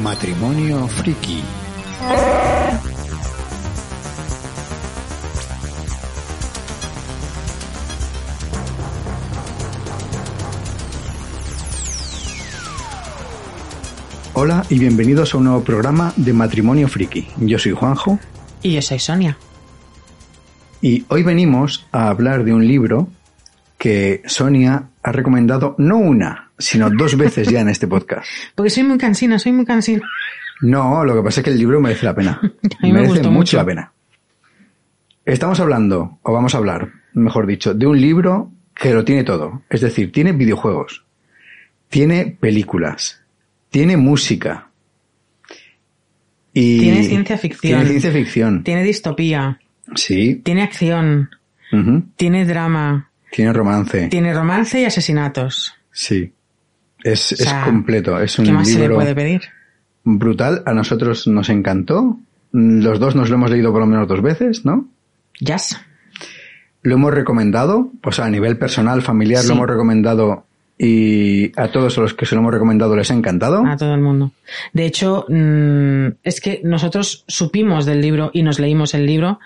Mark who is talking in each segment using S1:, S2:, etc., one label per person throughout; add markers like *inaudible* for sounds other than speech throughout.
S1: Matrimonio friki. Hola y bienvenidos a un nuevo programa de Matrimonio Friki. Yo soy Juanjo
S2: Y yo soy Sonia.
S1: y hoy venimos a hablar de un libro que Sonia ha recomendado no una, sino dos veces ya en este podcast. *laughs*
S2: Porque soy muy cansina, soy muy cansina.
S1: No, lo que pasa es que el libro merece la pena. *laughs*
S2: A mí me
S1: merece
S2: gustó
S1: mucho la pena. Estamos hablando, o vamos a hablar, mejor dicho, de un libro que lo tiene todo. Es decir, tiene videojuegos, tiene películas, tiene música. Y
S2: Tiene ciencia ficción.
S1: Tiene ciencia ficción.
S2: Tiene distopía,
S1: Sí.
S2: tiene acción, tiene drama,
S1: Tiene romance.
S2: tiene romance y asesinatos.
S1: Sí. Es,
S2: O sea,
S1: es completo. Es un
S2: ¿Qué más se le
S1: libro
S2: puede pedir?
S1: brutal. A nosotros nos encantó. Los dos nos lo hemos leído por lo menos dos veces, ¿no?
S2: Jazz.
S1: Lo hemos recomendado, o sea, a nivel personal, familiar,
S2: Sí.
S1: lo hemos recomendado y a todos los que se lo hemos recomendado les ha encantado.
S2: A todo el mundo. De hecho, mm, es que nosotros supimos del libro y nos leímos el libro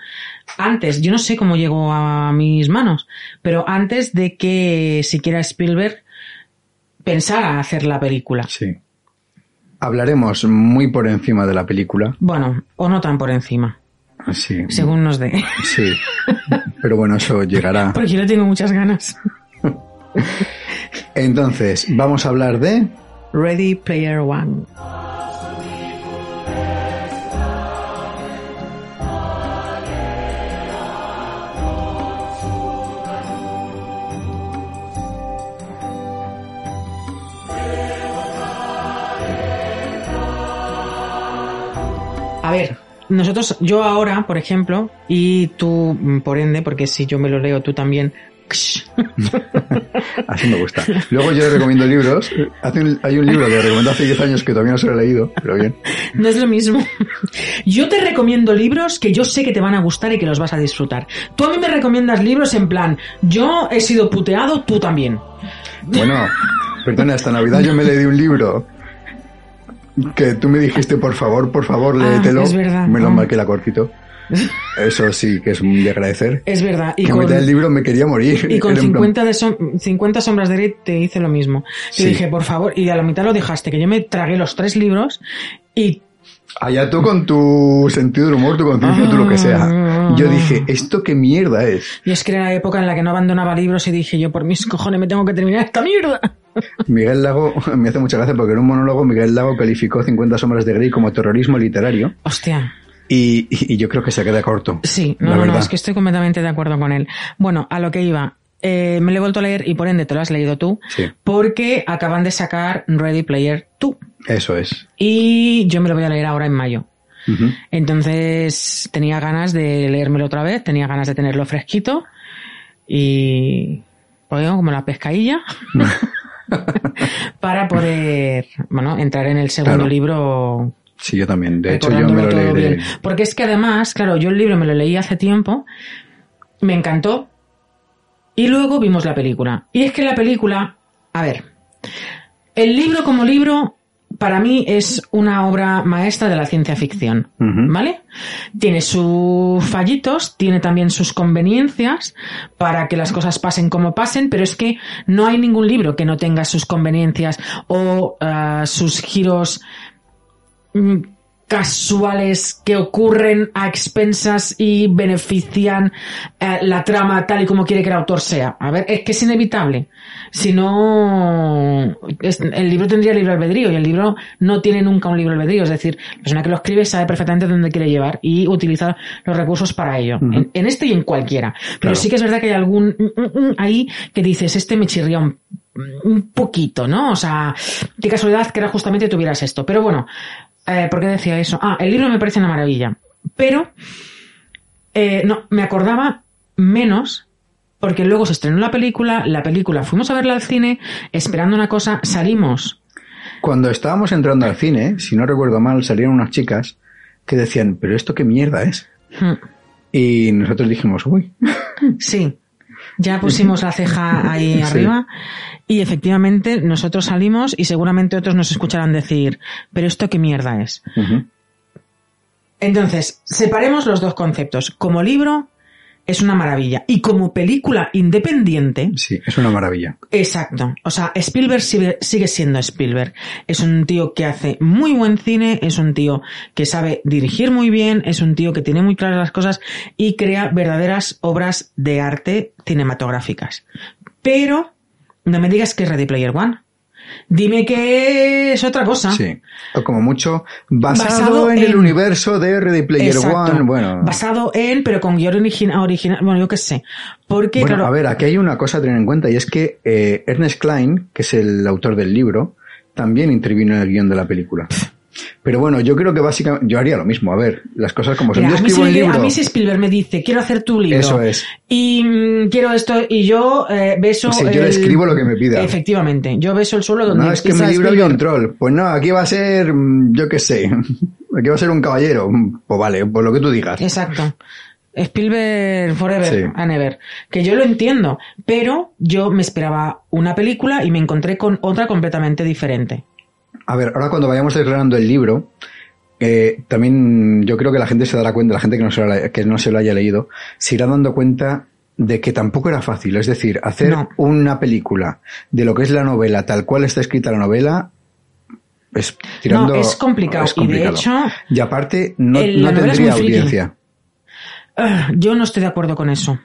S2: antes. Yo no sé cómo llegó a mis manos, pero antes de que siquiera Spielberg pensara hacer la película.
S1: Sí. Hablaremos muy por encima de la película.
S2: Bueno, o no tan por encima,
S1: Sí.
S2: según nos dé.
S1: Sí. Pero bueno, eso llegará. *laughs*
S2: Porque yo le tengo muchas ganas.
S1: Entonces, vamos a hablar de
S2: Ready Player One. A ver, nosotros, yo ahora, por ejemplo, y tú, mm, por ende, porque si yo me lo leo, tú también. *laughs*
S1: Así me gusta. Luego yo le recomiendo libros. Hay un libro que recomendé hace 10 años que todavía no se lo he leído, pero bien. *laughs*
S2: No es lo mismo. Yo te recomiendo libros que yo sé que te van a gustar y que los vas a disfrutar. Tú a mí me recomiendas libros en plan, yo he sido puteado, tú también.
S1: Bueno, perdona, esta Navidad yo me leí un libro que tú me dijiste, por favor, por favor,
S2: Ah,
S1: léetelo.
S2: es verdad.
S1: Menos
S2: Ah.
S1: mal que la cortito. Eso sí que es muy de agradecer.
S2: Es verdad. Y con,
S1: mitad del libro me quería morir.
S2: y con
S1: Era en plan,
S2: 50, de som- 50 sombras de Grey te hice lo mismo. Te
S1: Sí.
S2: dije, por favor, y a la mitad lo dejaste, que yo me tragué los tres libros y
S1: Allá tú con tu sentido del humor, tu conciencia, tú lo que sea. Yo dije, ¿esto qué mierda es?
S2: Y es que era la época en la que no abandonaba libros y dije yo, por mis cojones me tengo que terminar esta mierda.
S1: Miguel Lago, *laughs* me hace mucha gracia porque en un monólogo Miguel Lago calificó 50 sombras de Grey como terrorismo literario
S2: Hostia.
S1: Y, y- yo creo que se queda corto.
S2: Sí, no, no, no, es que estoy completamente de acuerdo con él. Bueno, a lo que iba. Eh, me lo he vuelto a leer y por ende te lo has leído tú.
S1: Sí.
S2: Porque acaban de sacar Ready Player 2.
S1: Eso es.
S2: Y yo me lo voy a leer ahora en mayo. Entonces tenía ganas de leérmelo otra vez, tenía ganas de tenerlo fresquito. Y. Pues como la pescadilla. *laughs* para poder, bueno, entrar en el segundo
S1: Claro.
S2: libro
S1: Sí, yo también. De hecho, yo me lo leeré.
S2: bien. Porque es que además, claro, yo el libro me lo leí hace tiempo, me encantó, y luego vimos la película. Y es que la película, a ver, el libro como libro, para mí es una obra maestra de la ciencia ficción. ¿vale? Tiene sus fallitos, tiene también sus conveniencias para que las cosas pasen como pasen, pero es que no hay ningún libro que no tenga sus conveniencias o ah, sus giros casuales que ocurren a expensas y benefician eh, la trama tal y como quiere que el autor sea. A ver, es que es inevitable. Si no, es- el libro tendría libre albedrío y el libro no tiene nunca un libre albedrío. Es decir, la persona que lo escribe sabe perfectamente dónde quiere llevar y utiliza los recursos para ello. En, en este y en cualquiera. Pero
S1: Claro.
S2: sí que es verdad que hay algún mm, mm, mm, ahí que dices, este me chirría un, un poquito, ¿no? O sea, qué casualidad que era justamente tuvieras esto. Pero bueno, eh, ¿por qué decía eso? Ah, el libro me parece una maravilla. Pero, eh, no, me acordaba menos porque luego se estrenó la película, la película fuimos a verla al cine, esperando una cosa, salimos.
S1: Cuando estábamos entrando al cine, si no recuerdo mal, salieron unas chicas que decían, pero esto qué mierda es.
S2: Hmm,
S1: Y nosotros dijimos, uy,
S2: Sí, Ya pusimos la ceja ahí *laughs*
S1: Sí.
S2: arriba y efectivamente nosotros salimos y seguramente otros nos escucharán decir, pero esto qué mierda es. Entonces, separemos los dos conceptos. Como libro es una maravilla y como película independiente,
S1: Sí, es una maravilla.
S2: exacto. O sea, Spielberg sigue, siendo Spielberg. Es un tío que hace muy buen cine, es un tío que sabe dirigir muy bien, es un tío que tiene muy claras las cosas y crea verdaderas obras de arte cinematográficas. Pero no me digas que es Ready Player One. Dime que es otra cosa.
S1: Sí. O como mucho, basado,
S2: Basado
S1: en, el universo de Ready Player
S2: Exacto.
S1: One. Bueno,
S2: Basado en, pero con guion original, original, bueno, yo qué sé. Porque,
S1: Bueno,
S2: claro,
S1: a ver, aquí hay una cosa a tener en cuenta y es que eh, Ernest Klein, que es el autor del libro, también intervino en el guion de la película. Pero bueno, yo creo que básicamente yo haría lo mismo. A ver, las cosas como son.
S2: mira,
S1: yo
S2: a, mí
S1: escribo
S2: si,
S1: un libro.
S2: a mí si Spielberg me dice, quiero hacer tu libro.
S1: Eso es.
S2: Y mm, quiero esto, y yo eh, beso.
S1: Sí, yo le escribo lo que me pida.
S2: Efectivamente, yo beso el suelo donde
S1: No, es que mi libro había un troll. Pues no, aquí va a ser, mm, yo qué sé, *laughs* aquí va a ser un caballero. Pues vale, pues lo que tú digas.
S2: Exacto. Spielberg Forever
S1: Sí.
S2: and Ever. Que yo lo entiendo, pero yo me esperaba una película y me encontré con otra completamente diferente.
S1: A ver, ahora cuando vayamos declarando el libro, eh, también yo creo que la gente se dará cuenta, la gente que no, se lo, que no se lo haya leído, se irá dando cuenta de que tampoco era fácil. Es decir, hacer
S2: No.
S1: una película de lo que es la novela, tal cual está escrita la novela, es tirando.
S2: No, es complicado.
S1: es
S2: Y de hecho,
S1: Y aparte, no,
S2: el-
S1: no tendría audiencia.
S2: Ah, Yo no estoy de acuerdo con eso.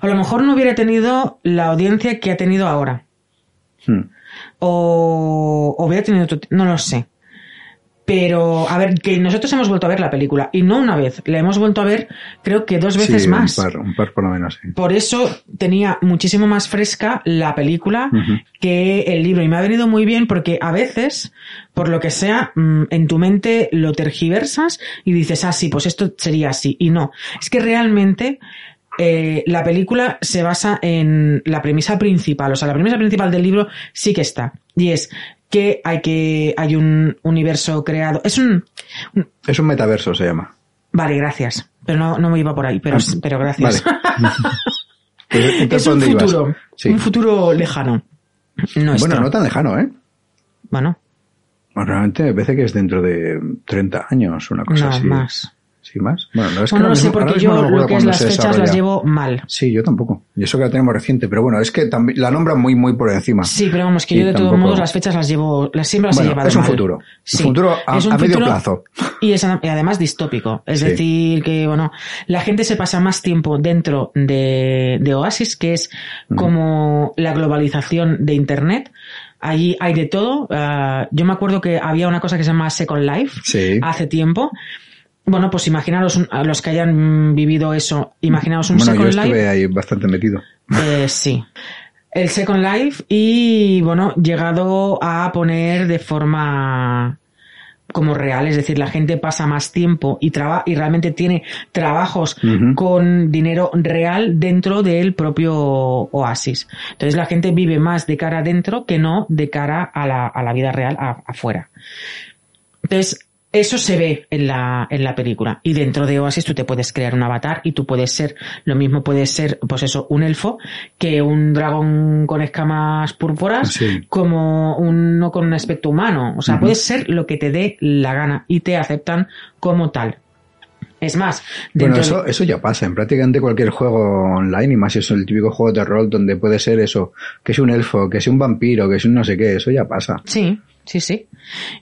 S2: A lo mejor no hubiera tenido la audiencia que ha tenido ahora.
S1: Hmm.
S2: O, o hubiera tenido otro ti- No lo sé. Pero, a ver, que nosotros hemos vuelto a ver la película. Y no una vez. La hemos vuelto a ver, creo que dos veces
S1: Sí,
S2: más.
S1: Un par, un par por lo menos, sí.
S2: Por eso tenía muchísimo más fresca la película que el libro. Y me ha venido muy bien porque a veces, por lo que sea, mm, en tu mente lo tergiversas y dices, ah, sí, pues esto sería así. Y no. Es que realmente eh, la película se basa en la premisa principal. O sea, la premisa principal del libro sí que está. Y es que hay que, hay un universo creado. Es un,
S1: Es un metaverso, se llama.
S2: vale, gracias. Pero no, no me iba por ahí, pero,
S1: Ah,
S2: pero gracias.
S1: Vale. *laughs*
S2: Es un futuro,
S1: Sí.
S2: un futuro lejano. No
S1: Bueno,
S2: está.
S1: no tan lejano, ¿eh?
S2: Bueno,
S1: Bueno, realmente me parece que es dentro de 30 años, una cosa
S2: no,
S1: así.
S2: más.
S1: ¿Sí, más? Bueno, no es que
S2: Bueno, no sé,
S1: mismo- ahora
S2: porque yo lo que es las fechas las llevo mal.
S1: Sí, yo tampoco. Y eso que la tenemos reciente, pero bueno, es que también la nombran muy, muy por encima.
S2: Sí, pero vamos, que
S1: Y
S2: yo de todos modos las fechas las llevo, las siempre las he
S1: Bueno,
S2: llevado
S1: es un
S2: mal.
S1: futuro. Un
S2: Sí,
S1: futuro a-
S2: es un
S1: a medio
S2: futuro
S1: plazo.
S2: Y es además distópico. Es
S1: Sí.
S2: decir, que bueno, la gente se pasa más tiempo dentro de, de Oasis, que es como la globalización de Internet. Allí hay de todo. Ah, yo me acuerdo que había una cosa que se llama Second Life
S1: Sí.
S2: hace tiempo. Bueno, pues imaginaros, un- a los que hayan vivido eso, imaginaos un
S1: bueno, yo
S2: Second Life.
S1: estuve ahí bastante metido.
S2: Eh, sí. El Second Life y, bueno, llegado a poner de forma como real, es decir, la gente pasa más tiempo y traba y realmente tiene trabajos con dinero real dentro del propio Oasis. Entonces la gente vive más de cara adentro que no de cara a la, a la vida real afuera. Entonces, eso se ve en la, en la película. Y dentro de Oasis tú te puedes crear un avatar y tú puedes ser, lo mismo puede ser, pues eso, un elfo, que un dragón con escamas púrpuras,
S1: Sí.
S2: como uno con un aspecto humano. O sea, puedes ser lo que te dé la gana y te aceptan como tal. Es más,
S1: Bueno, eso, eso ya pasa en prácticamente cualquier juego online y más si es el típico juego de rol donde puede ser eso, que es un elfo, que es un vampiro, que es un no sé qué, eso ya pasa.
S2: Sí, sí, sí.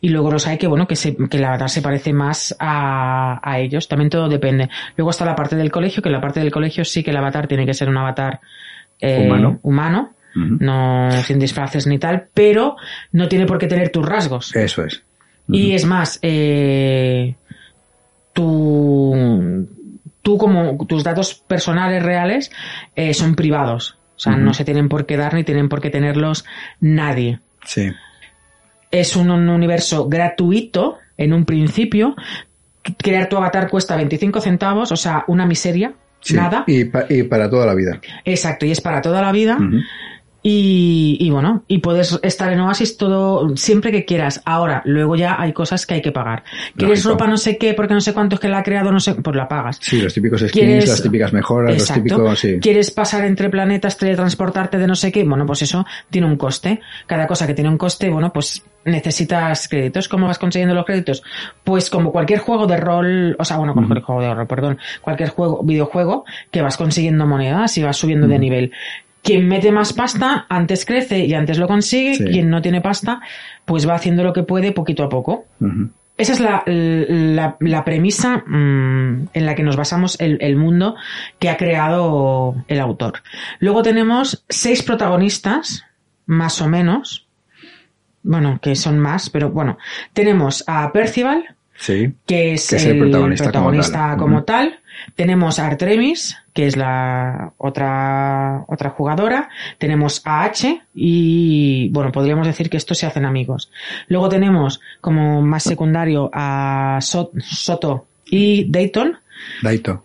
S2: Y luego los hay que, bueno, que, se, que el avatar se parece más a, a ellos. También todo depende. Luego está la parte del colegio, que la parte del colegio sí que el avatar tiene que ser un avatar eh,
S1: Humano.
S2: humano, no sin disfraces ni tal, pero no tiene por qué tener tus rasgos.
S1: Eso es.
S2: Y es más, eh, tu, tú como tus datos personales reales eh, son privados. O sea, no se tienen por qué dar ni tienen por qué tenerlos nadie.
S1: Sí.
S2: Es un, un universo gratuito en un principio. Crear tu avatar cuesta 25 centavos, o sea, una miseria.
S1: sí.
S2: Nada.
S1: Y, pa- y para toda la vida.
S2: Exacto, y es para toda la vida. Y, y, bueno, y puedes estar en Oasis todo, siempre que quieras. Ahora, luego ya hay cosas que hay que pagar. ¿Quieres
S1: Lógico.
S2: ropa no sé qué, porque no sé cuánto es que la ha creado, no sé, pues la pagas.
S1: Sí, los típicos skins,
S2: ¿Quieres-
S1: las típicas mejoras,
S2: Exacto.
S1: los típicos, sí.
S2: ¿Quieres pasar entre planetas, teletransportarte de no sé qué? Bueno, pues eso tiene un coste. Cada cosa que tiene un coste, bueno, pues necesitas créditos. ¿Cómo vas consiguiendo los créditos? Pues como cualquier juego de rol, o sea, bueno, cualquier juego de rol, perdón, cualquier juego, videojuego, que vas consiguiendo monedas y vas subiendo de nivel. Quien mete más pasta, antes crece y antes lo consigue.
S1: Sí.
S2: Quien no tiene pasta, pues va haciendo lo que puede poquito a poco. Esa es la, la, la premisa mm, en la que nos basamos el, el mundo que ha creado el autor. Luego tenemos seis protagonistas, más o menos. Bueno, que son más, pero bueno. Tenemos a Percival,
S1: Sí.
S2: que es,
S1: Que es el
S2: el,
S1: protagonista
S2: protagonista,
S1: como tal.
S2: como
S1: Ujú.
S2: tal. Tenemos a Artemis, que es la otra, otra jugadora. Tenemos a H y, bueno, podríamos decir que estos se hacen amigos. Luego tenemos como más secundario a So- Soto y Dayton.
S1: Daito.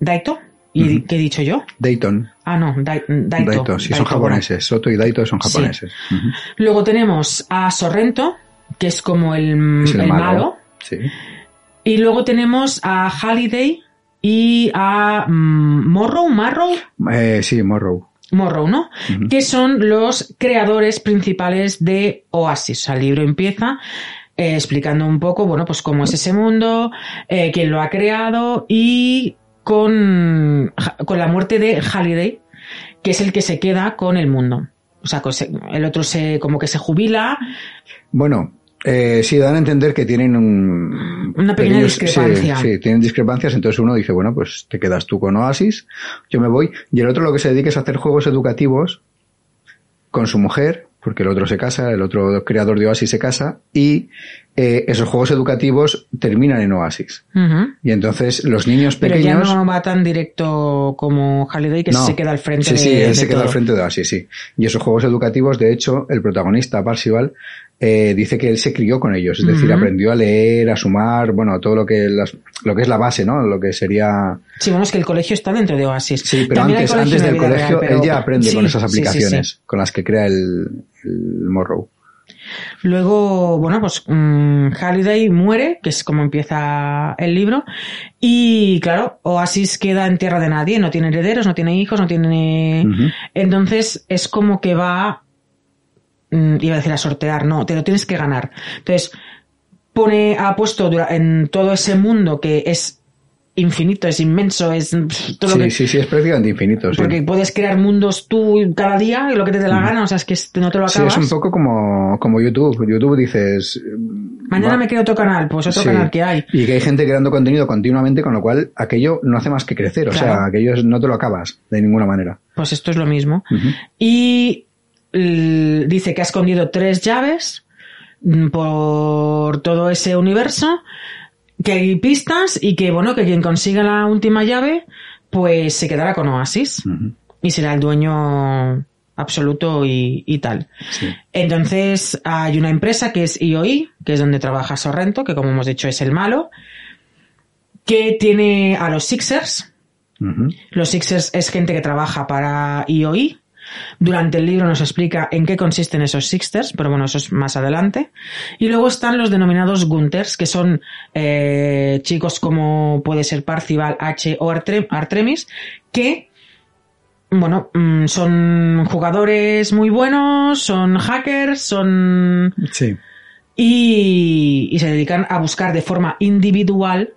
S2: Daito. ¿Y qué he dicho yo?
S1: Dayton.
S2: Ah, no, Dai- Daito.
S1: Daito, sí, son
S2: bueno.
S1: japoneses. Soto y Daito son
S2: Sí.
S1: japoneses.
S2: Luego tenemos a Sorrento, que es como el,
S1: el
S2: el
S1: malo.
S2: malo.
S1: Sí.
S2: Y luego tenemos a Halliday y a mm, Morrow, Marrow,
S1: Eh, sí, Morrow.
S2: Morrow, ¿no? Que son los creadores principales de Oasis. O sea, el libro empieza eh, explicando un poco, bueno, pues cómo es ese mundo, eh, quién lo ha creado y con, con la muerte de Halliday, que es el que se queda con el mundo. O sea, el otro se, como que se jubila,
S1: Bueno, eh, sí, dan a entender que tienen un...
S2: Una pequeña
S1: pequeños-
S2: discrepancia.
S1: Sí, tienen discrepancias, entonces uno dice, bueno, pues te quedas tú con Oasis, yo me voy, y el otro lo que se dedica es a hacer juegos educativos con su mujer, porque el otro se casa, el otro creador de Oasis se casa, y eh, esos juegos educativos terminan en Oasis. Y entonces los niños
S2: pero
S1: pequeños...
S2: ya no va tan directo como Halliday, que
S1: No.
S2: se queda al frente
S1: Sí,
S2: de,
S1: sí, él
S2: de
S1: se queda al frente de Oasis, sí. Y esos juegos educativos, de hecho, el protagonista, Parsival, eh, dice que él se crió con ellos, es decir, aprendió a leer, a sumar, bueno, todo lo que, las, lo que es la base, ¿no? Lo que sería...
S2: Sí, bueno, es que el colegio está dentro de Oasis.
S1: Sí, pero
S2: También
S1: antes, del colegio,
S2: real, pero-
S1: él ya aprende
S2: Sí,
S1: con esas
S2: sí, sí, sí.
S1: aplicaciones con las que crea el, el Morrow.
S2: Luego, bueno, pues mm, Halliday muere, que es como empieza el libro, y claro, Oasis queda en tierra de nadie, no tiene herederos, no tiene hijos, no tiene... Entonces es como que va, mm, iba a decir a sortear, no, te lo tienes que ganar. Entonces pone, ha puesto en todo ese mundo que es infinito, es inmenso, es todo lo
S1: Sí,
S2: que...
S1: sí, sí, es prácticamente infinito, sí.
S2: Porque puedes crear mundos tú cada día y lo que te dé la gana, o sea, es que no te lo
S1: Sí,
S2: acabas.
S1: es un poco como, como YouTube. YouTube dices...
S2: Mañana
S1: va-
S2: me creo otro canal, pues otro
S1: Sí.
S2: canal que hay.
S1: Y que hay gente creando contenido continuamente, con lo cual aquello no hace más que crecer. O sea, aquello no te lo acabas de ninguna manera.
S2: Pues esto es lo mismo. Y dice que ha escondido tres llaves mm, por todo ese universo, que hay pistas y que, bueno, que quien consiga la última llave, pues se quedará con Oasis y será el dueño absoluto y, y tal.
S1: Sí.
S2: Entonces hay una empresa que es IOI, que es donde trabaja Sorrento, que como hemos dicho es el malo, que tiene a los Sixers, los Sixers es gente que trabaja para IOI. Durante el libro nos explica en qué consisten esos Sixers, pero bueno, eso es más adelante. Y luego están los denominados Gunters, que son eh, chicos como puede ser Parcival, H o Artemis, que bueno, mm, son jugadores muy buenos, son hackers, son
S1: Sí.
S2: y, y se dedican a buscar de forma individual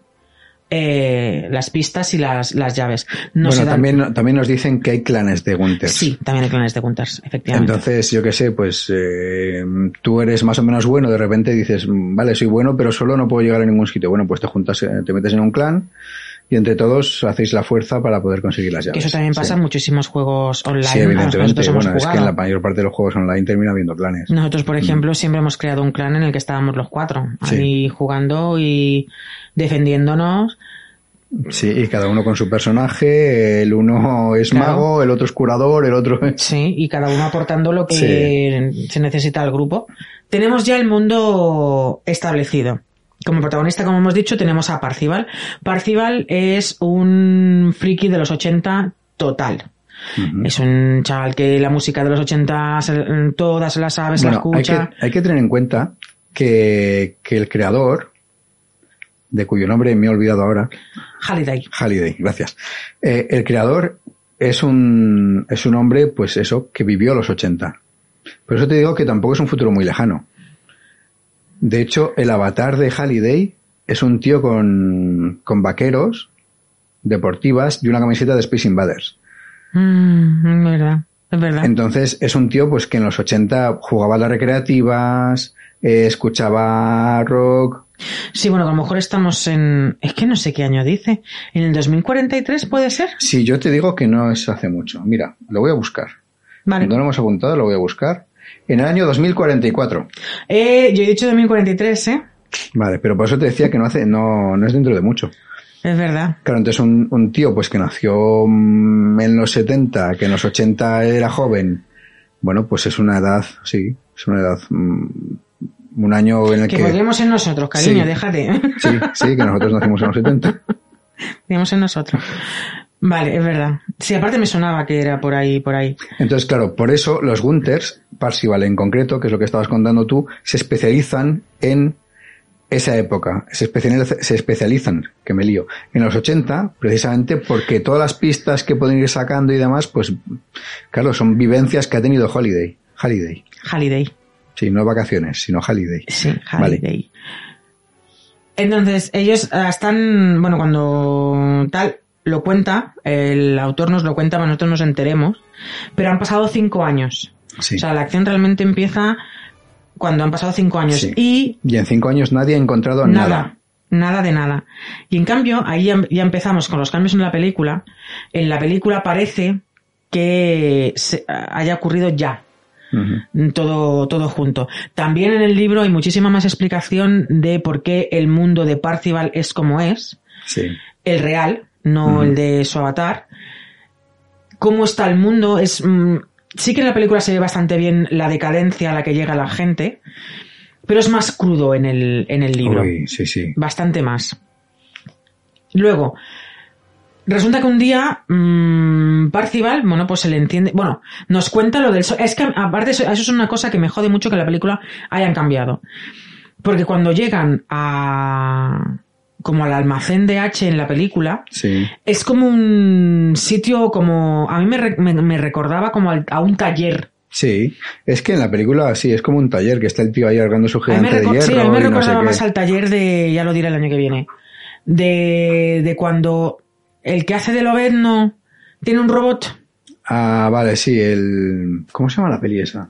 S2: eh, las pistas y las, las llaves. No
S1: bueno, también, también nos dicen que hay clanes de Gunther.
S2: Sí, también hay clanes de Gunters, efectivamente.
S1: Entonces, yo qué sé, pues eh, tú eres más o menos bueno, de repente dices, "Mm, vale, soy bueno, pero solo no puedo llegar a ningún sitio. Bueno, pues te juntas, eh, te metes en un clan y entre todos hacéis la fuerza para poder conseguir las llaves.
S2: eso también pasa
S1: Sí.
S2: en muchísimos juegos online.
S1: Sí, evidentemente.
S2: nosotros hemos
S1: Bueno, es que en la mayor parte de los juegos online termina habiendo clanes.
S2: Nosotros, por ejemplo, siempre hemos creado un clan en el que estábamos los cuatro,
S1: Sí.
S2: ahí jugando y defendiéndonos.
S1: Sí, y cada uno con su personaje. El uno es
S2: Claro.
S1: mago, el otro es curador, el otro es...
S2: Sí, y cada uno aportando lo que se necesita al grupo. Tenemos ya el mundo establecido. Como protagonista, como hemos dicho, tenemos a Parcival. Parcival es un friki de los 80 total. Es un chaval que la música de los 80 se- todas se la sabe, se la
S1: Bueno, hay que,
S2: escucha.
S1: hay que tener en cuenta que, que el creador, de cuyo nombre me he olvidado ahora,
S2: Halliday.
S1: Halliday, gracias. Eh, el creador es un, es un hombre, pues eso, que vivió los 80. Por eso te digo que tampoco es un futuro muy lejano. De hecho, el avatar de Halliday es un tío con, con vaqueros, deportivas y una camiseta de Space Invaders.
S2: Mm, es verdad, es verdad.
S1: Entonces, es un tío pues que en los 80 jugaba a las recreativas, eh, escuchaba rock.
S2: Sí, bueno, a lo mejor estamos en... Es que no sé qué año dice. ¿En el 2043 puede ser?
S1: Si yo te digo que no es hace mucho. Mira, lo voy a buscar.
S2: Vale.
S1: No lo hemos apuntado, lo voy a buscar. En el año 2044.
S2: Eh, yo he dicho 2043, ¿eh?
S1: Vale, pero por eso te decía que no hace, no, no es dentro de mucho.
S2: Es verdad.
S1: Claro, entonces un, un tío pues que nació mm, en los 70, que en los 80 era joven, bueno, pues es una edad, sí, es una edad, mm, un año en el
S2: Que
S1: que...
S2: podríamos ser nosotros, cariño,
S1: Sí.
S2: déjate.
S1: Sí, sí, que nosotros nacimos en los 70.
S2: Podríamos ser nosotros. Vale, es verdad. Sí, aparte me sonaba que era por ahí, por ahí.
S1: Entonces, claro, por eso los Gunters, Parsival en concreto, que es lo que estabas contando tú, se especializan en esa época. Se especializan, se especializan, que me lío, en los 80, precisamente porque todas las pistas que pueden ir sacando y demás, pues, claro, son vivencias que ha tenido Holiday. Holiday.
S2: Halliday.
S1: Sí, no vacaciones, sino Holiday.
S2: Sí,
S1: Vale.
S2: Halliday. Entonces, ellos ah, están, bueno, cuando tal lo cuenta, el autor nos lo cuenta para nosotros nos enteremos, pero han pasado cinco años.
S1: Sí.
S2: O sea, la acción realmente empieza cuando han pasado cinco años.
S1: Sí.
S2: Y
S1: Y en cinco años nadie ha encontrado
S2: nada,
S1: nada.
S2: nada de nada. Y en cambio, ahí ya, ya empezamos con los cambios en la película. En la película parece que se- haya ocurrido ya todo, todo junto. También en el libro hay muchísima más explicación de por qué el mundo de Parcival es como es,
S1: Sí.
S2: el real, no el de su avatar. Cómo está el mundo es mm, sí que en la película se ve bastante bien la decadencia a la que llega la gente, pero es más crudo en el, en el libro
S1: Uy, sí, sí.
S2: bastante más. Luego, resulta que un día mmm, Parcival, bueno, pues se le entiende, bueno, nos cuenta lo del sol. Es que aparte eso, eso es una cosa que me jode mucho que la película hayan cambiado. Porque cuando llegan a como al almacén de H en la película,
S1: Sí.
S2: es como un sitio como a mí me, me- me recordaba como al- a un taller.
S1: Sí, es que en la película sí, es como un taller que está el tío ahí arreglando su gigante de hierro
S2: sí, a mí me
S1: y no sé
S2: recordaba más al taller de, ya lo diré el año que viene, de, de cuando el que hace de Lobezno tiene un robot.
S1: Ah, vale, sí, el... ¿Cómo se llama la peli esa?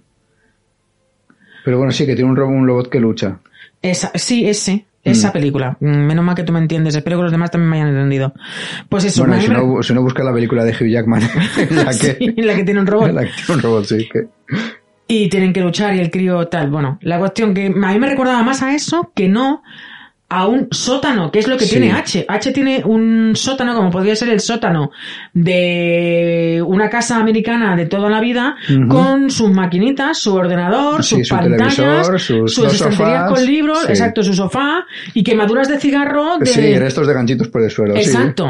S1: Pero bueno, sí, que tiene un, ro- un robot que lucha.
S2: Esa, sí, ese, esa
S1: Mm.
S2: película. Mm, Menos mal que tú me entiendes, espero que los demás también me hayan entendido. Pues eso,
S1: bueno, si
S2: me
S1: no, si no busca la película de Hugh Jackman, en *laughs* la *laughs* que,
S2: Sí, la que tiene un robot.
S1: la que tiene un robot, sí. Que...
S2: y tienen que luchar y el crío tal. Bueno, la cuestión que a mí me recordaba más a eso que no a un sótano, que es lo que
S1: Sí.
S2: tiene H. H tiene un sótano, como podría ser el sótano de una casa americana de toda la vida, con sus maquinitas, su ordenador,
S1: Sí,
S2: sus
S1: su
S2: pantallas,
S1: sus
S2: sus estanterías con libros,
S1: sí.
S2: exacto, su sofá, y quemaduras de cigarro de...
S1: Sí, restos de ganchitos por el suelo, sí.
S2: Exacto.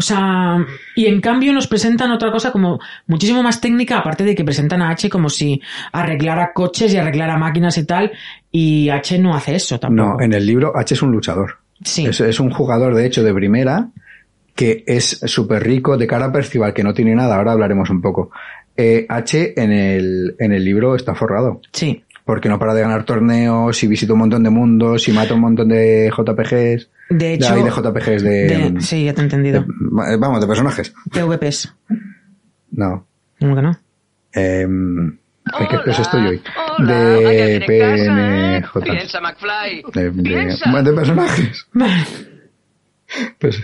S2: O sea, y en cambio nos presentan otra cosa como muchísimo más técnica, aparte de que presentan a H como si arreglara coches y arreglara máquinas y tal, y H no hace eso tampoco.
S1: No, en el libro H es un luchador.
S2: Sí.
S1: Es, es un jugador, de hecho, de primera, que es súper rico, de cara a Percival, que no tiene nada, ahora hablaremos un poco. Eh, H en el, en el libro está forrado,
S2: Sí.
S1: Porque no para de ganar torneos y visita un montón de mundos y mata un montón de JPGs.
S2: De hecho,
S1: ay, de JPGs de,
S2: de- sí, ya te he entendido.
S1: de- vamos, de personajes.
S2: PVPs.
S1: No.
S2: ¿Cómo que no?
S1: Eh, ¿De qué peso estoy hoy?
S3: Hola, ¿a qué
S1: De
S3: casa, eh?
S1: PNJ.
S3: Piensa, McFly.
S1: De, de-
S3: Piensa.
S1: de personajes. *laughs* Pues,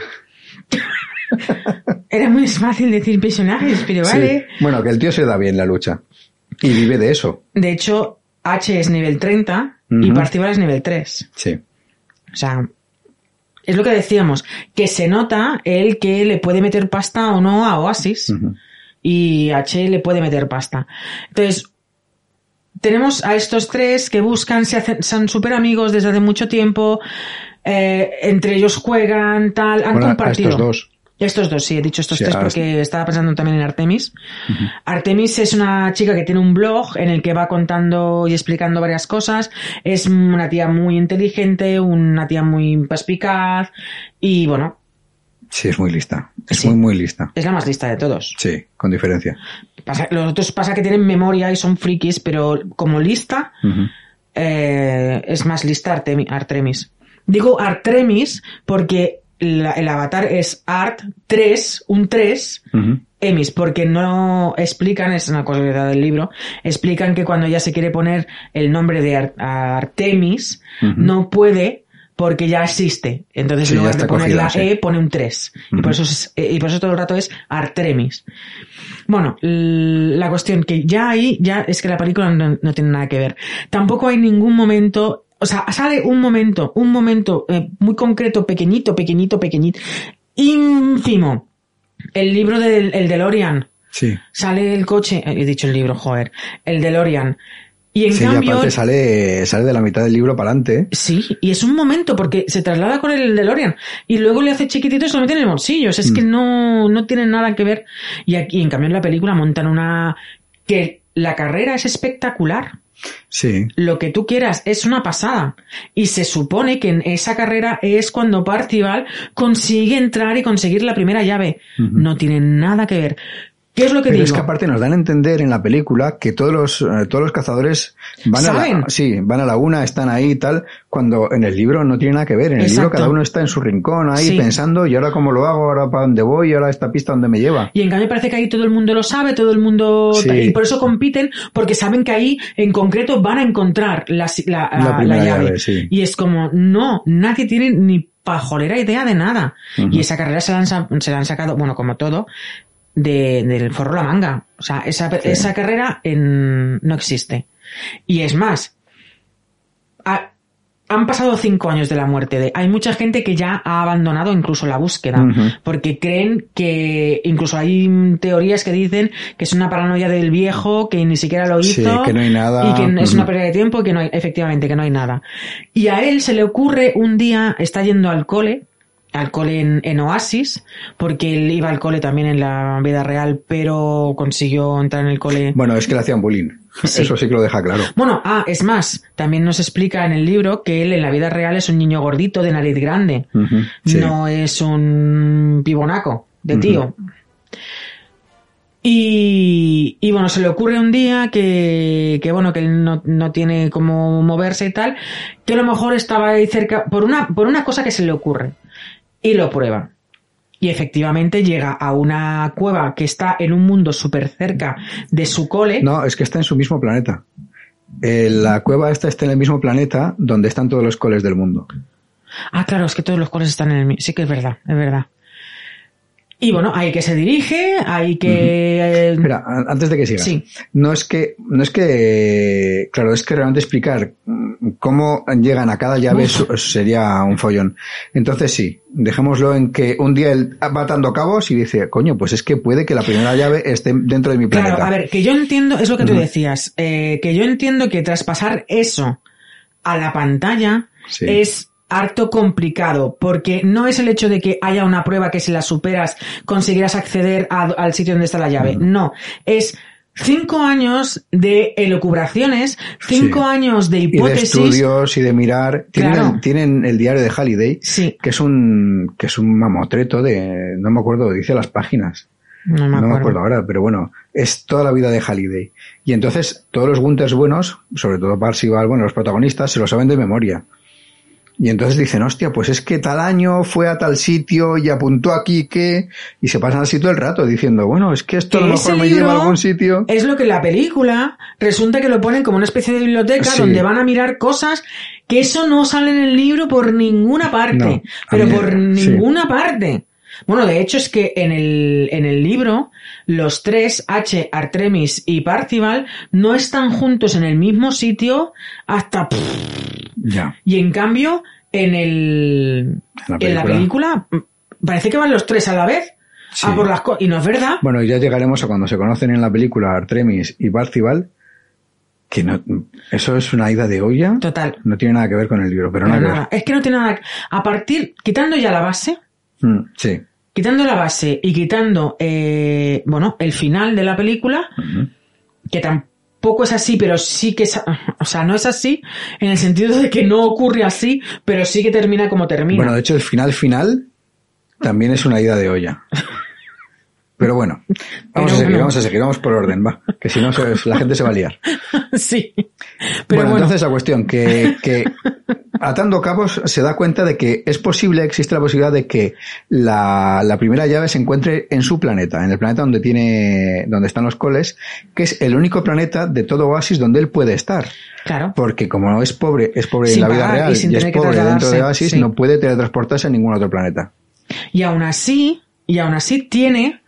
S2: Era muy fácil decir personajes, pero
S1: sí.
S2: vale.
S1: Bueno, que el tío se da bien la lucha. Y vive de eso.
S2: De hecho, H es nivel 30 y. Parcival es nivel 3.
S1: Sí.
S2: O sea, es lo que decíamos, que se nota el que le puede meter pasta o no a Oasis y H le puede meter pasta. Entonces, tenemos a estos tres que buscan, se hacen, son súper amigos desde hace mucho tiempo, eh, entre ellos juegan, tal, han
S1: Bueno, a
S2: compartido.
S1: estos dos.
S2: Estos dos, sí, he dicho estos
S1: Sí,
S2: tres
S1: ahora
S2: porque estaba pensando también en Artemis. Artemis es una chica que tiene un blog en el que va contando y explicando varias cosas. Es una tía muy inteligente, una tía muy perspicaz y bueno,
S1: Sí, es muy lista. Es
S2: Sí.
S1: muy, muy lista.
S2: es la más lista de todos.
S1: Sí, con diferencia.
S2: Pasa- los otros pasa que tienen memoria y son frikis, pero como lista, eh, es más lista Artemi- Artemis. Digo Artemis porque la- el avatar es Art 3, un 3,
S1: Ujú.
S2: Emis, porque no explican, es una curiosidad del libro, explican que cuando ella se quiere poner el nombre de Ar- Artemis, no puede porque ya existe. Entonces,
S1: Sí,
S2: en
S1: ya
S2: lugar de poner la
S1: sí.
S2: E, pone un 3. y, por eso es- eh, y por eso todo el rato es Artemis. Bueno, la cuestión que ya ahí, ya es que la película no, no tiene nada que ver. Tampoco hay ningún momento, o sea, sale un momento, un momento eh, muy concreto, pequeñito, pequeñito, pequeñito, ínfimo. El libro del el DeLorean.
S1: Sí.
S2: Sale el coche, eh, he dicho el libro, joder, el DeLorean. Y en
S1: sí, y
S2: cambio,
S1: aparte sale, sale de la mitad del libro para adelante.
S2: Sí, y es un momento porque se traslada con el DeLorean y luego le hace chiquitito y se lo mete en el bolsillo. O sea, es que
S1: Mm.
S2: no, no tiene nada que ver. Y aquí, en cambio, en la película montan una... que la carrera es espectacular.
S1: Sí.
S2: Lo que tú quieras es una pasada. Y se supone que en esa carrera es cuando Parcival consigue entrar y conseguir la primera llave. No tiene nada que ver. ¿Qué es lo que
S1: Pero
S2: digo?
S1: es que aparte nos dan a entender en la película que todos los, eh, todos los cazadores van a la, sí, van a la una, están ahí y tal, cuando en el libro no tiene nada que ver. En el libro cada uno está en su rincón ahí
S2: Sí.
S1: pensando, y ahora cómo lo hago, ahora para dónde voy, ahora esta pista dónde me lleva.
S2: Y en cambio parece que ahí todo el mundo lo sabe, todo el mundo...
S1: Sí.
S2: Y por eso compiten, porque saben que ahí en concreto van a encontrar la, la-
S1: La
S2: llave.
S1: llave, sí.
S2: Y es como, no, nadie tiene ni pajolera idea de nada. Y esa carrera se la, han, se la han sacado, bueno, como todo, de, del forro la manga. O sea, esa,
S1: Sí.
S2: esa carrera en- no existe. Y es más, ha- han pasado cinco años de la muerte de. Hay mucha gente que ya ha abandonado incluso la búsqueda. Porque creen que. Incluso hay teorías que dicen que es una paranoia del viejo, que ni siquiera lo
S1: Sí,
S2: hizo.
S1: que no hay nada.
S2: Y que es una pérdida de tiempo y que no hay, efectivamente, que no hay nada. Y a él se le ocurre un día, está yendo al cole, al cole en, en Oasis, porque él iba al cole también en la vida real, pero consiguió entrar en el cole.
S1: Bueno, es que le hacían bullying.
S2: Sí.
S1: Eso sí que lo deja claro.
S2: Bueno, ah, es más, también nos explica en el libro que él en la vida real es un niño gordito de nariz grande.
S1: Sí.
S2: No es un pibonaco de tío. Y, y bueno, se le ocurre un día que, que bueno, que él no, no tiene cómo moverse y tal, que a lo mejor estaba ahí cerca por una, por una cosa que se le ocurre. Y lo prueba. Y efectivamente llega a una cueva que está en un mundo súper cerca de su cole.
S1: No, es que está en su mismo planeta. Eh, la cueva esta está en el mismo planeta donde están todos los coles del mundo.
S2: Ah, claro, es que todos los coles están en el mi- Sí que es verdad, es verdad. Y bueno, ahí que se dirige, hay que... eh,
S1: Espera, a- antes de que sigas.
S2: Sí.
S1: No es que, no es que, claro, es que realmente explicar cómo llegan a cada llave
S2: Uf.
S1: sería un follón. Entonces sí, dejémoslo en que un día él va atando cabos y dice, coño, pues es que puede que la primera llave esté dentro de mi planeta.
S2: Claro, a ver, que yo entiendo, es lo que tú decías, eh, que yo entiendo que traspasar eso a la pantalla
S1: Sí.
S2: es harto complicado, porque no es el hecho de que haya una prueba que si la superas conseguirás acceder a- al sitio donde está la llave,
S1: Ujú.
S2: no, es cinco años de elucubraciones, cinco
S1: Sí.
S2: años de
S1: y de
S2: hipótesis,
S1: estudios y de mirar. Tienen,
S2: Claro.
S1: tienen el diario de Halliday,
S2: sí,
S1: que es un, que es un mamotreto de, no me acuerdo, dice las páginas.
S2: no me
S1: No
S2: acuerdo.
S1: me acuerdo ahora, pero bueno, es toda la vida de Halliday. Y entonces todos los Gunters buenos, sobre todo Parsival, bueno, los protagonistas, se lo saben de memoria. Y entonces dicen, hostia, pues es que tal año fue a tal sitio y apuntó aquí que... Y se pasan así todo el rato diciendo, bueno, es que esto a lo mejor me lleva a algún sitio.
S2: Es lo que la película resulta que lo ponen como una especie de biblioteca
S1: Sí.
S2: donde van a mirar cosas que eso no sale en el libro por ninguna parte.
S1: No,
S2: pero
S1: mí-
S2: por
S1: sí.
S2: ninguna parte. Bueno, de hecho es que en el, en el libro los tres, H, Artemis y Parcival, no están juntos en el mismo sitio hasta...
S1: Ya.
S2: Y en cambio, en el...
S1: la
S2: En la película mm, parece que van los tres a la vez.
S1: Sí.
S2: A por las co- y no es verdad.
S1: Bueno, ya llegaremos a cuando se conocen en la película Artemis y Parcival, que no, eso es una ida de olla.
S2: Total.
S1: No tiene nada que ver con el libro, pero
S2: Pero
S1: nada
S2: nada, es que no tiene nada. A partir, quitando ya la base.
S1: Mm, sí.
S2: quitando la base y quitando, eh, bueno, el final de la película, que tampoco es así, pero sí que es, o sea, no es así en el sentido de que no ocurre así, pero sí que termina como termina.
S1: Bueno, de hecho, el final final también es una ida de olla. Pero bueno, vamos
S2: Pero
S1: a seguir,
S2: bueno.
S1: vamos a seguir, vamos por orden, va. Que si no, se- la gente se va a liar. *laughs*
S2: sí. Pero
S1: bueno,
S2: bueno,
S1: entonces la cuestión, que, que atando cabos se da cuenta de que es posible, existe la posibilidad de que la, la primera llave se encuentre en su planeta, en el planeta donde tiene, donde están los coles, que es el único planeta de todo Oasis donde él puede estar.
S2: claro.
S1: Porque como no es pobre, es pobre
S2: Sin
S1: en la vida
S2: y
S1: real y, es pobre dentro de Oasis,
S2: sí.
S1: no puede teletransportarse a ningún otro planeta.
S2: Y aún así, y aún así tiene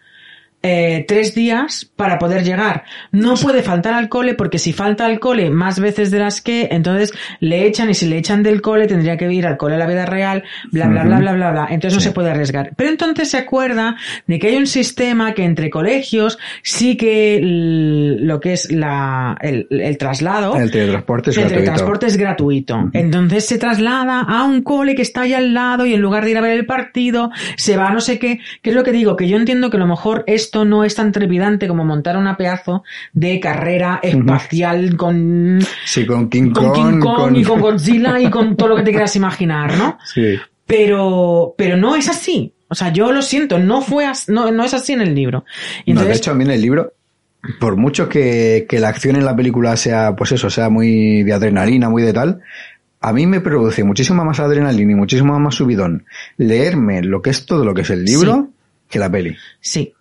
S2: eh, tres días para poder llegar. No puede faltar al cole porque si falta al cole más veces de las que, entonces le echan y si le echan del cole tendría que ir al cole a la vida real, bla, bla, bla, bla, bla, bla. Entonces no se puede arriesgar. Pero entonces se acuerda de que hay un sistema que entre colegios sí que lo que es la, el, el traslado.
S1: El teletransporte es
S2: El
S1: gratuito.
S2: teletransporte es gratuito. Entonces se traslada a un cole que está ahí al lado y en lugar de ir a ver el partido, se va a no sé qué. Que es lo que digo, que yo entiendo que a lo mejor esto no es tan trepidante como montar una pedazo de carrera espacial con,
S1: Sí, con King
S2: con
S1: Kong.
S2: King Kong
S1: con-
S2: y con Godzilla y con todo lo que te quieras imaginar, ¿no? *laughs*
S1: Sí.
S2: Pero, pero no es así. O sea, yo lo siento, no fue as- no, no es así en el libro. Y
S1: No, de hecho, a mí en el libro, por mucho que, que la acción en la película sea, pues eso, sea muy de adrenalina, muy de tal, a mí me produce muchísima más adrenalina y muchísimo más subidón leerme lo que es todo lo que es el libro que la peli.
S2: sí.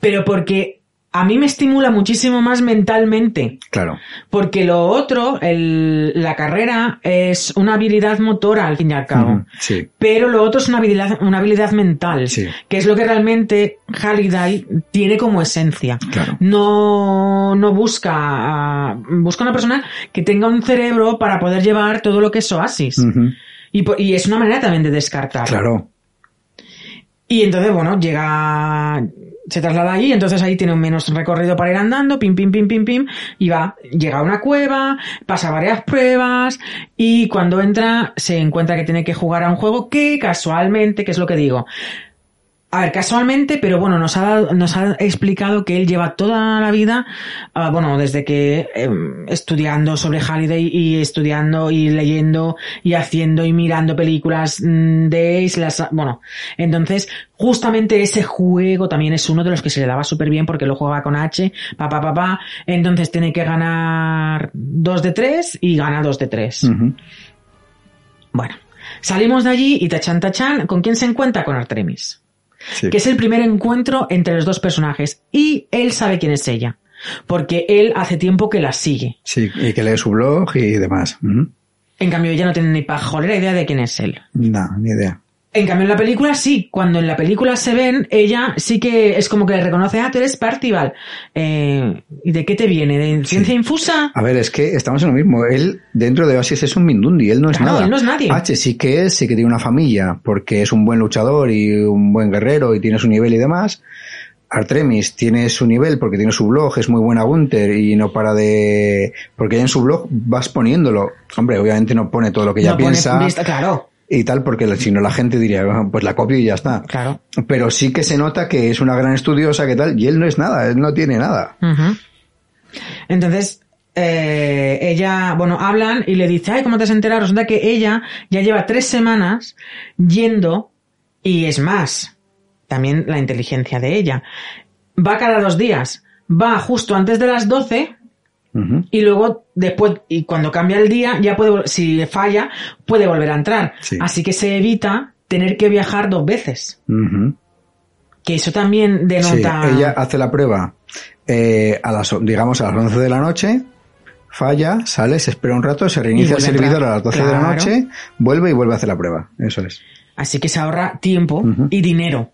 S2: Pero porque a mí me estimula muchísimo más mentalmente.
S1: Claro.
S2: Porque lo otro, el- la carrera, es una habilidad motora al fin y al cabo.
S1: Sí.
S2: Pero lo otro es una habilidad, una habilidad mental,
S1: Sí.
S2: que es lo que realmente Halliday tiene como esencia.
S1: Claro.
S2: No, no busca, busca una persona que tenga un cerebro para poder llevar todo lo que es Oasis. Y es una manera también de descartar.
S1: Claro.
S2: Y entonces, bueno, llega, se traslada allí, entonces ahí tiene un menos recorrido para ir andando, pim, pim, pim, pim, pim, y va, llega a una cueva, pasa varias pruebas, y cuando entra se encuentra que tiene que jugar a un juego que casualmente, que es lo que digo, a ver, casualmente, pero bueno, nos ha, dado- nos ha explicado que él lleva toda la vida, ah, bueno, desde que em, estudiando sobre Halliday y estudiando y leyendo y haciendo y mirando películas mm, de Ace, las, bueno, entonces justamente ese juego también es uno de los que se le daba súper bien porque lo juega con H, pa, pa, pa, pa, entonces tiene que ganar 2 de 3 y gana 2 de 3.
S1: Ujú.
S2: Bueno, salimos de allí y tachan tachan, ¿con quién se encuentra? Con Artemis
S1: Sí.
S2: que es el primer encuentro entre los dos personajes y él sabe quién es ella porque él hace tiempo que la sigue
S1: Sí, y que lee su blog y demás.
S2: En cambio ella no tiene ni pajolera idea de quién es él
S1: No, ni idea.
S2: En cambio en la película sí cuando en la película se ven ella sí que es como que le reconoce ah tú eres Partival eh, ¿y de qué te viene? ¿de ciencia infusa?
S1: A ver, es que estamos en lo mismo. Él, dentro de Oasis, es un Mindundi. Él no es
S2: Claro,
S1: nada.
S2: él no es nadie.
S1: H sí que es, sí que tiene una familia, porque es un buen luchador y un buen guerrero y tiene su nivel y demás. Artemis tiene su nivel porque tiene su blog, es muy buena Gunter y no para de... Porque en su blog vas poniéndolo. Hombre, obviamente no pone todo lo que ella
S2: No pone
S1: piensa
S2: vista- claro
S1: y tal, porque si no la gente diría, "Ah, pues la copio y ya está.
S2: claro
S1: Pero sí que se nota que es una gran estudiosa, que tal, y él no es nada, él no tiene nada.
S2: Entonces, eh, ella, bueno, hablan y le dice, ay, ¿cómo te has enterado? Resulta que ella ya lleva tres semanas yendo y es más, también la inteligencia de ella. Va cada dos días, va justo antes de las 12
S1: Ujú.
S2: y luego después, y cuando cambia el día, ya puede, si falla, puede volver a entrar.
S1: Sí.
S2: Así que se evita tener que viajar dos veces. Que eso también
S1: Sí,
S2: denota...
S1: ella hace la prueba eh, a las, digamos, a las 11 de la noche, falla, sale, se espera un rato, se reinicia el servidor a las 12 de la noche, vuelve y vuelve a hacer la prueba. Eso es.
S2: Así que se ahorra tiempo y dinero.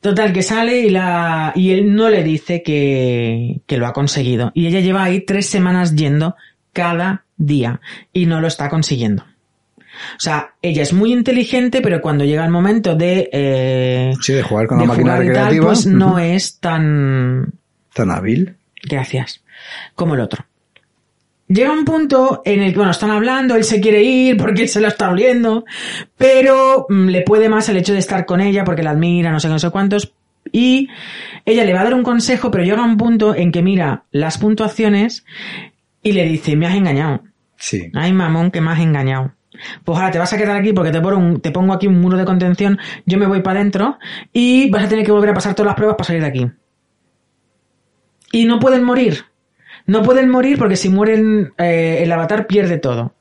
S2: Total, que sale y la, y él no le dice que, que lo ha conseguido. Y ella lleva ahí tres semanas yendo cada día y no lo está consiguiendo. O sea, ella es muy inteligente, pero cuando llega el momento de, eh,
S1: Sí, de jugar con
S2: de
S1: la máquina
S2: y tal,
S1: recreativa.
S2: pues no es tan,
S1: Tan hábil.
S2: gracias, como el otro. Llega un punto en el que, bueno, están hablando, él se quiere ir porque él se lo está oliendo, pero mm, le puede más el hecho de estar con ella porque la admira, no sé qué, no sé cuántos, y ella le va a dar un consejo, pero llega un punto en que mira las puntuaciones y le dice, me has engañado.
S1: Sí.
S2: Ay, mamón, que me has engañado. Pues ahora te vas a quedar aquí porque te un- te pongo aquí un muro de contención, yo me voy para adentro y vas a tener que volver a pasar todas las pruebas para salir de aquí. Y no pueden morir. No pueden morir porque si mueren eh, el avatar pierde todo.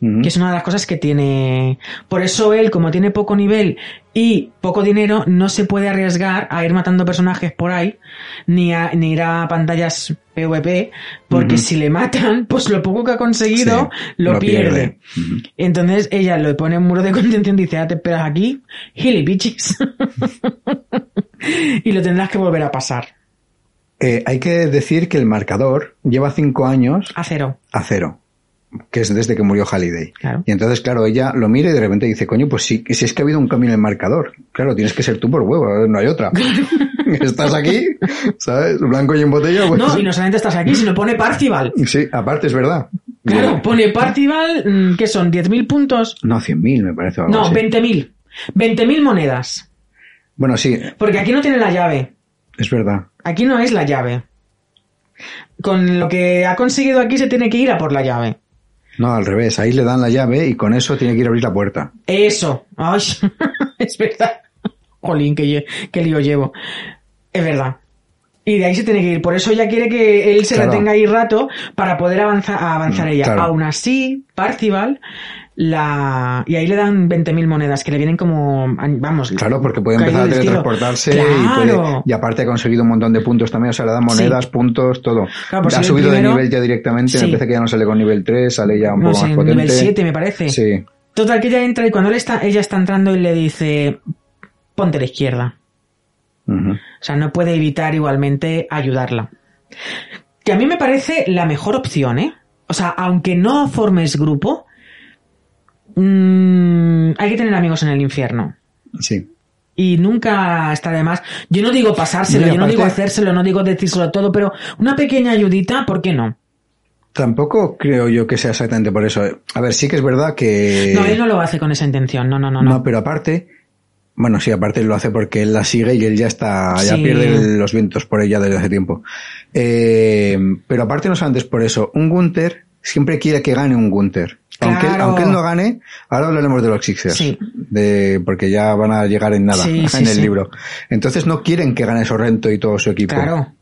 S2: Que es una de las cosas que tiene. Por eso él, como tiene poco nivel y poco dinero, no se puede arriesgar a ir matando personajes por ahí, ni a ni ir a pantallas PvP, porque si le matan, *laughs* pues lo poco que ha conseguido
S1: Sí,
S2: lo,
S1: lo
S2: pierde. Entonces ella le pone un muro de *laughs* contención y dice, ah, te esperas aquí, gilipichis. *laughs* y lo tendrás que volver a pasar.
S1: Eh, hay que decir que el marcador lleva cinco años
S2: A cero.
S1: a cero, que es desde que murió Halliday.
S2: Claro.
S1: Y entonces, claro, ella lo mira y de repente dice, coño, pues sí, si es que ha habido un cambio en el marcador. Claro, tienes que ser tú por huevo, no hay otra. *laughs* Estás aquí, ¿sabes? Blanco y en botella, pues...
S2: No, y no solamente estás aquí, sino pone Parcival.
S1: Sí, aparte es verdad.
S2: Claro, pone Parcival, mm, ¿qué son? ¿10.000 puntos?
S1: No, 100.000 me parece. algo
S2: No,
S1: así.
S2: 20.000. 20.000 monedas.
S1: Bueno, sí,
S2: Porque aquí no tiene la llave.
S1: Es verdad.
S2: Aquí no es la llave. Con lo que ha conseguido aquí se tiene que ir a por la llave.
S1: No, al revés. Ahí le dan la llave y con eso tiene que ir a abrir la puerta.
S2: Eso. Ay, *laughs* es verdad. Jolín, que, lle- qué lío llevo. Es verdad. Y de ahí se tiene que ir. Por eso ella quiere que él se la
S1: Claro.
S2: tenga ahí rato para poder avanzar, avanzar
S1: Mm,
S2: ella.
S1: claro.
S2: Aún así, Parcival, la... y ahí le dan 20.000 monedas que le vienen como, vamos,
S1: Claro, porque puede empezar a teletransportarse y, puede- y aparte ha conseguido un montón de puntos también. O sea, le dan monedas, puntos, todo.
S2: Claro,
S1: ha subido
S2: primero-
S1: de nivel ya directamente.
S2: Sí.
S1: Me parece que ya no sale con nivel 3, sale ya un
S2: no
S1: poco
S2: sé,
S1: más potente.
S2: nivel 7 me parece.
S1: Sí.
S2: Total que ella entra y cuando él está, ella está entrando y le dice, ponte a la izquierda. O sea, no puede evitar igualmente ayudarla. Que a mí me parece la mejor opción, ¿eh? O sea, aunque no formes grupo, mm, hay que tener amigos en el infierno.
S1: Sí.
S2: Y nunca está de más. Yo no digo pasárselo, yo no digo hacérselo, no digo decírselo todo, pero una pequeña ayudita, ¿por qué no?
S1: Tampoco creo yo que sea exactamente por eso. A ver, sí que es verdad que...
S2: No, él no lo hace con esa intención, no, no, no.
S1: No,
S2: no.
S1: pero aparte, bueno, sí, aparte lo hace porque él la sigue y él ya está, ya pierde los vientos por ella desde hace tiempo. Eh, pero aparte no solamente es por eso, un Gunter siempre quiere que gane un Gunter. Aunque, él- aunque él no gane, ahora hablaremos de los Sixers.
S2: Sí.
S1: De, porque ya van a llegar en nada
S2: Sí, *laughs*
S1: en el libro. Entonces no quieren que gane Sorrento y todo su equipo.
S2: Claro.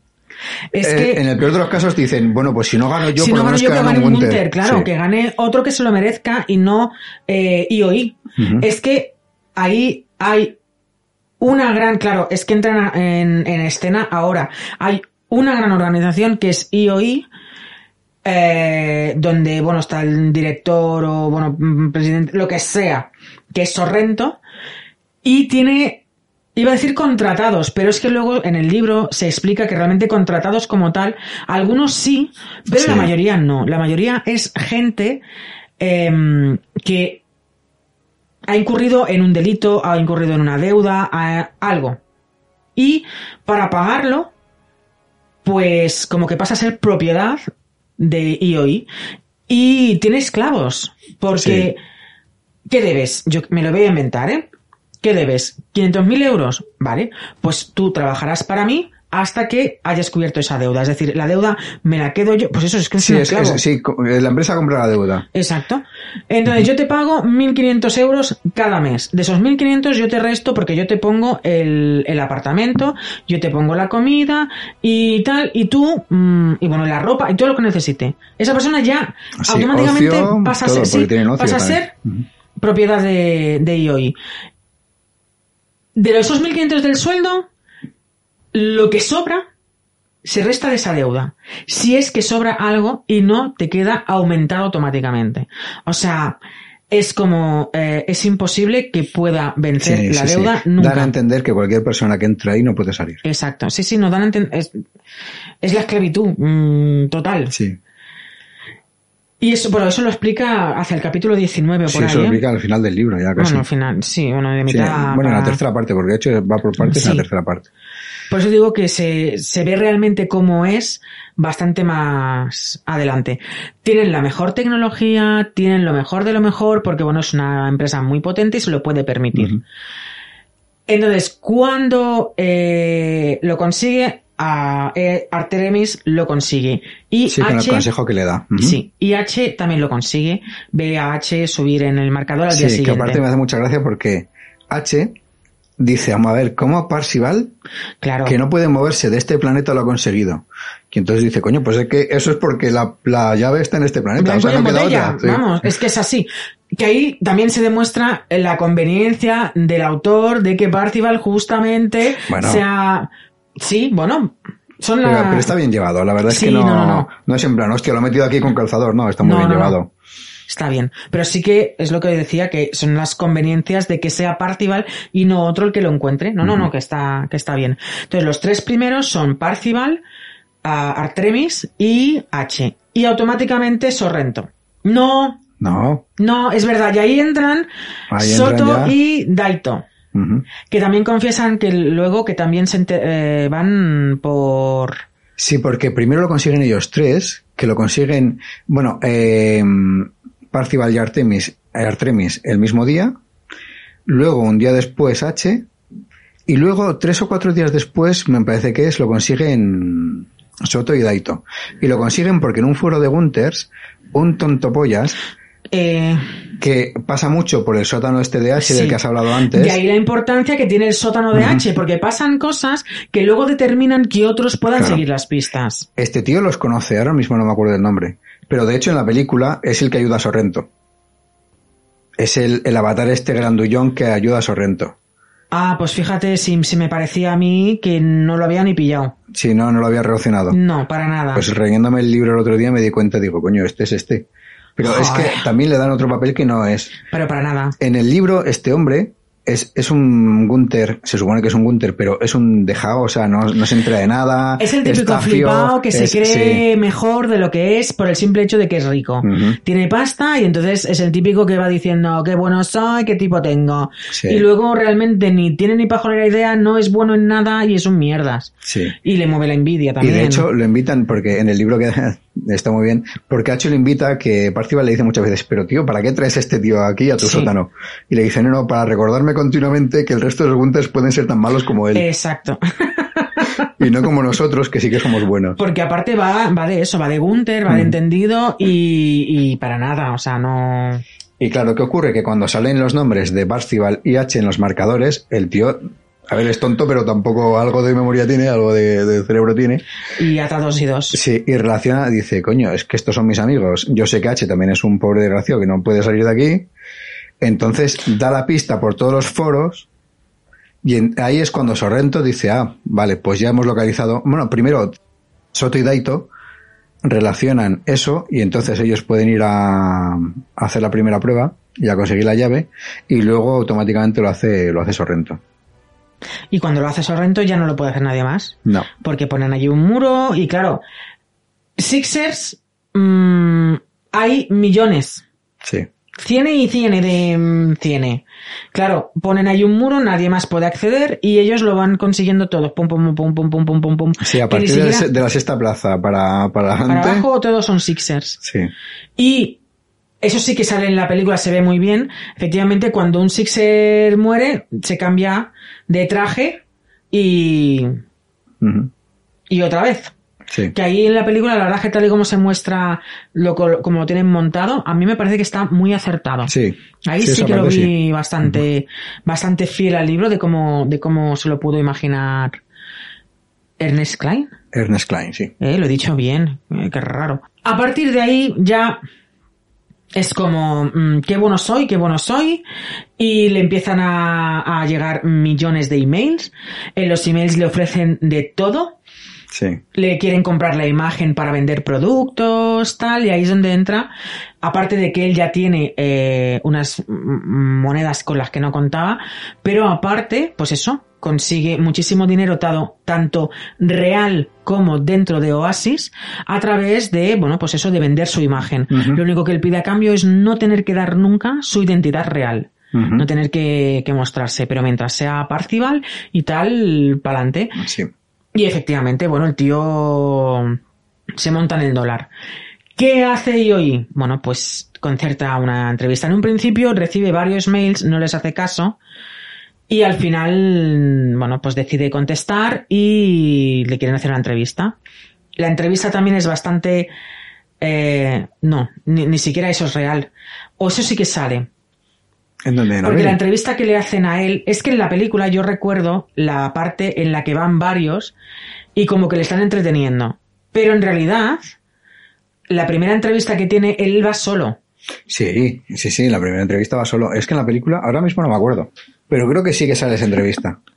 S2: Es
S1: Eh,
S2: que
S1: En el peor de los casos dicen, bueno, pues si no gano yo,
S2: si
S1: por
S2: no gano
S1: menos
S2: yo que
S1: gane
S2: gane un Gunter,
S1: Gunter.
S2: claro,
S1: Sí.
S2: que gane otro que se lo merezca y no eh, IOI.
S1: Ujú.
S2: Es que ahí hay una gran, claro, es que entran en, en escena ahora. Hay una gran organización que es IOI, eh, donde, bueno, está el director o, bueno, mm, presidente, lo que sea, que es Sorrento, y tiene, iba a decir contratados, pero es que luego en el libro se explica que realmente contratados como tal, algunos sí, pero
S1: Sí.
S2: la mayoría no. La mayoría es gente em, que ha incurrido en un delito, ha incurrido en una deuda, a- algo. Y para pagarlo, pues como que pasa a ser propiedad de IOI y tiene esclavos. Porque, ¿qué debes? Yo me lo voy a inventar, ¿eh? ¿Qué debes? ¿500.000 euros? Vale, pues tú trabajarás para mí hasta que hayas cubierto esa deuda. Es decir, la deuda me la quedo yo. Pues eso es que es
S1: Sí, es- es- sí, co- la empresa compra la deuda.
S2: Exacto. Entonces yo te pago 1.500 euros cada mes. De esos 1.500 yo te resto porque yo te pongo el, el apartamento, yo te pongo la comida y tal, y tú, mm, y bueno, la ropa y todo lo que necesite. Esa persona ya
S1: Sí,
S2: automáticamente
S1: ocio,
S2: pasa a ser, sí, pasa a ser propiedad de, de IOI. De esos 1.500 del sueldo, lo que sobra se resta de esa deuda. Si es que sobra algo y no te queda aumentado automáticamente. O sea, es como, eh, es imposible que pueda vencer
S1: Sí,
S2: la
S1: sí, sí.
S2: deuda nunca.
S1: Dan a entender que cualquier persona que entre ahí no puede salir.
S2: Exacto. Sí, sí, nos dan a entender. Es, es la esclavitud, mm, total.
S1: Sí.
S2: Y eso, bueno, eso lo explica hacia el capítulo 19 o
S1: Sí,
S2: por
S1: eso lo
S2: ¿eh?
S1: explica al final del libro, ya casi.
S2: Bueno, al final, sí, bueno, de
S1: Sí,
S2: mitad.
S1: bueno, en la tercera parte, porque de hecho va por partes en la tercera parte.
S2: Por eso digo que se, se ve realmente cómo es bastante más adelante. Tienen la mejor tecnología, tienen lo mejor de lo mejor, porque bueno, es una empresa muy potente y se lo puede permitir. Entonces, cuando eh, lo consigue, a, eh, Artemis lo consigue. Y
S1: Sí, con el consejo que le da.
S2: Sí, y H también lo consigue. Ve a H subir en el marcador al día
S1: Sí, que
S2: siguiente.
S1: aparte me hace mucha gracia porque H dice, vamos a ver, ¿cómo Parsival,
S2: Claro.
S1: que no puede moverse de este planeta, lo ha conseguido? Y entonces dice, coño, pues es que eso es porque la, la llave está en este planeta. O sea, no queda otra. Sí.
S2: vamos, es que es así. Que ahí también se demuestra la conveniencia del autor de que Parcival justamente
S1: Bueno.
S2: sea... Sí, bueno, son
S1: Pero,
S2: las...
S1: pero está bien llevado, la verdad es
S2: Sí,
S1: que no,
S2: no,
S1: no,
S2: no, no.
S1: es en plan, hostia, lo he metido aquí con calzador, no, está muy bien llevado.
S2: Está bien. Pero sí que es lo que decía, que son las conveniencias de que sea Parcival y no otro el que lo encuentre. No, no, no, que está, que está bien. Entonces, los tres primeros son Parcival, Artemis y H. Y automáticamente Sorrento. No,
S1: No.
S2: no, es verdad. Y ahí entran
S1: Ahí entran
S2: Soto
S1: ya.
S2: y Daito. Que también confiesan que luego que también se eh, van por...
S1: Sí, porque primero lo consiguen ellos tres, que lo consiguen, bueno, eh, Parcival y Artemis, Artemis el mismo día, luego un día después H, y luego tres o cuatro días después, me parece que es, lo consiguen Soto y Daito. Y lo consiguen porque en un foro de Gunters, un tontopollas,
S2: eh,
S1: que pasa mucho por el sótano este de H del
S2: Sí.
S1: que has hablado antes.
S2: De ahí la importancia que tiene el sótano de. H, porque pasan cosas que luego determinan que otros puedan
S1: Claro.
S2: seguir las pistas.
S1: Este tío los conoce, ahora mismo no me acuerdo del nombre. Pero de hecho en la película es el que ayuda a Sorrento. Es el, el avatar este grandullón que ayuda a Sorrento.
S2: Ah, pues fíjate si, si me parecía a mí que no lo había ni pillado.
S1: Si no, no lo había relacionado.
S2: No, para nada.
S1: Pues releyéndome el libro el otro día me di cuenta, digo, coño, este es este. Pero es que también le dan otro papel que no es.
S2: Pero para nada.
S1: En el libro, este hombre es, es un Gunter, se supone que es un Gunter, pero es un dejado, o sea, no, no se entera de nada.
S2: Es el típico flipado que se cree mejor de lo que es por el simple hecho de que es rico. Tiene pasta y entonces es el típico que va diciendo qué bueno soy, qué tipo tengo.
S1: Sí.
S2: Y luego realmente ni tiene ni pajolera idea, no es bueno en nada y es un mierdas.
S1: Sí.
S2: Y le mueve la envidia
S1: Y
S2: también.
S1: de hecho lo invitan porque en el libro que está muy bien, porque Hacho le invita que Parcival le dice muchas veces, pero tío, ¿para qué traes este tío aquí a tu
S2: Sí.
S1: sótano? Y le dice, no, no, para recordarme continuamente que el resto de los Gunters pueden ser tan malos como él
S2: Exacto.
S1: y no como nosotros que sí que somos buenos.
S2: Porque aparte va, va de eso, va de Gunther, va de
S1: Mm.
S2: entendido y, y para nada, o sea, no...
S1: Y claro, ¿qué ocurre? Que cuando salen los nombres de Parcival y H en los marcadores, el tío, a ver, es tonto, pero tampoco algo de memoria tiene, algo de, de cerebro tiene.
S2: Y ata dos y dos.
S1: Sí, y relaciona, dice, coño, es que estos son mis amigos. Yo sé que H también es un pobre desgraciado que no puede salir de aquí. Entonces da la pista por todos los foros. Y en- ahí es cuando Sorrento dice, ah, vale, pues ya hemos localizado. Bueno, primero Soto y Daito relacionan eso y entonces ellos pueden ir a, a hacer la primera prueba y a conseguir la llave y luego automáticamente lo hace, lo hace Sorrento.
S2: Y cuando lo hace Sorrento ya no lo puede hacer nadie más.
S1: No.
S2: Porque ponen allí un muro y claro, Sixers mm, hay millones.
S1: Sí.
S2: Ciene y ciene de mm, ciene. Claro, ponen ahí un muro, nadie más puede acceder y ellos lo van consiguiendo todo. Pum, pum, pum, pum, pum, pum, pum, pum.
S1: Sí, a partir de, la
S2: siquiera
S1: se- de la sexta plaza para, para
S2: para
S1: adelante.
S2: abajo todos son Sixers.
S1: Sí.
S2: Y eso sí que sale en la película, se ve muy bien. Efectivamente, cuando un Sixer muere, se cambia de traje y, y otra vez.
S1: Sí.
S2: Que ahí en la película, la verdad que tal y como se muestra, lo, co- como lo tienen montado, a mí me parece que está muy acertado.
S1: Sí.
S2: Ahí
S1: Sí,
S2: que lo vi
S1: sí.
S2: bastante, bastante fiel al libro de cómo, de cómo se lo pudo imaginar Ernest Klein.
S1: Ernest Klein, sí.
S2: Eh, lo he dicho bien, eh, qué raro. A partir de ahí ya es como, mm, qué bueno soy, qué bueno soy, y le empiezan a, a llegar millones de emails. En los emails le ofrecen de todo.
S1: Sí.
S2: le quieren comprar la imagen para vender productos, tal, y ahí es donde entra, aparte de que él ya tiene eh, unas monedas con las que no contaba, pero aparte, pues eso, consigue muchísimo dinero tanto real como dentro de Oasis a través de, bueno, pues eso de vender su imagen. Lo único que él pide a cambio es no tener que dar nunca su identidad real. No tener que, que mostrarse, pero mientras sea Parcival y tal, pa'lante.
S1: Sí.
S2: Y efectivamente, bueno, el tío se monta en el dólar. ¿Qué hace IOI? Bueno, pues concerta una entrevista. En un principio recibe varios mails, no les hace caso. Y al final, bueno, pues decide contestar y le quieren hacer una entrevista. La entrevista también es bastante... eh, no, ni, ni siquiera eso es real. O eso sí que sale.
S1: ¿En dónde? ¿En la
S2: Porque la entrevista que le hacen a él es que en la película yo recuerdo la parte en la que van varios y como que le están entreteniendo. Pero en realidad, la primera entrevista que tiene, él va solo.
S1: Sí, sí, sí, la primera entrevista va solo. Es que en la película, ahora mismo no me acuerdo, pero creo que sí que sale esa entrevista. *laughs*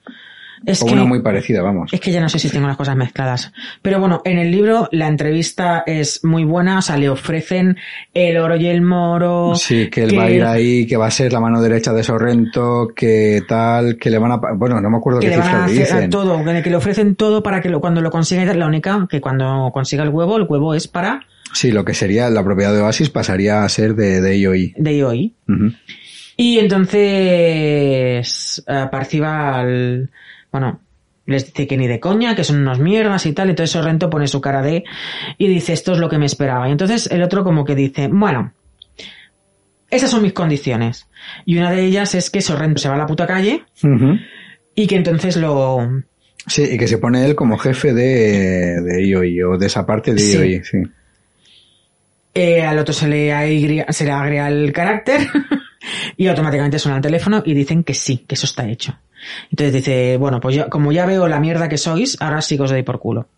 S2: Es
S1: o
S2: que,
S1: una muy parecida, vamos.
S2: es que ya no sé si tengo las cosas mezcladas. Pero bueno, en el libro la entrevista es muy buena, o sea, le ofrecen el oro y el moro.
S1: Sí, que él va a ir ahí, que va a ser la mano derecha de Sorrento, que tal, que le van a... Bueno, no me acuerdo
S2: que
S1: qué
S2: le van a
S1: cifras le
S2: hacer
S1: dicen.
S2: todo, que le- que ofrecen todo para que lo- cuando lo consiga, la única que cuando consiga el huevo, el huevo es para
S1: Sí, lo que sería la propiedad de Oasis pasaría a ser de, de IOI.
S2: de IOI.
S1: Ujú.
S2: Y entonces eh, Parcival, bueno, les dice que ni de coña, que son unos mierdas y tal, entonces Sorrento pone su cara de y dice esto es lo que me esperaba. Y entonces el otro como que dice, bueno, esas son mis condiciones. Y una de ellas es que Sorrento se va a la puta calle y que entonces lo...
S1: Sí, y que se pone él como jefe de, de IOI, o de esa parte de
S2: Sí.
S1: IOI, sí.
S2: eh, al otro se le, agria- se le agrega el carácter *laughs* *laughs* y automáticamente suena el teléfono y dicen que sí, que eso está hecho. Entonces dice, bueno, pues yo, como ya veo la mierda que sois, ahora sí que os doy por culo.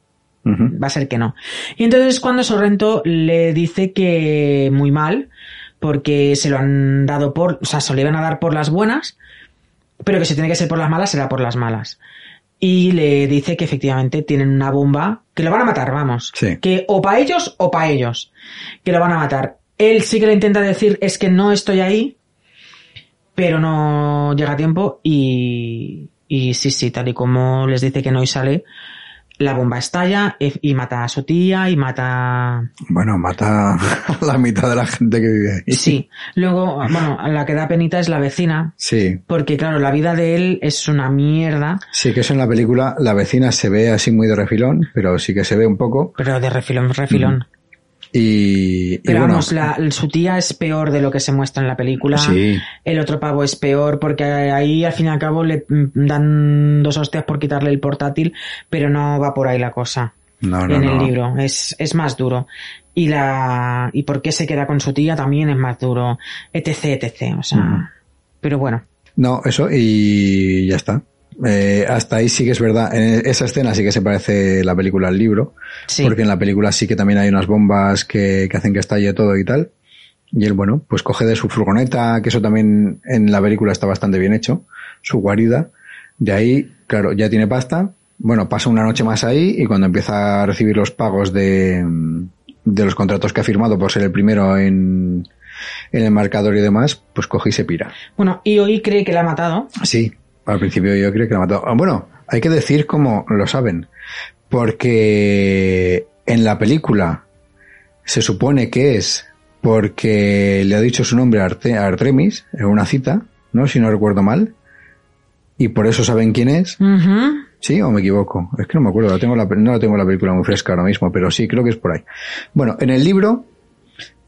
S2: Va a ser que no. Y entonces cuando Sorrento le dice que muy mal, porque se lo han dado por, o sea, se lo iban a dar por las buenas, pero que si tiene que ser por las malas, será por las malas. Y le dice que efectivamente tienen una bomba, que lo van a matar, vamos.
S1: Sí.
S2: Que o para ellos o para ellos, que lo van a matar. Él sí que le intenta decir, es que no estoy ahí, pero no llega a tiempo y, y sí, sí, tal y como les dice que no y sale, la bomba estalla y, mata a su tía y mata...
S1: Bueno, mata a *laughs* la mitad de la gente que vive ahí.
S2: Sí. Luego, bueno, la que da penita es la vecina,
S1: Sí,
S2: porque claro, la vida de él es una mierda,
S1: sí que eso en la película, la vecina se ve así muy de refilón, pero sí que se ve un poco.
S2: pero de refilón, refilón.
S1: Y, y
S2: Pero
S1: bueno,
S2: vamos, la, su tía es peor de lo que se muestra en la película.
S1: Sí.
S2: El otro pavo es peor porque ahí al fin y al cabo le mm, dan dos hostias por quitarle el portátil, pero no va por ahí la cosa.
S1: no, no,
S2: en el
S1: no.
S2: libro es, es más duro. Y la y por qué se queda con su tía también es más duro, etc, etc. O sea,
S1: Ujú.
S2: pero bueno.
S1: No, eso y ya está. Eh, hasta ahí sí que es verdad. En esa escena sí que se parece la película al libro.
S2: Sí.
S1: Porque en la película sí que también hay unas bombas que, que hacen que estalle todo y tal. Y él, bueno, pues coge de su furgoneta, que eso también en la película está bastante bien hecho, su guarida. De ahí, claro, ya tiene pasta. Bueno, pasa una noche más ahí y cuando empieza a recibir los pagos de, de los contratos que ha firmado por ser el primero en, en el marcador y demás, pues coge y se pira.
S2: Bueno, y hoy cree que la ha matado.
S1: Sí, al principio yo creo que la mató. Ah, Bueno, hay que decir cómo lo saben. Porque en la película se supone que es porque le ha dicho su nombre a, Arte- a Artemis en una cita, ¿no? Si no recuerdo mal. Y por eso saben quién es. ¿Sí o me equivoco? Es que no me acuerdo, la tengo la, no la tengo la película muy fresca ahora mismo, pero sí, creo que es por ahí. Bueno, en el libro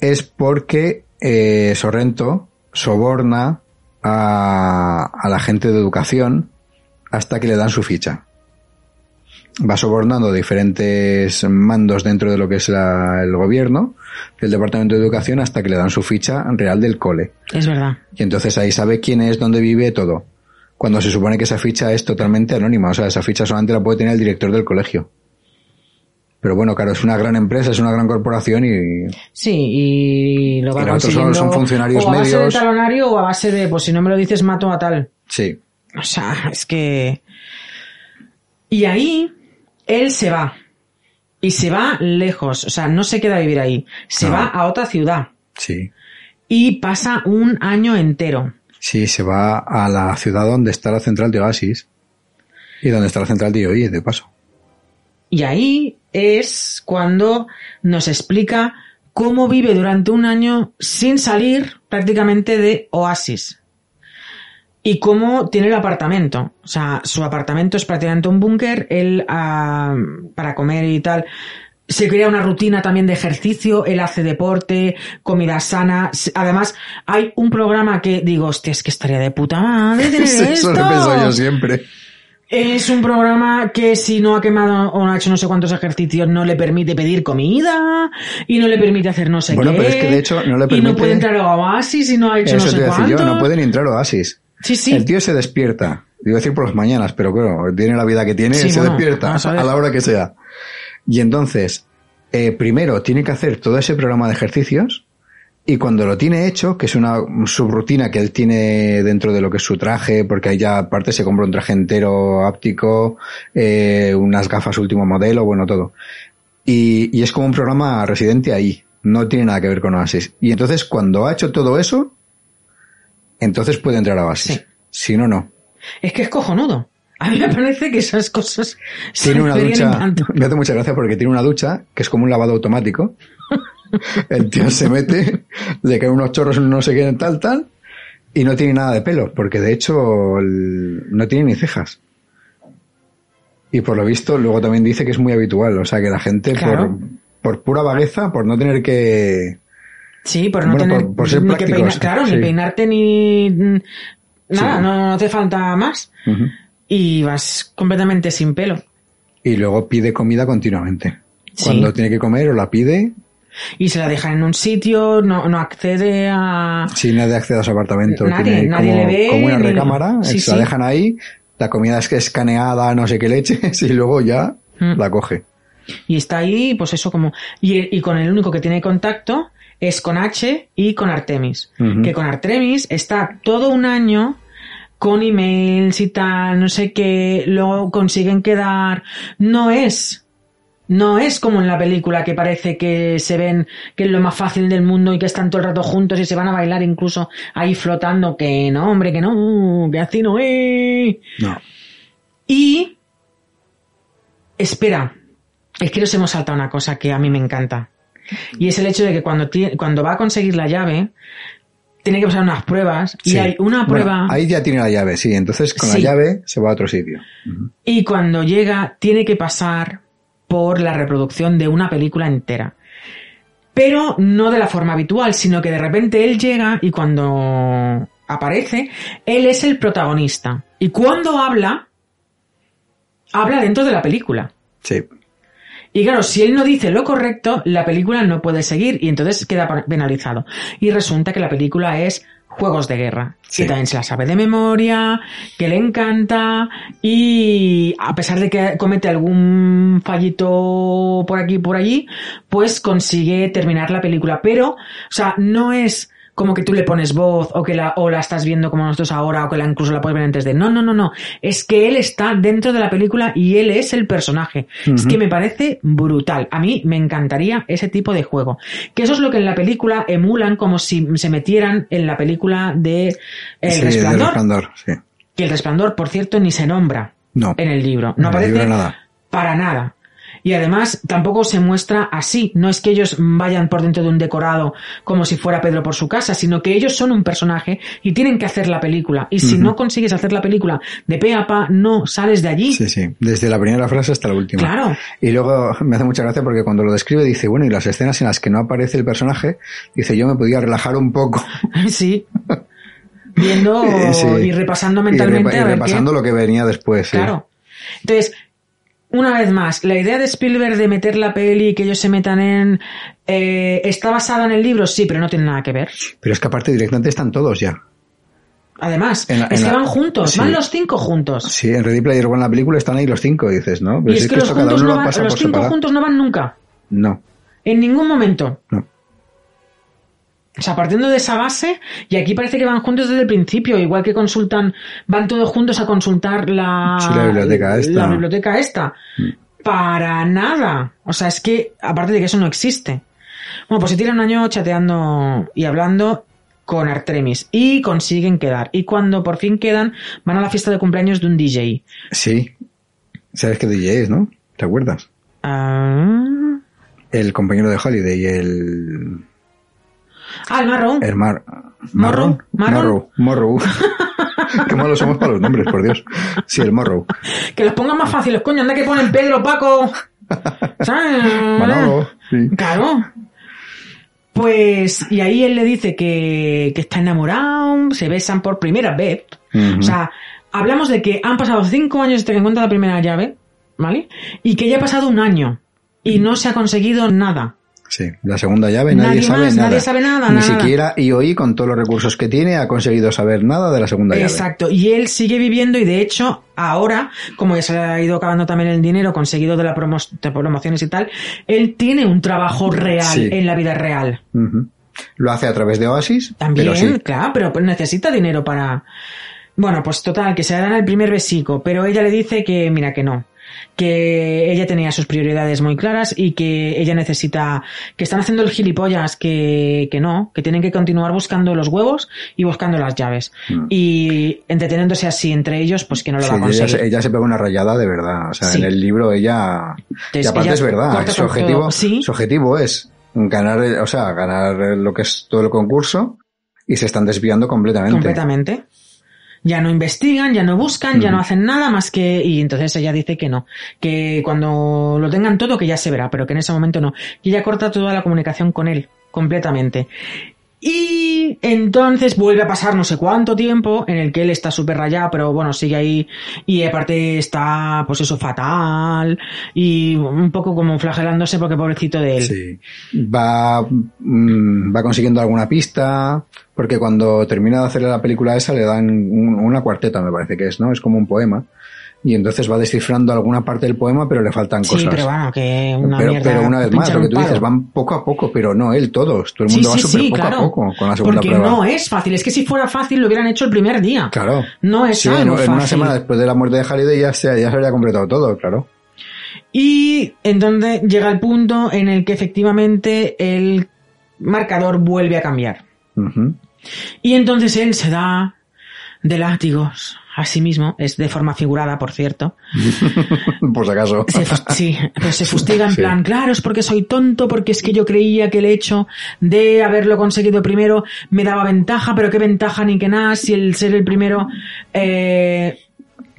S1: es porque eh, Sorrento soborna a, a la gente de educación hasta que le dan su ficha. Va sobornando diferentes mandos dentro de lo que es la- el gobierno, el departamento de educación, hasta que le dan su ficha real del cole.
S2: Es verdad.
S1: Y entonces ahí sabe quién es, dónde vive, todo. Cuando se supone que esa ficha es totalmente anónima, o sea, esa ficha solamente la puede tener el director del colegio. Pero bueno, claro, es una gran empresa, es una gran corporación y
S2: Sí, y lo va
S1: Y son-
S2: consiguiendo
S1: son funcionarios
S2: o a base
S1: medios.
S2: de talonario o a base de, pues si no me lo dices, mato a tal.
S1: sí,
S2: O sea, es que... Y ahí, él se va. y se va lejos, o sea, no se queda a vivir ahí, se
S1: No.
S2: va a otra ciudad
S1: Sí.
S2: y pasa un año entero.
S1: Sí, se va a la ciudad donde está la central de Oasis y donde está la central de IOI, de paso.
S2: Y ahí es cuando nos explica cómo vive durante un año sin salir prácticamente de Oasis. Y cómo tiene el apartamento. O sea, su apartamento es prácticamente un búnker. Él, ah, para comer y tal, se crea una rutina también de ejercicio. Él hace deporte, comida sana. Además, hay un programa que digo, hostia, es que estaría de puta madre tener *laughs*
S1: Eso lo pienso yo siempre.
S2: Es un programa que si no ha quemado o no ha hecho no sé cuántos ejercicios no le permite pedir comida y no le permite hacer no sé
S1: Bueno,
S2: qué.
S1: pero es que de hecho no le
S2: Y no
S1: permite-
S2: puede entrar a Oasis y no ha hecho
S1: Eso
S2: no sé
S1: iba a decir
S2: cuánto.
S1: yo, no puede ni entrar a Oasis.
S2: Sí, sí.
S1: El tío se despierta. Iba a decir por las mañanas, pero claro, tiene la vida que tiene,
S2: Sí,
S1: se
S2: bueno,
S1: despierta
S2: a
S1: a, la hora que sea. Y entonces, eh, primero tiene que hacer todo ese programa de ejercicios y cuando lo tiene hecho, que es una subrutina que él tiene dentro de lo que es su traje, porque ahí ya aparte se compra un traje entero áptico, eh, unas gafas último modelo, bueno, todo. Y, y es como un programa residente ahí, no tiene nada que ver con Oasis. Y entonces cuando ha hecho todo eso, entonces puede entrar a Oasis.
S2: Sí.
S1: Si no, no.
S2: Es que es cojonudo. A mí me parece que esas cosas se
S1: Tiene una ducha, me hace mucha gracia porque tiene una ducha que es como un lavado automático. El tío se mete, le caen unos chorros no sé qué, tal, tal, y no tiene nada de pelo, porque de hecho el- no tiene ni cejas. Y por lo visto, luego también dice que es muy habitual, o sea que la gente
S2: Claro.
S1: por, por pura vagueza, por no tener que...
S2: Sí, por no
S1: Bueno,
S2: tener
S1: por- por ser
S2: ni que
S1: prácticos,
S2: peinar, claro,
S1: sí.
S2: ni peinarte ni nada,
S1: Sí.
S2: no, no te falta más. Y vas completamente sin pelo.
S1: Y luego pide comida continuamente.
S2: Sí.
S1: Cuando tiene que comer o la pide,
S2: Y se la dejan en un sitio, no, no accede a...
S1: Si nadie accede a su apartamento,
S2: Nadie, nadie
S1: como,
S2: le ve,
S1: como una recámara,
S2: Sí,
S1: se la
S2: sí.
S1: dejan ahí, la comida es que escaneada, no sé qué leches, *laughs* y luego ya
S2: Mm.
S1: la coge.
S2: Y está ahí, pues eso como... Y, y con el único que tiene contacto es con H y con Artemis. Que con Artemis está todo un año con emails y tal, no sé qué, luego consiguen quedar. No es... No es como en la película que parece que se ven que es lo más fácil del mundo y que están todo el rato juntos y se van a bailar incluso ahí flotando. Que no, hombre, que no, que así no es.
S1: No.
S2: Y espera, es que nos hemos saltado una cosa que a mí me encanta. Y es el hecho de que cuando, cuando va a conseguir la llave, tiene que pasar unas pruebas y hay una
S1: Bueno,
S2: prueba
S1: ahí ya tiene la llave, sí. Entonces con
S2: Sí.
S1: la llave se va a otro sitio.
S2: Y cuando llega tiene que pasar por la reproducción de una película entera. Pero no de la forma habitual, sino que de repente él llega y cuando aparece, él es el protagonista. Y cuando habla, habla dentro de la película.
S1: Sí.
S2: Y claro, si él no dice lo correcto, la película no puede seguir y entonces queda penalizado. Y resulta que la película es Juegos de Guerra,
S1: Sí.
S2: que también se la sabe de memoria, que le encanta y a pesar de que comete algún fallito por aquí y por allí, pues consigue terminar la película. Pero, o sea, no es como que tú le pones voz o que la, o la estás viendo como nosotros ahora o que la incluso la puedes ver en 3D. No, no, no, no. Es que él está dentro de la película y él es el personaje. Es que me parece brutal. A mí me encantaría ese tipo de juego. Que eso es lo que en la película emulan como si se metieran en la película de El
S1: Sí, del
S2: Resplandor.
S1: resplandor, sí.
S2: Que el Resplandor, por cierto, ni se nombra
S1: No.
S2: en el libro. No aparece
S1: nada.
S2: para nada. Y además tampoco se muestra así. No es que ellos vayan por dentro de un decorado como si fuera Pedro por su casa, sino que ellos son un personaje y tienen que hacer la película. Y si no consigues hacer la película de pe a pa, no sales de allí.
S1: Sí, sí. Desde la primera frase hasta la última.
S2: Claro.
S1: Y luego *laughs* me hace mucha gracia porque cuando lo describe dice, bueno, y las escenas en las que no aparece el personaje, dice, yo me podía relajar un poco. *laughs*
S2: Sí. *laughs* Viendo
S1: sí.
S2: y repasando
S1: Y
S2: mentalmente
S1: repa- y
S2: a ver qué-
S1: repasando lo que venía después. sí.
S2: Claro. Entonces, una vez más, la idea de Spielberg de meter la peli y que ellos se metan en... eh, ¿Está basada en el libro? Sí, pero no tiene nada que ver.
S1: Pero es que aparte directamente están todos ya.
S2: Además,
S1: En la-
S2: es
S1: en
S2: que
S1: la-
S2: van juntos,
S1: sí.
S2: van los cinco juntos.
S1: Sí, en Ready Player One la película están ahí los cinco, dices, ¿no? Pero
S2: y
S1: si
S2: es que los, juntos no van, cinco
S1: separado.
S2: juntos no van nunca.
S1: No,
S2: En ningún momento.
S1: no.
S2: O sea, partiendo de esa base, y aquí parece que van juntos desde el principio, igual que consultan, van todos juntos a consultar la,
S1: Sí, la biblioteca esta.
S2: la biblioteca esta. para nada. O sea, es que, aparte de que eso no existe. Bueno, pues se tira un año chateando y hablando con Artemis y consiguen quedar. Y cuando por fin quedan, van a la fiesta de cumpleaños de un DJ.
S1: Sí. ¿Sabes qué DJ es, no? ¿Te acuerdas?
S2: Ah,
S1: El compañero de Holiday, el...
S2: ah el marrón.
S1: El Mar...
S2: Morrow, Marron.
S1: Morrow. Qué malos somos para los nombres, por Dios. Sí, el Morrow.
S2: Que los pongan más fáciles, coño. Anda que ponen Pedro, Paco. *laughs* ¿Sabes?
S1: Manolo. Sí.
S2: Claro. Pues, y ahí él le dice que, que está enamorado, se besan por primera vez. O sea, hablamos de que han pasado cinco años desde que encuentra la primera llave, ¿vale? Y que ya ha pasado un año y no se ha conseguido nada.
S1: Sí, la segunda llave nadie,
S2: Nadie
S1: sabe
S2: más,
S1: nada.
S2: nadie sabe nada,
S1: Ni
S2: nada.
S1: siquiera IOI, con todos los recursos que tiene, ha conseguido saber nada de la segunda llave.
S2: Exacto. Y él sigue viviendo y de hecho ahora, como ya se ha ido acabando también el dinero conseguido de las promociones y tal, él tiene un trabajo real
S1: Sí.
S2: en la vida real.
S1: Lo hace a través de Oasis,
S2: También,
S1: pero sí.
S2: claro, pero necesita dinero para... Bueno, pues total, que se dan el primer besico, pero ella le dice que, mira, que no. Que ella tenía sus prioridades muy claras y que ella necesita, que están haciendo el gilipollas, que, que no, que tienen que continuar buscando los huevos y buscando las llaves.
S1: Mm.
S2: Y entreteniéndose así entre ellos, pues que no lo
S1: Sí,
S2: va a conseguir.
S1: se, ella se pega una rayada de verdad. O sea,
S2: Sí.
S1: en el libro ella...
S2: Entonces,
S1: y aparte
S2: ella
S1: es verdad. Su objetivo.
S2: Sí.
S1: su objetivo es ganar, o sea, ganar lo que es todo el concurso y se están desviando completamente.
S2: Completamente. Ya no investigan, ya no buscan, ya no hacen nada más que... Y entonces ella dice que no. Que cuando lo tengan todo, que ya se verá, pero que en ese momento no. Y ella corta toda la comunicación con él, completamente. Y entonces vuelve a pasar no sé cuánto tiempo en el que él está súper rayado, pero bueno, sigue ahí y aparte está, pues eso, fatal y un poco como flagelándose porque pobrecito de él.
S1: Sí. Va, mm, va consiguiendo alguna pista, porque cuando termina de hacer la película esa le dan un- una cuarteta, me parece que es, ¿no? Es como un poema. Y entonces va descifrando alguna parte del poema, pero le faltan
S2: Sí,
S1: cosas.
S2: pero bueno, que una
S1: pero,
S2: mierda.
S1: pero una vez más, lo que tú dices, van poco a poco, pero no él, todos. Todo el
S2: Sí,
S1: mundo va súper
S2: sí,
S1: poco
S2: claro.
S1: a poco con la segunda
S2: Porque
S1: prueba.
S2: no es fácil. Es que si fuera fácil lo hubieran hecho el primer día.
S1: Claro.
S2: No es
S1: Sí,
S2: algo
S1: en, en una
S2: fácil.
S1: semana después de la muerte de Halliday ya se, ya se habría completado todo, claro.
S2: Y entonces llega el punto en el que efectivamente el marcador vuelve a cambiar. Y entonces él se da de látigos a sí mismo, es de forma figurada, por cierto. *laughs*
S1: Por si acaso.
S2: Se sí, pero se fustiga en
S1: Sí.
S2: plan, claro, es porque soy tonto, porque es que yo creía que el hecho de haberlo conseguido primero me daba ventaja, pero qué ventaja ni que nada, si el ser el primero, eh,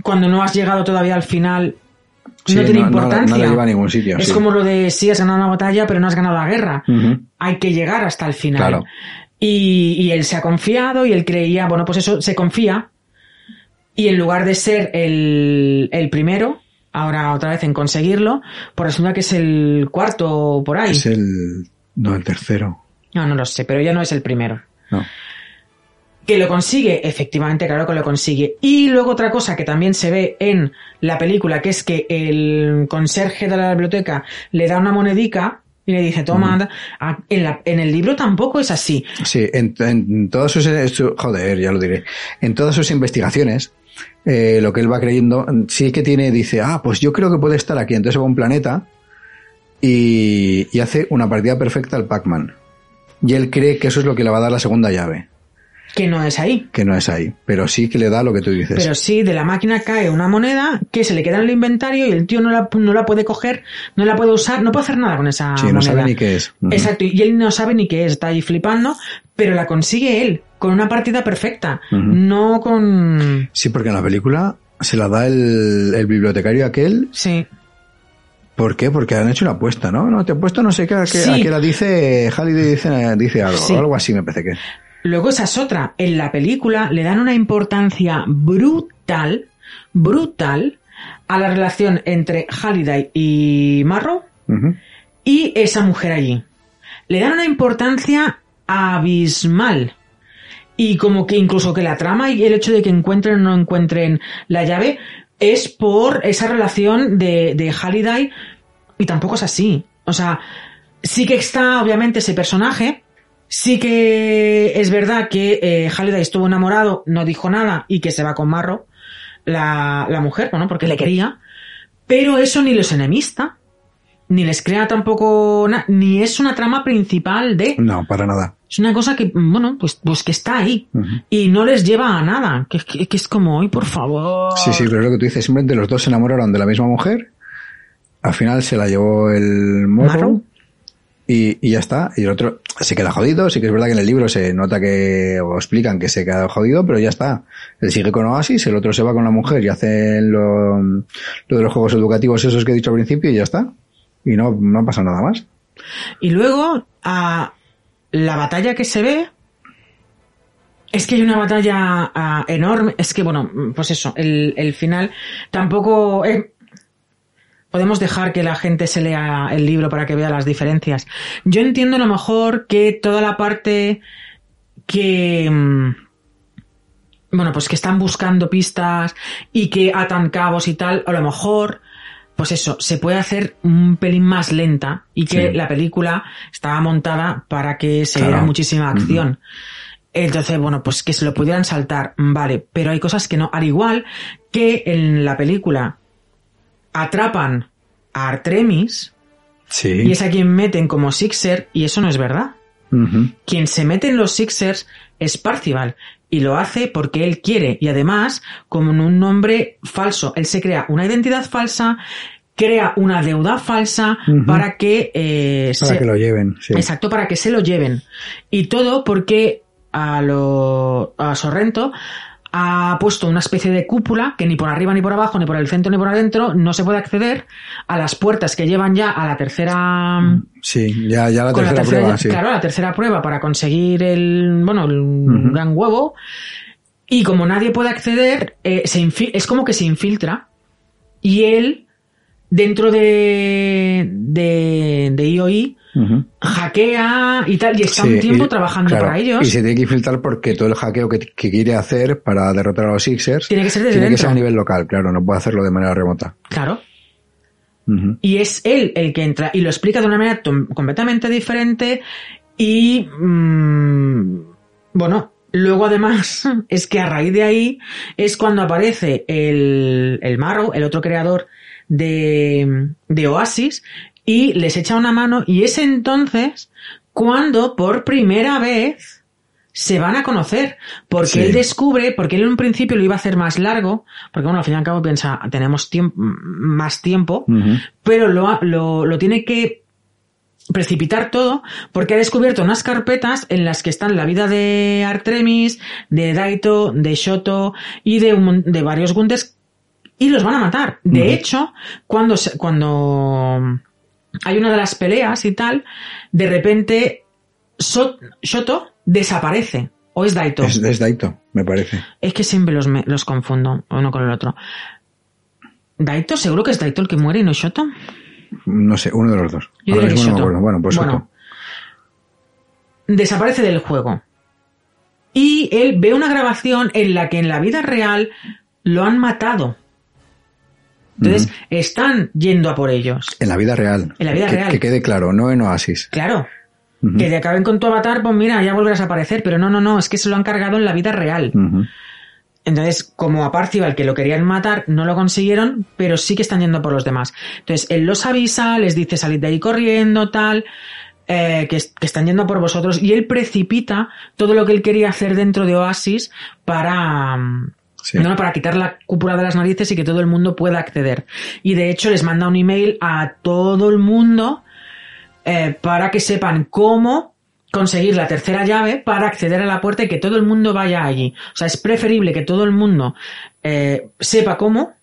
S2: cuando no has llegado todavía al final,
S1: Sí,
S2: no tiene
S1: no- no-
S2: importancia.
S1: no le lleva a ningún sitio,
S2: Es
S1: sí.
S2: como lo de si has ganado una batalla, pero no has ganado la guerra. Hay que llegar hasta el final.
S1: Claro.
S2: Y, y él se ha confiado y él creía, bueno, pues eso, se confía. Y en lugar de ser el, el primero, ahora otra vez en conseguirlo, pues resulta que es el cuarto por ahí.
S1: Es el... No, el tercero.
S2: No, no lo sé, pero ya no es el primero.
S1: No.
S2: Que lo consigue, efectivamente, claro que lo consigue. Y luego otra cosa que también se ve en la película, que es que el conserje de la biblioteca le da una monedica y le dice, toma, anda". Ah, en, la- en el libro tampoco es así.
S1: Sí, en, en todas sus... su- Joder, ya lo diré. En todas sus investigaciones, eh, lo que él va creyendo, sí que tiene, dice, ah, pues yo creo que puede estar aquí. Entonces va a un planeta y, y hace una partida perfecta al Pac-Man. Y él cree que eso es lo que le va a dar la segunda llave,
S2: Que no es ahí.
S1: que no es ahí. Pero sí que le da lo que tú dices.
S2: Pero sí, de la máquina cae una moneda que se le queda en el inventario y el tío no la, no la puede coger, no la puede usar, no puede hacer nada con esa
S1: sí, no
S2: moneda.
S1: sabe ni qué es.
S2: Exacto, y él no sabe ni qué es, está ahí flipando, pero la consigue él, con una partida perfecta, no con...
S1: Sí, porque en la película se la da el, el bibliotecario aquel.
S2: Sí,
S1: ¿Por qué? Porque han hecho una apuesta, ¿no? No, te he puesto no sé qué, a qué,
S2: Sí.
S1: a qué la dice, Halliday dice, dice algo,
S2: Sí.
S1: algo así me parece que es.
S2: Luego esa es otra. En la película le dan una importancia brutal, brutal, a la relación entre Halliday y Marrow y esa mujer allí. Le dan una importancia abismal. Y como que incluso que la trama y el hecho de que encuentren o no encuentren la llave es por esa relación de, de Halliday y tampoco es así. O sea, sí que está obviamente ese personaje, sí que es verdad que eh, Halliday estuvo enamorado, no dijo nada y que se va con Marro, la, la mujer, bueno, porque le quería, Pero eso ni los enemista, ni les crea tampoco, na- ni es una trama principal de...
S1: No, para nada.
S2: Es una cosa que, bueno, pues, pues que está ahí y no les lleva a nada. Que, que- que es como, ay, por favor.
S1: Sí, sí, pero es lo que tú dices, simplemente los dos se enamoraron de la misma mujer, al final se la llevó el morro
S2: Marrow.
S1: Y, y ya está. Y el otro se queda jodido, sí que es verdad que en el libro se nota que, o explican que se queda jodido, pero ya está. Él sigue con Oasis, el otro se va con la mujer y hace lo, lo de los juegos educativos esos que he dicho al principio y ya está. Y no, no pasa nada más.
S2: Y luego, a la batalla que se ve. Es que hay una batalla ah, enorme. Es que, bueno, pues eso, el, el final tampoco. eh, podemos dejar que la gente se lea el libro para que vea las diferencias. Yo entiendo a lo mejor que toda la parte que. mm, Bueno, pues que están buscando pistas y que atan cabos y tal, a lo mejor pues eso, se puede hacer un pelín más lenta y que
S1: Sí.
S2: la película estaba montada para que se
S1: Claro.
S2: muchísima acción. Entonces, bueno, pues que se lo pudieran saltar, vale, pero hay cosas que no. Al igual que en la película atrapan a Artemis
S1: Sí.
S2: y es a quien meten como Sixer y eso no es verdad. Quien se mete en los Sixers es Parcival y lo hace porque él quiere y además como un nombre falso. Él se crea una identidad falsa, crea una deuda falsa para que eh,
S1: Para
S2: se-
S1: que lo lleven, sí.
S2: Exacto, para que se lo lleven. Y todo porque a lo a Sorrento ha puesto una especie de cúpula que ni por arriba ni por abajo, ni por el centro ni por adentro no se puede acceder a las puertas que llevan ya a la tercera
S1: Sí, ya, ya la tercera, prueba, sí.
S2: Claro, la tercera prueba para conseguir el, bueno, el gran huevo. Y como nadie puede acceder, eh, se es como que se infiltra. Y él, dentro de, de, de IOI,
S1: Ujú.
S2: hackea y tal, y está
S1: Sí,
S2: un tiempo
S1: y-
S2: trabajando
S1: claro,
S2: para ellos.
S1: Y se tiene que infiltrar porque todo el hackeo que, que quiere hacer para derrotar a los Sixers
S2: Tiene que ser desde
S1: tiene que ser a nivel local, claro, no puede hacerlo de manera remota.
S2: Claro. Y es él el que entra y lo explica de una manera completamente diferente y mm, bueno, luego además *laughs* es que a raíz de ahí es cuando aparece el, el Marrow, el otro creador de, de Oasis y les echa una mano y es entonces cuando por primera vez se van a conocer, porque
S1: Sí.
S2: él descubre, porque él en un principio lo iba a hacer más largo, porque bueno, al fin y al cabo piensa, tenemos tiemp- más tiempo, pero lo, lo, lo tiene que precipitar todo porque ha descubierto unas carpetas en las que están la vida de Artemis, de Daito, de Shoto y de, un mon- de varios Gunters y los van a matar. De hecho, cuando, se- cuando hay una de las peleas y tal, de repente So- Shoto desaparece. O es Daito.
S1: Es, es Daito, me parece.
S2: Es que siempre los, me- los confundo uno con el otro. ¿Daito? ¿Seguro que es Daito el que muere y no Shoto?
S1: No sé, uno de los dos.
S2: Yo
S1: Ahora
S2: diría que
S1: mismo no me
S2: Shoto.
S1: acuerdo. Bueno, pues
S2: Bueno,
S1: Soto.
S2: desaparece del juego. Y él ve una grabación en la que en la vida real lo han matado. Entonces, están yendo a por ellos.
S1: En la vida real.
S2: En la vida
S1: que,
S2: real.
S1: Que quede claro, no en Oasis.
S2: Claro. Que te acaben con tu avatar, pues mira, ya volverás a aparecer. Pero no, no, no, es que se lo han cargado en la vida real. Entonces, como a Parcival que lo querían matar, no lo consiguieron, pero sí que están yendo por los demás. Entonces, él los avisa, les dice salid de ahí corriendo, tal, eh, que, es- que están yendo por vosotros, y él precipita todo lo que él quería hacer dentro de Oasis para, mm,
S1: Sí.
S2: no, para quitar la cúpula de las narices y que todo el mundo pueda acceder. Y de hecho les manda un email a todo el mundo eh, para que sepan cómo conseguir la tercera llave para acceder a la puerta y que todo el mundo vaya allí. O sea, es preferible que todo el mundo eh, sepa cómo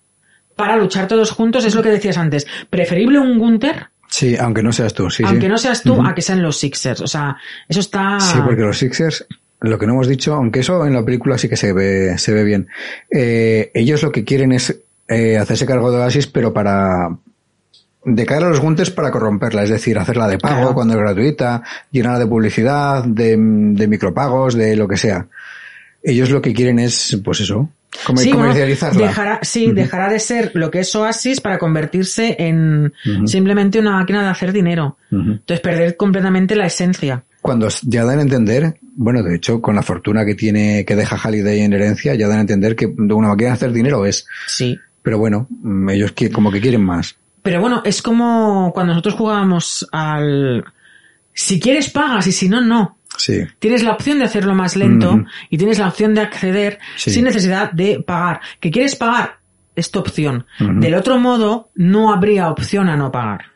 S2: para luchar todos juntos. Es lo que decías antes. Preferible un Gunter,
S1: Sí, aunque no seas tú. Sí,
S2: aunque
S1: sí.
S2: no seas tú, a que sean los Sixers. O sea, eso está...
S1: Sí, porque los Sixers, lo que no hemos dicho, aunque eso en la película sí que se ve, se ve bien, eh, ellos lo que quieren es eh, hacerse cargo de Oasis, pero para de cara a los Gunters para corromperla, es decir, hacerla de pago
S2: Claro.
S1: cuando es gratuita, llenarla de publicidad, de, de micropagos, de lo que sea. Ellos lo que quieren es, pues eso, comer-
S2: Sí, bueno,
S1: comercializarla.
S2: dejará, sí, dejará de ser lo que es Oasis para convertirse en simplemente una máquina de hacer dinero. Entonces perder completamente la esencia.
S1: Cuando ya dan a entender, bueno, de hecho, con la fortuna que tiene, que deja Halliday en herencia, ya dan a entender que una máquina de hacer dinero es.
S2: Sí.
S1: Pero bueno, mm, ellos como que quieren más.
S2: Pero bueno, es como cuando nosotros jugábamos al... Si quieres pagas y si no, no.
S1: Sí.
S2: Tienes la opción de hacerlo más lento y tienes la opción de acceder
S1: Sí.
S2: sin necesidad de pagar. ¿Que quieres pagar? Es tu opción. Del otro modo, no habría opción a no pagar.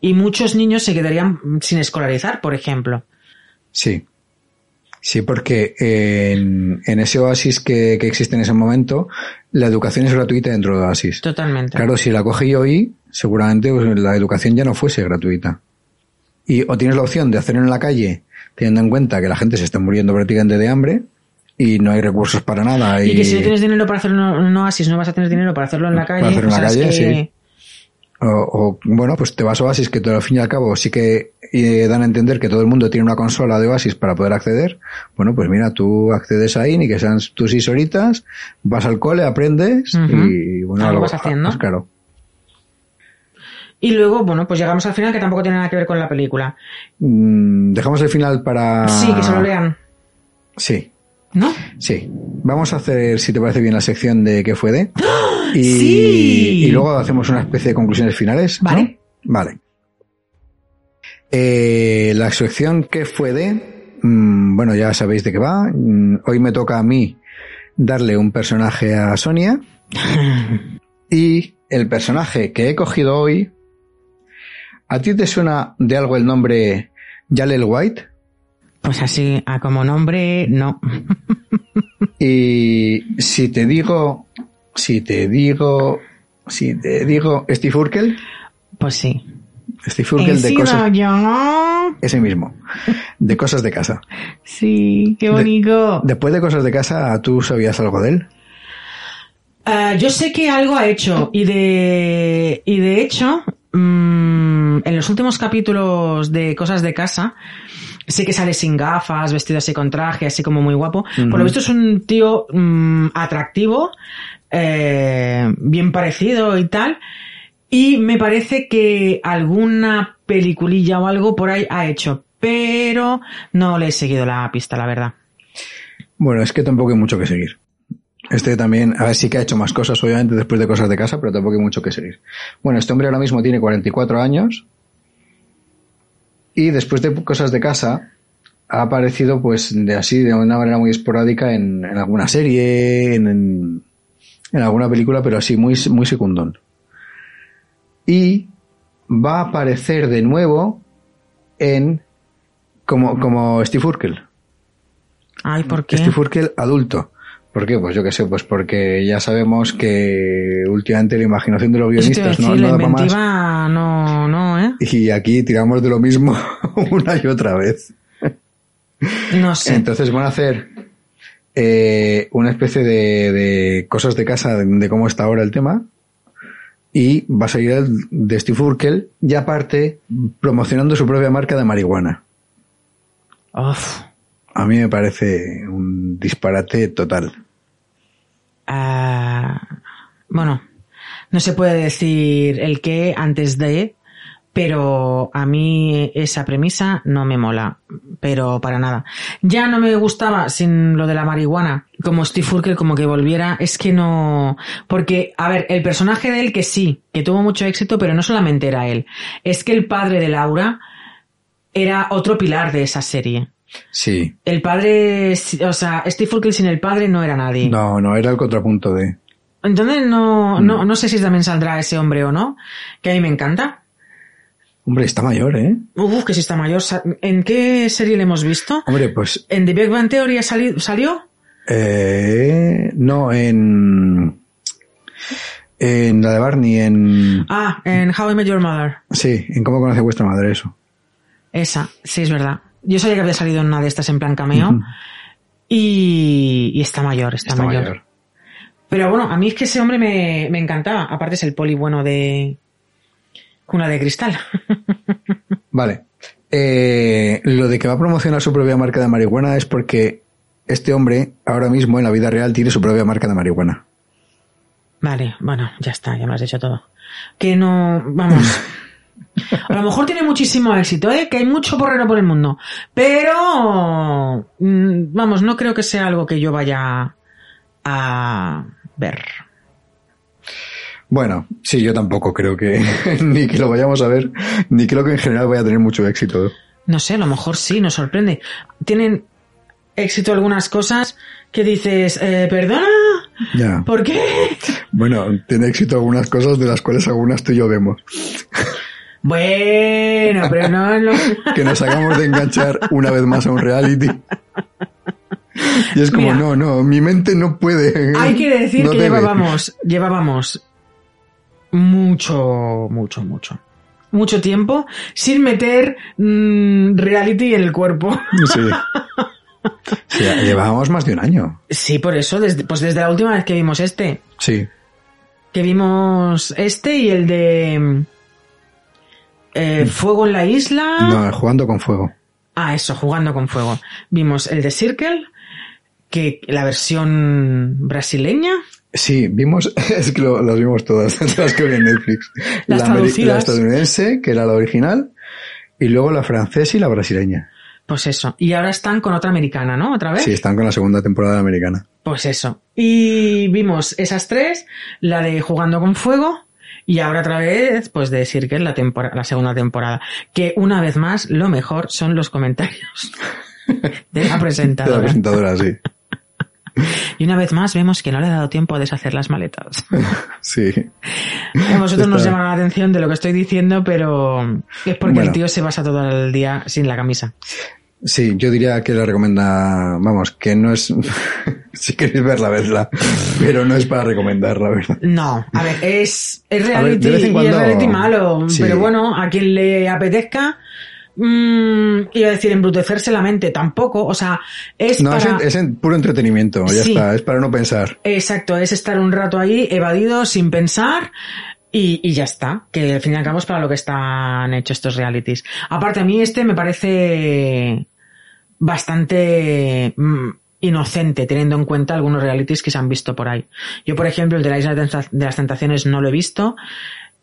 S2: Y muchos niños se quedarían sin escolarizar, por ejemplo.
S1: Sí. Sí, porque en, en ese oasis que, que existe en ese momento, la educación es gratuita dentro de oasis.
S2: Totalmente.
S1: Claro, si la coge yo hoy, seguramente pues, la educación ya no fuese gratuita. Y o tienes la opción de hacerlo en la calle, teniendo en cuenta que la gente se está muriendo prácticamente de hambre y no hay recursos para nada. Y,
S2: Y que si no tienes dinero para hacerlo en un oasis, no vas a tener dinero para hacerlo en la
S1: Para
S2: calle.
S1: hacerlo en la calle,
S2: que-
S1: sí. O, o, bueno, pues te vas a Oasis, que todo, al fin y al cabo sí que eh, dan a entender que todo el mundo tiene una consola de Oasis para poder acceder. Bueno, pues mira, tú accedes ahí, ni que sean tus seis horitas, vas al cole, aprendes y bueno,
S2: Algo vas haciendo.
S1: claro.
S2: Y luego, bueno, pues llegamos al final que tampoco tiene nada que ver con la película.
S1: Mm, Dejamos el final para...
S2: Sí, que se lo lean.
S1: Sí,
S2: ¿No?
S1: sí. Vamos a hacer, si te parece bien, la sección de qué fue de. Y,
S2: ¡Sí!
S1: y luego hacemos una especie de conclusiones finales. ¿no?
S2: Vale.
S1: Vale. Eh, la sección que fue de, mm, bueno, ya sabéis de qué va. Mm, hoy me toca a mí darle un personaje a Sonia. *laughs* y el personaje que he cogido hoy, ¿a ti te suena de algo el nombre Jalel White?
S2: Pues así, a como nombre, no. *laughs*
S1: Y si te digo, si te digo, si te digo Steve Urkel,
S2: Pues sí.
S1: Steve Urkel de
S2: He
S1: cosas,
S2: sido yo.
S1: ese mismo, de cosas de casa.
S2: Sí, qué bonito.
S1: Después de cosas de casa, ¿tú sabías algo de él?
S2: Ah, yo sé que algo ha hecho y de y de hecho mm, en los últimos capítulos de cosas de casa sé que sale sin gafas, vestido así con traje, así como muy guapo. Por lo visto es un tío mm, atractivo, eh, bien parecido y tal. Y me parece que alguna peliculilla o algo por ahí ha hecho, pero no le he seguido la pista, la verdad.
S1: Bueno, es que tampoco hay mucho que seguir. Este también, a ver, sí que ha hecho más cosas, obviamente, después de cosas de casa, pero tampoco hay mucho que seguir. Bueno, este hombre ahora mismo tiene 44 años. Y después de cosas de casa, ha aparecido, pues, de así, de una manera muy esporádica en, en alguna serie, en, en, en alguna película, pero así, muy, muy secundón. Y va a aparecer de nuevo en, como, como Steve Urkel.
S2: Ay, ¿por qué?
S1: Steve Urkel adulto. ¿Por qué? Pues yo qué sé, pues porque ya sabemos que últimamente la imaginación de los
S2: Eso te iba a
S1: guionistas no,
S2: decir,
S1: no
S2: la
S1: da para más.
S2: inventiva no, no, ¿eh?
S1: Y aquí tiramos de lo mismo *laughs* una y otra vez.
S2: No sé.
S1: Entonces van a hacer eh, una especie de, de cosas de casa de, de cómo está ahora el tema. Y va a salir el de Steve Urkel, y aparte promocionando su propia marca de marihuana.
S2: Uf.
S1: A mí me parece un disparate total.
S2: Ah, bueno, no se puede decir el qué antes de, pero a mí esa premisa no me mola, pero para nada. Ya no me gustaba sin lo de la marihuana, como Steve Urkel como que volviera, es que no, porque, a ver, el personaje de él que sí, que tuvo mucho éxito, pero no solamente era él, es que el padre de Laura era otro pilar de esa serie.
S1: Sí.
S2: El padre, o sea, Steve Urkel sin el padre no era nadie.
S1: No, no, era el contrapunto de...
S2: Entonces no,
S1: Mm.
S2: no, no sé si también saldrá ese hombre o no, que a mí me encanta.
S1: Hombre, está mayor, ¿eh?
S2: Uf, que si está mayor. ¿En qué serie le hemos visto?
S1: Hombre, pues
S2: ¿En The Big Bang Theory salió?
S1: eh, no en en la de Barney, en
S2: Ah, en How I Met Your Mother.
S1: sí, en cómo conoce vuestra madre eso.
S2: Esa, sí, es verdad. Yo sabía que había salido en una de estas en plan cameo. Y, y está mayor, está,
S1: Está
S2: mayor.
S1: mayor.
S2: Pero bueno, a mí es que ese hombre me, me encantaba. Aparte es el poli bueno de Cuna de Cristal. *laughs*
S1: Vale. Eh, lo de que va a promocionar su propia marca de marihuana es porque este hombre ahora mismo en la vida real tiene su propia marca de marihuana.
S2: Vale, bueno, ya está, ya me has dicho todo. Que no, vamos. *laughs* A lo mejor tiene muchísimo éxito, ¿eh? Que hay mucho porrero por el mundo. Pero, mm, vamos, no creo que sea algo que yo vaya a ver.
S1: Bueno, sí, yo tampoco creo que *laughs* ni que lo vayamos a ver, ni creo que en general vaya a tener mucho éxito.
S2: No sé, a lo mejor sí, nos sorprende. Tienen éxito algunas cosas que dices, eh, perdona,
S1: Ya.
S2: ¿por qué?
S1: Bueno, tiene éxito algunas cosas de las cuales algunas tú y yo vemos.
S2: Bueno, pero no es lo... *laughs*
S1: Que nos acabamos de enganchar una vez más a un reality. *laughs* Y es como,
S2: Mira.
S1: no, no, mi mente no puede. *laughs*
S2: Hay que decir
S1: no
S2: que
S1: debe.
S2: llevábamos, llevábamos mucho, mucho, mucho, mucho tiempo sin meter mm, reality en el cuerpo.
S1: Sí. *laughs* Sí, llevábamos más de un año.
S2: Sí, por eso, desde, pues desde la última vez que vimos este,
S1: Sí.
S2: que vimos este y el de eh, Fuego en la Isla.
S1: No, jugando con fuego.
S2: Ah, eso, jugando con fuego. Vimos el de Circle, que la versión brasileña.
S1: Sí, vimos, *laughs* es que lo- las vimos todas, *laughs* las que vi en Netflix.
S2: Las
S1: la, estadounidense, que era la original, y luego la francesa y la brasileña.
S2: Pues eso. Y ahora están con otra americana, ¿no? ¿Otra vez?
S1: Sí, están con la segunda temporada americana.
S2: Pues eso. Y vimos esas tres, la de Jugando con Fuego y ahora otra vez, pues de Circle, la, tempora- la segunda temporada. Que una vez más, lo mejor son los comentarios de la *laughs*
S1: De la
S2: presentadora.
S1: presentadora, sí.
S2: Y una vez más vemos que no le ha dado tiempo a deshacer las maletas. *laughs*
S1: Sí.
S2: A vosotros nos llama la atención de lo que estoy diciendo, pero es porque
S1: Bueno.
S2: el tío se basa todo el día sin la camisa.
S1: Sí, yo diría que la recomienda, vamos, que no es, *laughs* si queréis verla, vedla, pero no es para recomendar, la verdad.
S2: No, a ver, es, es
S1: ver,
S2: reality
S1: de vez en
S2: y es reality malo,
S1: Sí.
S2: pero bueno, a quien le apetezca, mm, iba a decir embrutecerse la mente, tampoco, o sea, es
S1: No, es,
S2: para...
S1: en, es en puro entretenimiento, ya
S2: Sí.
S1: está, es para no pensar.
S2: Exacto, es estar un rato ahí evadido sin pensar y, y ya está, que al fin y al cabo es para lo que están hechos estos realities. Aparte a mí este me parece bastante mm, inocente teniendo en cuenta algunos realities que se han visto por ahí. Yo, por ejemplo, el de la Isla de las Tentaciones no lo he visto.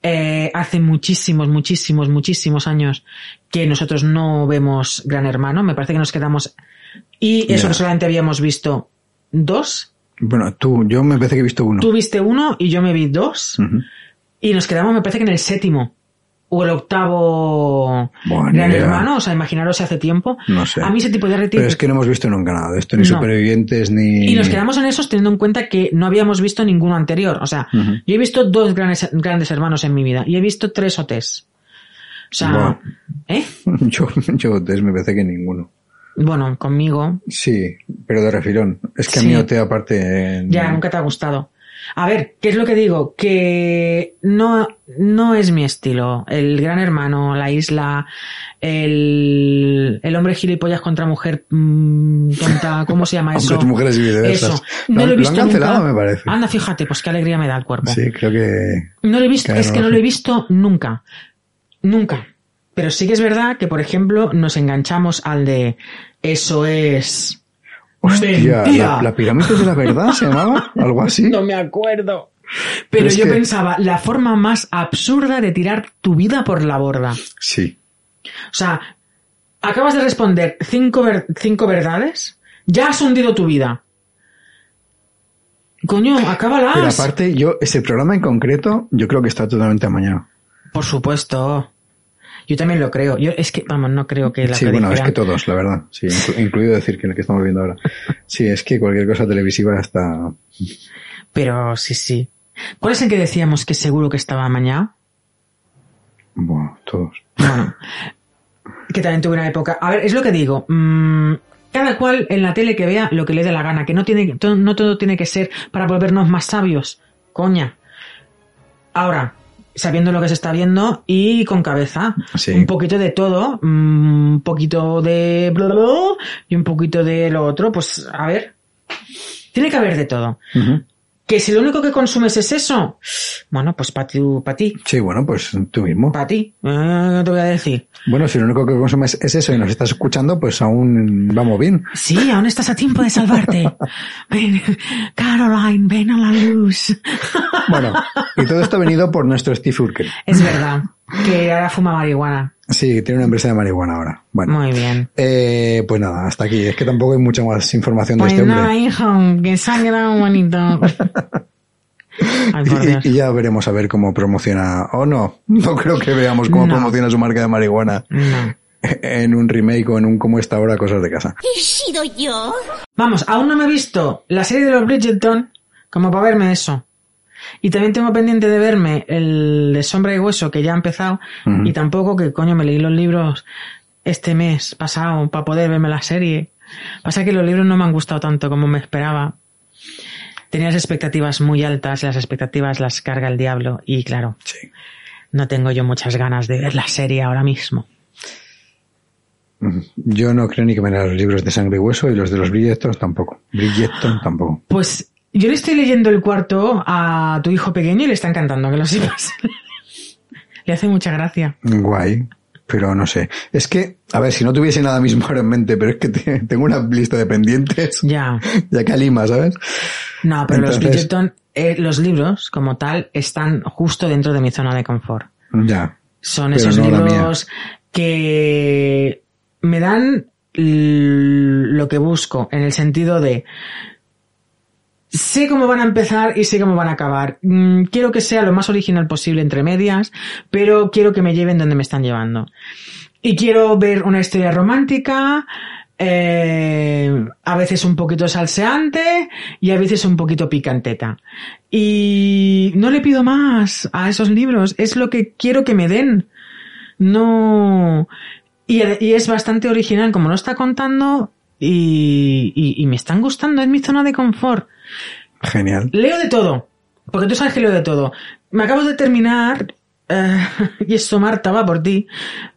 S2: Eh, hace muchísimos, muchísimos, muchísimos años que nosotros no vemos Gran Hermano. Me parece que nos quedamos... Y eso que solamente habíamos visto dos
S1: Bueno, tú, yo me parece que he visto uno.
S2: Tú viste uno y yo me vi dos. Y nos quedamos, me parece que en el séptimo. O el octavo Gran
S1: idea.
S2: Hermano, o sea, imaginaros hace tiempo.
S1: No sé.
S2: A mí ese tipo de reality...
S1: Pero es que no hemos visto nunca nada de esto, ni
S2: No.
S1: supervivientes, ni...
S2: Y nos quedamos en esos teniendo en cuenta que no habíamos visto ninguno anterior. O sea, yo he visto dos grandes, grandes hermanos en mi vida y he visto tres OTs. O sea. ¿eh? *laughs*
S1: Yo, yo test me parece que ninguno.
S2: Bueno, conmigo
S1: Sí, pero de refilón. Es que
S2: Sí.
S1: a mí OT aparte... eh,
S2: ya nunca te ha gustado. A ver, ¿qué es lo que digo? Que no, no es mi estilo. El gran hermano, la isla, el, el hombre gilipollas contra mujer mm, tonta, ¿cómo se llama *laughs* eso?
S1: Hombres, mujeres y.
S2: Eso.
S1: Lo
S2: No
S1: han-
S2: lo he
S1: lo
S2: visto
S1: han cancelado,
S2: nunca.
S1: me parece.
S2: Anda, fíjate, pues qué alegría me da el cuerpo.
S1: Sí, creo que...
S2: No lo he visto, es que no lo he visto nunca. Nunca. Pero sí que es verdad que, por ejemplo, nos enganchamos al de eso es.
S1: Hostia, la, la pirámide de la verdad se llamaba, algo así. *laughs*
S2: No me acuerdo. Pero, yo
S1: que-
S2: pensaba, la forma más absurda de tirar tu vida por la borda.
S1: Sí.
S2: O sea, acabas de responder cinco, ver- cinco verdades, ya has hundido tu vida. Coño, acábalas.
S1: Pero aparte, yo, ese programa en concreto, yo creo que está totalmente amañado.
S2: Por supuesto. Yo también lo creo. Yo es que, vamos, no creo que la
S1: Sí, bueno, es que todos, la verdad. Sí, inclu- incluido decir que el que estamos viendo ahora. Sí, es que cualquier cosa televisiva está...
S2: Pero sí, sí. ¿Cuál es el que decíamos que seguro que estaba amañado?
S1: Bueno, todos.
S2: Bueno, que también tuve una época. A ver, es lo que digo. mm, cada cual en la tele que vea lo que le dé la gana, que no tiene, no todo tiene que ser para volvernos más sabios. Coña. Ahora, sabiendo lo que se está viendo y con cabeza.
S1: Sí.
S2: Un poquito de todo, mm, un poquito de bla, bla, bla, y un poquito de lo otro, pues a ver. Tiene que haber de todo. Que si lo único que consumes es eso, bueno, pues para ti, para ti,
S1: Sí, bueno, pues tú mismo.
S2: para ti, eh, te voy a decir.
S1: Bueno, si lo único que consumes es eso y nos estás escuchando, pues aún vamos bien.
S2: Sí, aún estás a tiempo de salvarte. *laughs* Ven, Caroline, ven a la luz.
S1: Bueno, y todo esto ha venido por nuestro Steve Urkel.
S2: Es verdad, que ahora fuma marihuana.
S1: Sí, tiene una empresa de marihuana ahora. Bueno,
S2: Muy bien.
S1: eh, pues nada, hasta aquí. Es que tampoco hay mucha más información de
S2: Pues
S1: este hombre.
S2: nada, hijo, que sangra bonito. *laughs* Ay.
S1: Y, y ya veremos a ver cómo promociona. O no, no creo que veamos cómo
S2: No.
S1: promociona su marca de marihuana
S2: No. *laughs*
S1: en un remake o en un cómo está ahora cosas de casa.
S4: ¿He sido yo?
S2: Vamos, aún no me he visto la serie de los Bridgerton como para verme eso. Y también tengo pendiente de verme el de Sombra y Hueso que ya ha empezado y tampoco que coño me leí los libros este mes pasado para poder verme la serie. Pasa que los libros no me han gustado tanto como me esperaba. Tenía las expectativas muy altas, las expectativas las carga el diablo y claro,
S1: Sí.
S2: no tengo yo muchas ganas de ver la serie ahora mismo.
S1: Yo no creo ni que me los libros de Sangre y Hueso y los de los Bridgerton tampoco. Bridgerton tampoco.
S2: Pues yo le estoy leyendo el cuarto a tu hijo pequeño y le está encantando, que lo sepas. *laughs* le hace mucha gracia.
S1: Guay. Pero no sé. Es que, a ver, si no tuviese nada mismo ahora en mente, pero es que te- tengo una lista de pendientes.
S2: Ya. *laughs*
S1: Ya que Lima, ¿sabes?
S2: No, pero los Bridgerton, eh, los libros como tal, están justo dentro de mi zona de confort.
S1: Ya.
S2: Son esos
S1: no
S2: libros que me dan lo que busco, en el sentido de sé cómo van a empezar y sé cómo van a acabar. Mm, Quiero que sea lo más original posible entre medias, pero quiero que me lleven donde me están llevando. Y quiero ver una historia romántica, eh, a veces un poquito salseante y a veces un poquito picanteta. Y no le pido más a esos libros, es lo que quiero que me den. No. Y, es bastante original como lo está contando y me están gustando, es mi zona de confort.
S1: Genial.
S2: Leo de todo, porque tú sabes que leo de todo. Me acabo de terminar, eh, *laughs* y esto Marta va por ti,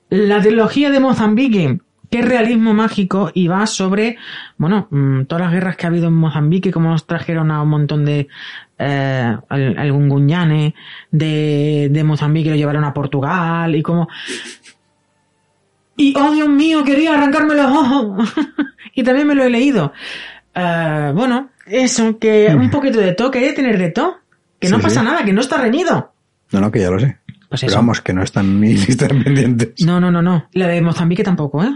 S2: la trilogía de Mozambique, que es realismo mágico y va sobre, bueno, mm, todas las guerras que ha habido en Mozambique, cómo nos trajeron a un montón de, eh, al- algún de, de Mozambique, lo llevaron a Portugal y cómo... Y, oh Dios mío, quería arrancarme los ojos. *laughs* y también me lo he leído. Eh, bueno, eso, que un poquito de todo, que hay que tener de todo. Que no
S1: Sí,
S2: pasa
S1: sí.
S2: nada, que no está reñido.
S1: No, no, que ya lo sé.
S2: Pues
S1: Pero
S2: eso.
S1: vamos, que no están *laughs* en mi lista de pendientes.
S2: No, no, no, no. La de Mozambique tampoco, ¿eh?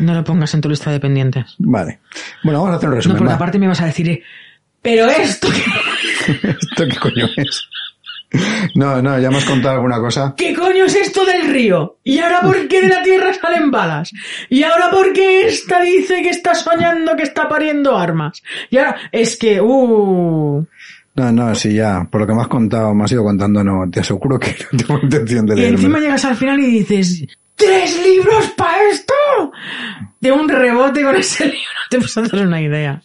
S2: No lo pongas en tu lista de pendientes.
S1: Vale. Bueno, vamos a hacer un
S2: No,
S1: resumen.
S2: porque
S1: va.
S2: aparte me vas a decir, eh, pero esto, ¿qué, *laughs*
S1: ¿Esto qué coño es? No, no, ya hemos contado alguna cosa.
S2: ¿qué coño es esto del río? ¿Y ahora por qué de la tierra salen balas? ¿Y ahora por qué esta dice que está soñando que está pariendo armas? Y ahora, es que, uh...
S1: No, no, sí, ya, por lo que me has contado, me has ido contando, no, te aseguro que no tengo intención de
S2: Y
S1: leerme.
S2: encima llegas al final y dices, ¿tres libros para esto? De un rebote con ese *laughs* libro. Te puedes hacer una idea.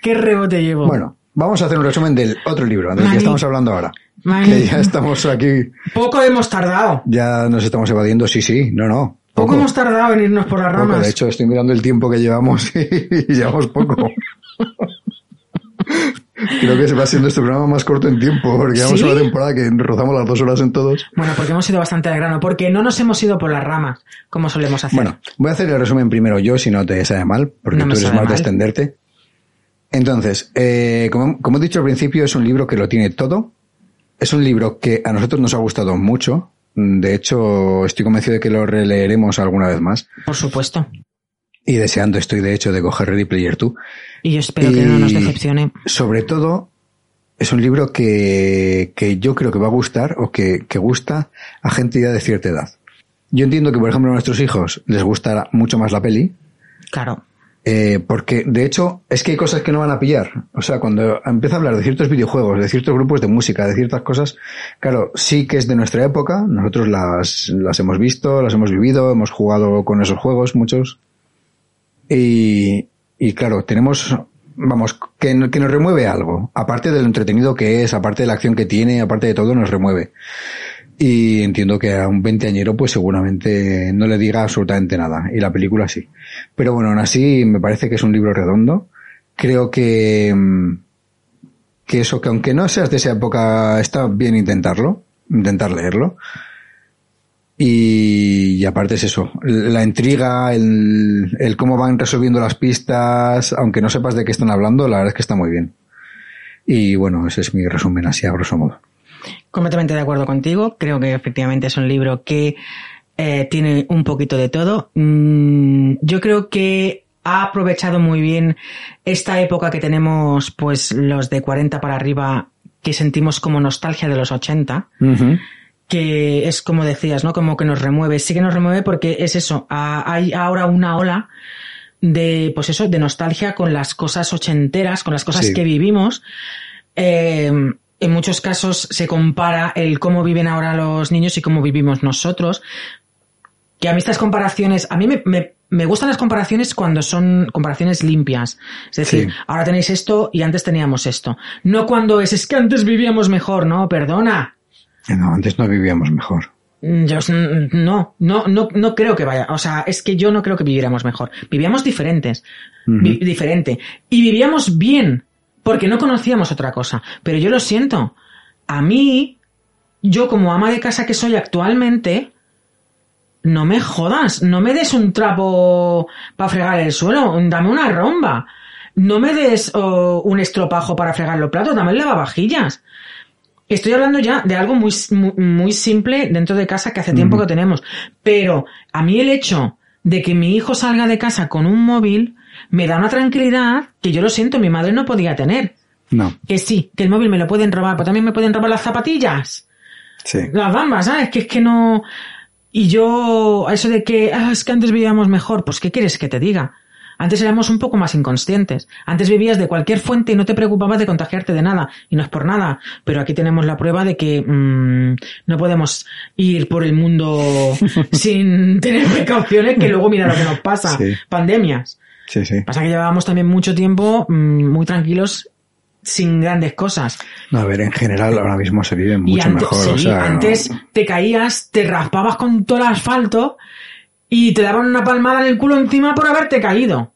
S2: ¿Qué rebote llevo?
S1: Bueno, vamos a hacer un resumen del otro libro, del
S2: Mani.
S1: que estamos hablando ahora. Que ya estamos aquí,
S2: Poco hemos tardado.
S1: ya nos estamos evadiendo, sí, sí, no, no.
S2: Poco, hemos tardado en irnos por las
S1: Poco,
S2: ramas.
S1: de hecho, estoy mirando el tiempo que llevamos *laughs* y llevamos poco. *laughs* Creo que se va siendo este programa más corto en tiempo, porque llevamos
S2: ¿Sí?
S1: una temporada que rozamos las dos horas en todos.
S2: Bueno, porque hemos ido bastante al grano. Porque no nos hemos ido por las ramas, como solemos hacer.
S1: Bueno, voy a hacer el resumen primero yo, si no te sabe mal, porque
S2: No
S1: tú eres más de extenderte. Entonces, eh, como, como he dicho al principio, es un libro que lo tiene todo. Es un libro que a nosotros nos ha gustado mucho. De hecho, estoy convencido de que lo releeremos alguna vez más.
S2: Por supuesto.
S1: Y deseando estoy, de hecho, de coger Ready Player 2.
S2: Y yo espero que no nos decepcione.
S1: Sobre todo, es un libro que, que yo creo que va a gustar o que, que gusta a gente ya de cierta edad. Yo entiendo que, por ejemplo, a nuestros hijos les gusta mucho más la peli,
S2: Claro.
S1: Eh, porque de hecho es que hay cosas que no van a pillar. O sea, cuando empieza a hablar de ciertos videojuegos, de ciertos grupos de música, de ciertas cosas, claro, sí que es de nuestra época, nosotros las, las hemos visto, las hemos vivido, hemos jugado con esos juegos, muchos. Y, y claro, tenemos, vamos, que, que nos remueve algo. Aparte de lo entretenido que es, aparte de la acción que tiene, aparte de todo, nos remueve. Y entiendo que a un veinteañero pues seguramente no le diga absolutamente nada. Y la película sí. Pero bueno, aún así me parece que es un libro redondo. Creo que, mm, que eso, que aunque no seas de esa época, está bien intentarlo, intentar leerlo. Y, y aparte es eso, la intriga, el, el cómo van resolviendo las pistas, aunque no sepas de qué están hablando, la verdad es que está muy bien. Y bueno, ese es mi resumen así a grosso modo.
S2: Completamente de acuerdo contigo. Creo que efectivamente es un libro que eh, tiene un poquito de todo. Mm, yo creo que ha aprovechado muy bien esta época que tenemos, pues los de 40 para arriba, que sentimos como nostalgia de los 80,
S1: Ujú.
S2: que es como decías, ¿no? Como que nos remueve. Sí que nos remueve porque es eso. hay ahora una ola de, pues eso, de nostalgia con las cosas ochenteras, con las cosas
S1: Sí.
S2: que vivimos. Eh, en muchos casos se compara el cómo viven ahora los niños y cómo vivimos nosotros. Que a mí estas comparaciones, a mí me, me, me gustan las comparaciones cuando son comparaciones limpias. Es decir,
S1: Sí.
S2: ahora tenéis esto y antes teníamos esto. No cuando es, es que antes vivíamos mejor, no, perdona.
S1: No, antes no vivíamos mejor.
S2: Mm, Yo mm, no, no, no, no creo que vaya. O sea, es que yo no creo que viviéramos mejor. Vivíamos diferentes, vi- diferente. Y vivíamos bien, porque no conocíamos otra cosa. Pero yo lo siento. A mí, yo como ama de casa que soy actualmente, no me jodas, no me des un trapo para fregar el suelo, dame una romba. No me des oh, un estropajo para fregar los platos, dame el lavavajillas. Estoy hablando ya de algo muy, muy, muy simple dentro de casa que hace tiempo que tenemos. Pero a mí el hecho de que mi hijo salga de casa con un móvil me da una tranquilidad que yo lo siento, mi madre no podía tener.
S1: No,
S2: Que sí, que el móvil me lo pueden robar, pero también me pueden robar las zapatillas.
S1: sí.
S2: Las bambas, ¿sabes? Que es que no... Y yo, a eso de que, ah, es que antes vivíamos mejor, pues ¿qué quieres que te diga? Antes éramos un poco más inconscientes. Antes vivías de cualquier fuente y no te preocupabas de contagiarte de nada. Y no es por nada. Pero aquí tenemos la prueba de que mm, no podemos ir por el mundo *laughs* sin tener precauciones, que luego mira lo que nos pasa.
S1: Sí.
S2: Pandemias.
S1: Sí, sí.
S2: Pasa que llevábamos también mucho tiempo mm, muy tranquilos, sin grandes cosas.
S1: No, a ver, en general ahora mismo se vive mucho
S2: antes,
S1: mejor.
S2: sí,
S1: o sea,
S2: antes te caías, te raspabas con todo el asfalto y te daban una palmada en el culo encima por haberte caído.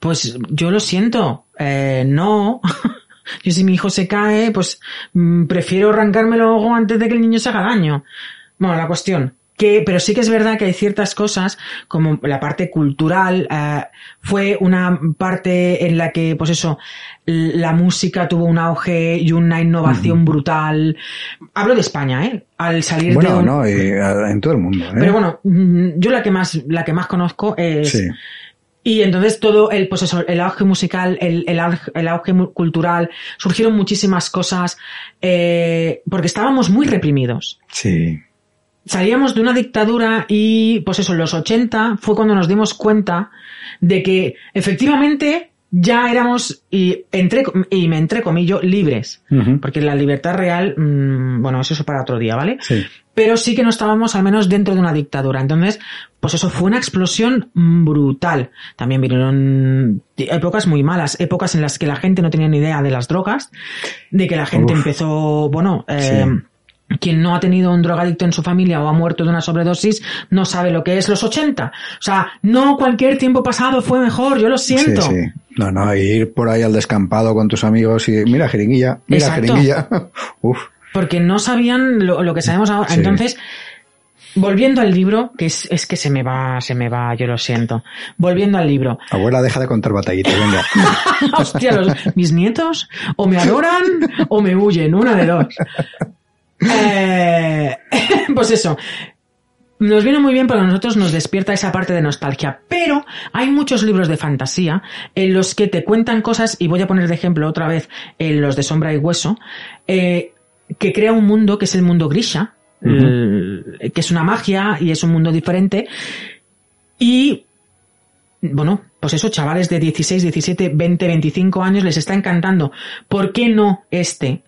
S2: Pues yo lo siento, eh, no. *laughs* yo si mi hijo se cae, pues mm, prefiero arrancarme el ojo antes de que el niño se haga daño. Bueno, la cuestión. Que, pero sí que es verdad que hay ciertas cosas, como la parte cultural, eh, fue una parte en la que, pues eso, la música tuvo un auge y una innovación brutal. Hablo de España, ¿eh? Al salir de
S1: Bueno,
S2: un-
S1: no, y, eh, en todo el mundo. ¿eh?
S2: Pero bueno, mm, yo la que más, la que más conozco es,
S1: Sí,
S2: y entonces todo el, pues eso, el auge musical, el, el, auge- el auge cultural, surgieron muchísimas cosas, eh, porque estábamos muy reprimidos.
S1: sí.
S2: Salíamos de una dictadura y, pues eso, en los 80 fue cuando nos dimos cuenta de que efectivamente ya éramos, y, entre, y me entrecomillo, libres. Porque la libertad real, mm, bueno, eso es para otro día, ¿vale?
S1: Sí.
S2: pero sí que no estábamos al menos dentro de una dictadura. Entonces, pues eso fue una explosión brutal. También vinieron épocas muy malas, épocas en las que la gente no tenía ni idea de las drogas, de que la gente
S1: Uf.
S2: empezó, bueno, eh,
S1: Sí.
S2: Quien no ha tenido un drogadicto en su familia o ha muerto de una sobredosis no sabe lo que es los 80. O sea, no cualquier tiempo pasado fue mejor, yo lo siento.
S1: Sí, sí. No, no, ir por ahí al descampado con tus amigos y mira, jeringuilla, mira,
S2: Exacto.
S1: jeringuilla. *laughs* Uf,
S2: Porque no sabían lo, lo que sabemos ahora.
S1: Sí.
S2: Entonces, volviendo al libro, que es, es que se me va, se me va, yo lo siento. Volviendo al libro.
S1: abuela, deja de contar batallitas, venga. *laughs*
S2: Hostia, los- mis nietos o me adoran o me huyen, una de dos. Eh, *laughs* pues eso. Nos viene muy bien porque a nosotros nos despierta esa parte de nostalgia, pero hay muchos libros de fantasía en los que te cuentan cosas, y voy a poner de ejemplo otra vez en los de Sombra y Hueso, eh, que crea un mundo que es el mundo Grisha, que es una magia y es un mundo diferente, y bueno, pues eso, chavales de 16, 17, 20, 25 años les está encantando. ¿Por qué no este?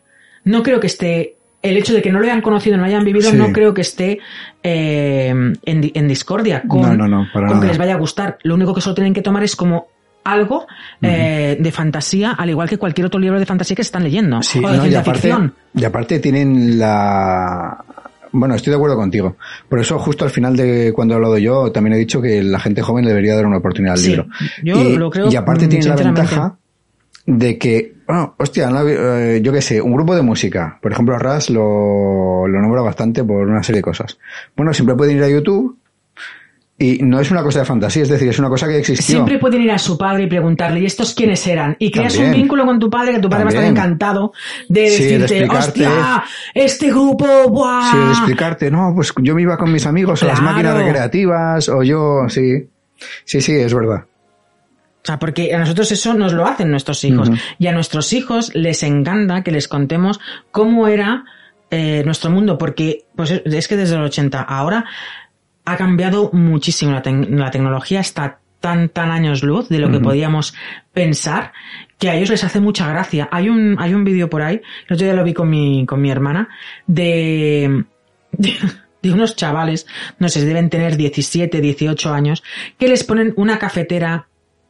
S2: No creo que esté, el hecho de que no lo hayan conocido, no lo hayan vivido,
S1: Sí.
S2: no creo que esté eh, en, di- en discordia con,
S1: No, no, no, para
S2: con que les vaya a gustar. Lo único que solo tienen que tomar es como algo eh, de fantasía, al igual que cualquier otro libro de fantasía que están leyendo.
S1: Sí,
S2: o de
S1: y aparte,
S2: ficción.
S1: y aparte tienen la... Bueno, estoy de acuerdo contigo. Por eso justo al final de cuando he hablado yo, también he dicho que la gente joven debería dar una oportunidad al
S2: Sí,
S1: libro.
S2: yo
S1: y,
S2: lo creo,
S1: y aparte
S2: mm,
S1: tienen la ventaja de que, bueno, hostia, no, eh, yo qué sé, un grupo de música, por ejemplo, Ras lo, lo nombra bastante por una serie de cosas. Bueno, siempre pueden ir a YouTube y no es una cosa de fantasía, es decir, es una cosa que existió.
S2: Siempre pueden ir a su padre y preguntarle, ¿y estos quiénes eran? Y creas
S1: También.
S2: un vínculo con tu padre que tu padre va a estar encantado de
S1: Sí, de
S2: decirte. ¡hostia! Este grupo, ¡buah!
S1: Sí, de explicarte, no, pues yo me iba con mis amigos a las
S2: Claro.
S1: máquinas recreativas, o yo, sí. Sí, sí, es verdad.
S2: Sea, porque a nosotros eso nos lo hacen nuestros hijos. Y a nuestros hijos les encanta que les contemos cómo era eh, nuestro mundo, porque pues es que desde el 80 a ahora ha cambiado muchísimo. La, tec- la tecnología está tan, tan años luz de lo que podíamos pensar que a ellos les hace mucha gracia. Hay un, hay un vídeo por ahí, el otro día lo vi con mi, con mi hermana, de, de, de unos chavales, no sé, deben tener 17, 18 años, que les ponen una cafetera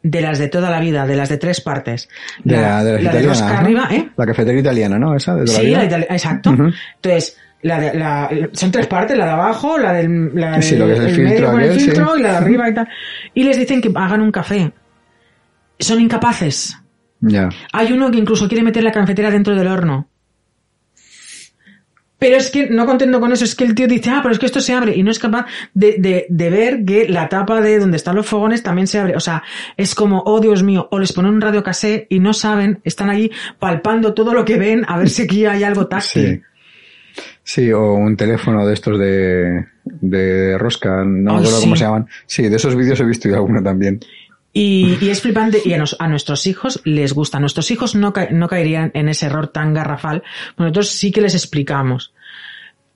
S2: de las de toda la vida, de las de tres partes.
S1: De la, de las
S2: la de
S1: italianas, ¿no?
S2: arriba, ¿eh?
S1: La cafetería italiana, ¿no? Esa de toda la
S2: Sí,
S1: vida.
S2: la exacto. Entonces, la de, la, son tres partes, la de abajo, la del, la
S1: Sí,
S2: del-
S1: lo que es el
S2: el
S1: filtro
S2: medio con el
S1: sí.
S2: filtro y la de arriba y tal. *laughs* Y les dicen que hagan un café. Son incapaces.
S1: Ya.
S2: Hay uno que incluso quiere meter la cafetera dentro del horno. Pero es que, no contento con eso, es que el tío dice, ah, pero es que esto se abre y no es capaz de, de, de ver que la tapa de donde están los fogones también se abre. O sea, es como, oh Dios mío, o les ponen un radio casé y no saben, están allí palpando todo lo que ven a ver si aquí hay algo táctil.
S1: Sí. Sí, o un teléfono de estos de, de rosca, no me acuerdo
S2: sí.
S1: cómo se llaman. Sí, de esos vídeos he visto yo alguno también.
S2: Y, y es flipante, y a, nos- a nuestros hijos les gusta. Nuestros hijos no, ca- no caerían en ese error tan garrafal. Nosotros sí que les explicamos.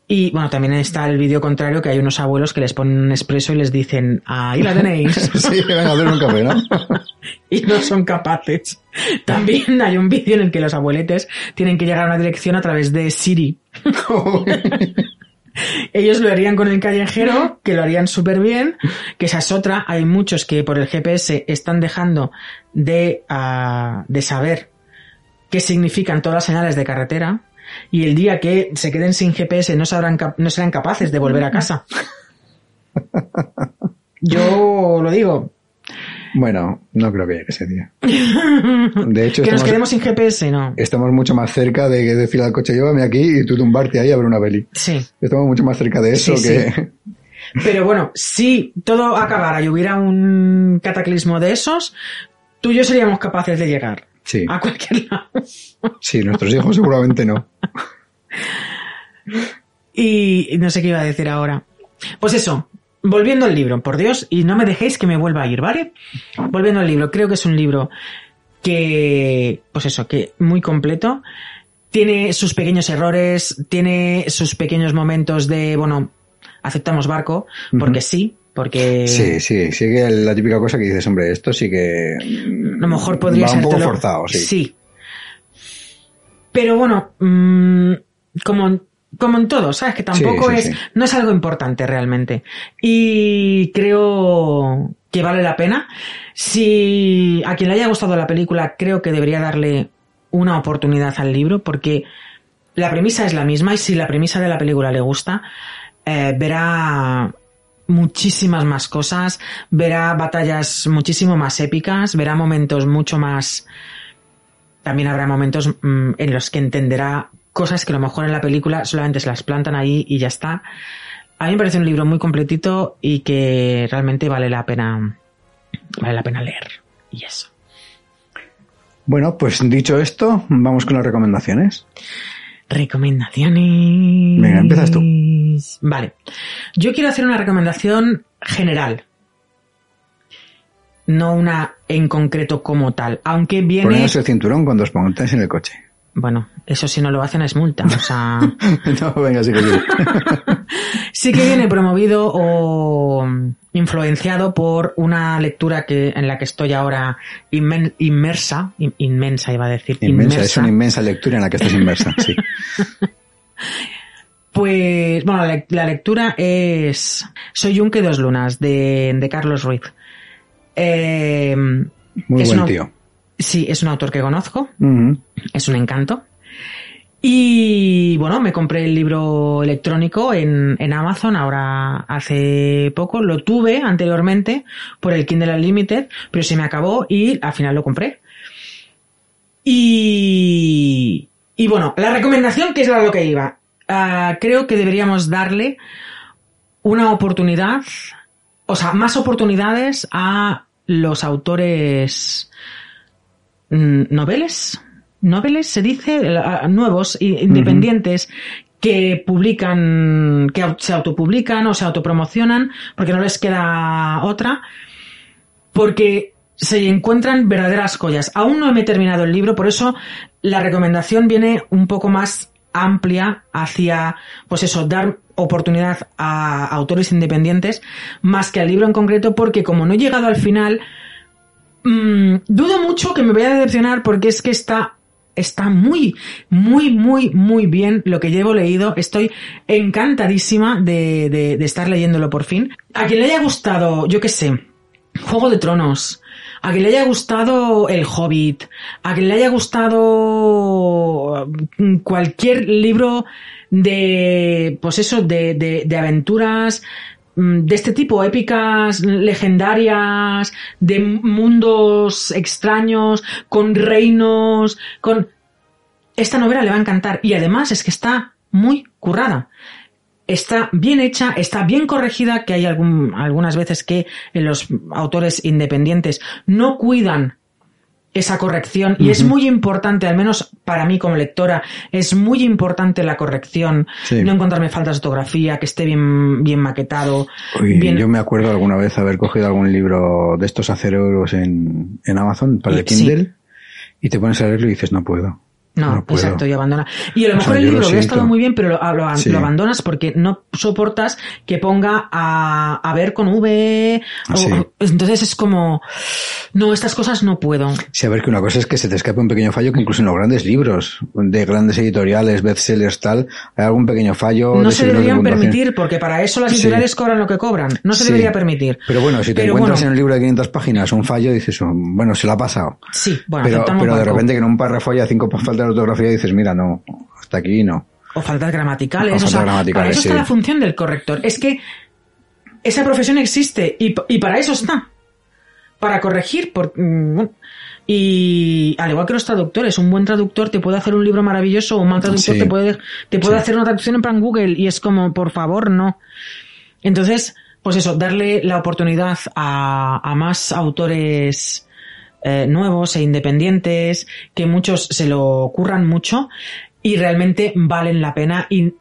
S2: Y bueno, también está el vídeo contrario, que hay unos abuelos que les ponen un expreso y les dicen, ahí la tenéis. *laughs*
S1: sí, venga a hacer un café, ¿no? *laughs*
S2: y no son capaces. También hay un vídeo en el que los abueletes tienen que llegar a una dirección a través de Siri. *laughs* Ellos lo harían con el callejero, que lo harían súper bien, que esa es otra. Hay muchos que por el GPS están dejando de, ah, de saber qué significan todas las señales de carretera y el día que se queden sin GPS no, sabrán, no serán capaces de volver a casa. *laughs* Yo lo digo,
S1: Bueno, no creo que llegue ese día. *laughs* De hecho,
S2: que nos
S1: estamos,
S2: quedemos sin GPS, no.
S1: estamos mucho más cerca de que decir al coche, llévame aquí y tú tumbarte ahí a ver una peli.
S2: Sí.
S1: Estamos mucho más cerca de eso
S2: Sí,
S1: que...
S2: Pero bueno, si todo acabara y hubiera un cataclismo de esos, tú y yo seríamos capaces de llegar
S1: Sí,
S2: a cualquier lado.
S1: sí, nuestros hijos seguramente no. *laughs*
S2: Y no sé qué iba a decir ahora. Pues eso, volviendo al libro, por Dios, y no me dejéis que me vuelva a ir, ¿vale? Volviendo al libro, creo que es un libro que, pues eso, que muy completo. Tiene sus pequeños errores, tiene sus pequeños momentos de, bueno, aceptamos barco, porque sí, porque
S1: Sí, sí, sí que la típica cosa que dices, hombre, esto sí que...
S2: a lo mejor podría ser
S1: un poco forzado, sí.
S2: Pero bueno, mm, como, como en todo, ¿sabes? Que tampoco
S1: Sí, sí,
S2: es,
S1: sí.
S2: no es algo importante realmente. Y creo que vale la pena. Si a quien le haya gustado la película, creo que debería darle una oportunidad al libro, porque la premisa es la misma y si la premisa de la película le gusta, eh, verá muchísimas más cosas, verá batallas muchísimo más épicas, verá momentos mucho más... También habrá momentos mm, en los que entenderá cosas que a lo mejor en la película solamente se las plantan ahí y ya está. A mí me parece un libro muy completito y que realmente vale la pena, vale la pena leer. Y eso.
S1: Bueno, pues dicho esto, vamos con las recomendaciones.
S2: Recomendaciones.
S1: Venga, empiezas tú.
S2: Vale. Yo quiero hacer una recomendación general. No una en concreto como tal. Aunque viene.
S1: Poneros el cinturón cuando os pongáis en el coche.
S2: Bueno, eso si no lo hacen es multa. O sea. *laughs*
S1: no, venga, sí que sí.
S2: sí que viene promovido o influenciado por una lectura que en la que estoy ahora inmen- inmersa, in- inmensa iba a decir,
S1: Inmensa, es una inmensa lectura en la que estás inmersa, *laughs* sí.
S2: Pues, bueno, la, la lectura es Soy Yunque dos lunas, de, de Carlos Ruiz. Eh,
S1: Muy buen
S2: una-
S1: tío.
S2: Sí, es un autor que conozco, es un encanto. Y bueno, me compré el libro electrónico en, en Amazon ahora hace poco. Lo tuve anteriormente por el Kindle Unlimited, pero se me acabó y al final lo compré. Y, y bueno, la recomendación que es a lo que iba. Ah, creo que deberíamos darle una oportunidad, o sea, más oportunidades a los autores noveles, noveles se dice, La- nuevos, independientes, que publican, que se autopublican o se autopromocionan, porque no les queda otra, porque se encuentran verdaderas joyas. Aún no me he terminado el libro, por eso la recomendación viene un poco más amplia hacia, pues eso, dar oportunidad a autores independientes más que al libro en concreto, porque como no he llegado al final, mm, dudo mucho que me vaya a decepcionar porque es que está está muy, muy, muy, muy bien lo que llevo leído. Estoy encantadísima de, de, de estar leyéndolo por fin. A quien le haya gustado, yo qué sé, Juego de Tronos, a quien le haya gustado El Hobbit, a quien le haya gustado mm, cualquier libro de, pues eso, de, de, de aventuras, de este tipo, épicas, legendarias, de mundos extraños, con reinos, con... Esta novela le va a encantar y además es que está muy currada. Está bien hecha, está bien corregida, que hay algunas veces que los autores independientes no cuidan esa corrección y es muy importante, al menos para mí como lectora, es muy importante la corrección,
S1: Sí.
S2: no encontrarme faltas de ortografía, que esté bien, bien maquetado,
S1: Uy,
S2: bien,
S1: Yo me acuerdo alguna vez haber cogido algún libro de estos a cero euros en, en Amazon para el
S2: Y- sí.
S1: Kindle y te pones a leerlo y dices, no puedo.
S2: No, exacto, y abandona. Y a lo
S1: O
S2: mejor
S1: sea,
S2: el libro hubiera estado muy bien, pero lo, lo-
S1: Sí.
S2: lo abandonas porque no soportas que ponga a, a ver con V. o-
S1: Sí.
S2: o- entonces es como, no, estas cosas no puedo.
S1: Sí, a ver, que una cosa es que se te escape un pequeño fallo que incluso en los grandes libros de grandes editoriales, bestsellers, tal, hay algún pequeño fallo.
S2: No
S1: de
S2: se
S1: de
S2: deberían permitir, porque para eso las
S1: Sí.
S2: editoriales cobran lo que cobran. No se debería permitir.
S1: Pero bueno, si te
S2: Pero
S1: encuentras
S2: bueno.
S1: en un libro de 500 páginas un fallo, dices, oh, bueno, se lo ha pasado.
S2: Sí, bueno,
S1: pero pero de repente que en un párrafo haya cinco faltas de ortografía y dices, mira, no, hasta aquí no.
S2: O faltas gramaticales.
S1: O
S2: O,
S1: faltas
S2: sea,
S1: gramaticales,
S2: para eso está la función del corrector. Es que esa profesión existe y, y para eso está. Para corregir. Por, mm, y al igual que los traductores, un buen traductor te puede hacer un libro maravilloso o un mal traductor
S1: Sí.
S2: te puede, te puede
S1: Sí.
S2: hacer una traducción en plan Google y es como, por favor, no. Entonces, pues eso, darle la oportunidad a, a más autores eh, nuevos e independientes, que muchos se lo curran mucho y realmente valen la pena. Y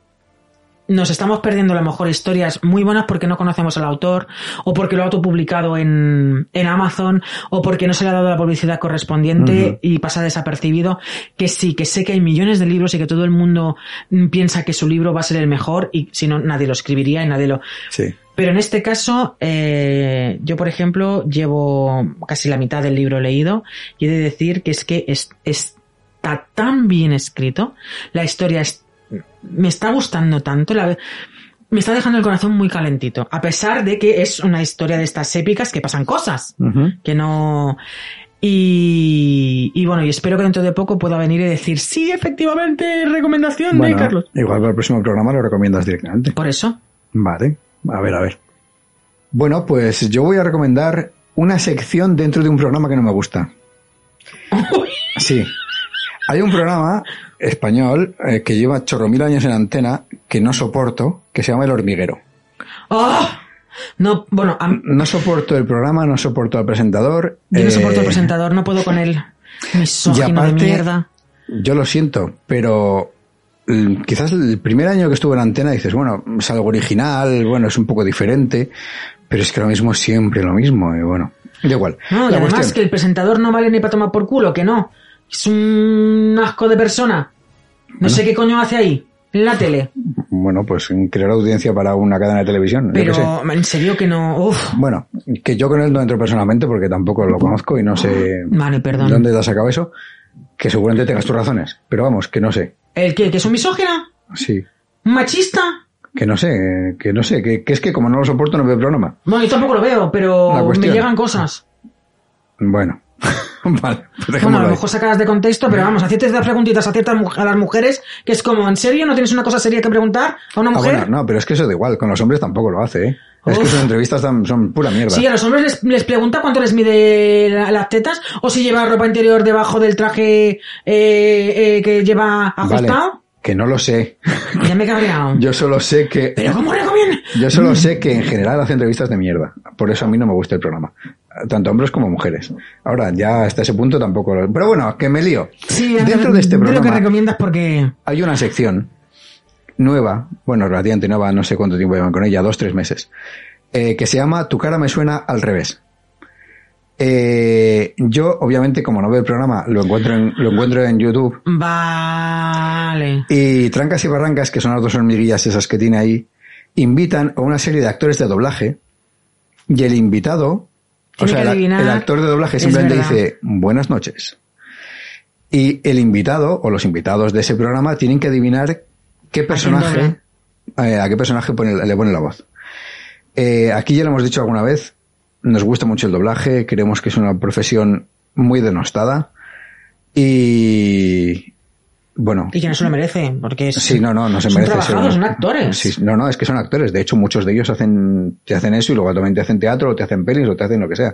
S2: nos estamos perdiendo a lo mejor historias muy buenas porque no conocemos al autor o porque lo ha autopublicado en, en Amazon o porque no se le ha dado la publicidad correspondiente y pasa desapercibido. Que sí, que sé que hay millones de libros y que todo el mundo piensa que su libro va a ser el mejor y si no nadie lo escribiría y nadie lo,
S1: Sí.
S2: Pero en este caso, eh, yo por ejemplo llevo casi la mitad del libro leído y he de decir que es que es- está tan bien escrito, la historia es- me está gustando tanto, la, me está dejando el corazón muy calentito, a pesar de que es una historia de estas épicas que pasan cosas, que no... Y, y bueno, y espero que dentro de poco pueda venir y decir, sí, efectivamente, recomendación
S1: Bueno,
S2: de Carlos.
S1: igual para el próximo programa lo recomiendas directamente.
S2: Por eso.
S1: Vale, a ver, a ver. Bueno, pues yo voy a recomendar una sección dentro de un programa que no me gusta. Sí. Hay un programa español eh, que lleva chorro mil años en antena que no soporto, que se llama El Hormiguero.
S2: ¡Ah! No, bueno,
S1: No soporto el programa, no soporto al presentador.
S2: Yo no soporto
S1: eh,
S2: al presentador, no puedo con él. Misógino
S1: y aparte-
S2: de mierda.
S1: Yo lo siento, pero quizás el primer año que estuve en antena dices, bueno, es algo original, bueno, es un poco diferente, pero es que lo mismo es siempre lo mismo, y bueno, da igual.
S2: No, y además
S1: cuestión-
S2: que el presentador no vale ni para tomar por culo, que no. Es un asco de persona. No sé qué coño hace ahí, en la tele.
S1: Bueno, pues crear audiencia para una cadena de televisión. yo qué sé.
S2: Pero en serio que no. Uf.
S1: Bueno, que yo con él no entro personalmente porque tampoco lo conozco y no sé
S2: Vale, perdón.
S1: dónde te has sacado eso. Que seguramente tengas tus razones, pero vamos, que no sé.
S2: ¿El qué? ¿Que es un misógino?
S1: Sí,
S2: ¿Un machista?
S1: que no sé, que no sé, que, que es que como no lo soporto no veo el programa.
S2: Bueno, yo tampoco lo veo, pero me llegan cosas.
S1: Bueno, *laughs* vale, pues
S2: Bueno, a lo mejor sacadas de contexto, pero vamos, hacerte estas preguntitas a ciertas a las mujeres, que es como, ¿en serio no tienes una cosa seria que preguntar a una
S1: Ah,
S2: mujer?
S1: bueno, no, pero es que eso da igual, con los hombres tampoco lo hace, ¿eh? Es que sus entrevistas son pura mierda.
S2: Sí, a los hombres les, les pregunta cuánto les mide la- las tetas o si lleva ropa interior debajo del traje eh, eh, que lleva
S1: vale,
S2: ajustado.
S1: que no lo sé. *laughs*
S2: Ya me he cabreado.
S1: Yo solo sé que...
S2: Pero ¿cómo recomienda?
S1: Yo solo sé que en general hace entrevistas de mierda. Por eso a mí no me gusta el programa. Tanto hombres como mujeres. Ahora, ya hasta ese punto tampoco lo... Pero bueno, que me lío.
S2: Sí,
S1: Dentro de este
S2: lo que
S1: programa
S2: recomiendas porque...
S1: hay una sección nueva, bueno, relativamente nueva, no sé cuánto tiempo llevan con ella, dos, tres meses, eh, que se llama Tu cara me suena al revés. Eh, yo, obviamente, como no veo el programa, lo encuentro en, lo encuentro en YouTube.
S2: Vale.
S1: Y Trancas y Barrancas, que son las dos hormiguillas esas que tiene ahí, invitan a una serie de actores de doblaje. Y el invitado, o sea, el, actor de doblaje simplemente dice buenas noches. Y el invitado o los invitados de ese programa tienen que adivinar qué personaje, eh, a qué personaje pone- le pone la voz. Eh, aquí ya lo hemos dicho alguna vez, nos gusta mucho el doblaje, creemos que es una profesión muy denostada y bueno,
S2: Y que no se lo merece, porque es,
S1: Sí, no, no, no se
S2: son
S1: merece
S2: trabajados, son actores.
S1: Sí, no, no, es que son actores. De hecho, muchos de ellos hacen, te hacen eso y luego también te hacen teatro, o te hacen pelis, o te hacen lo que sea.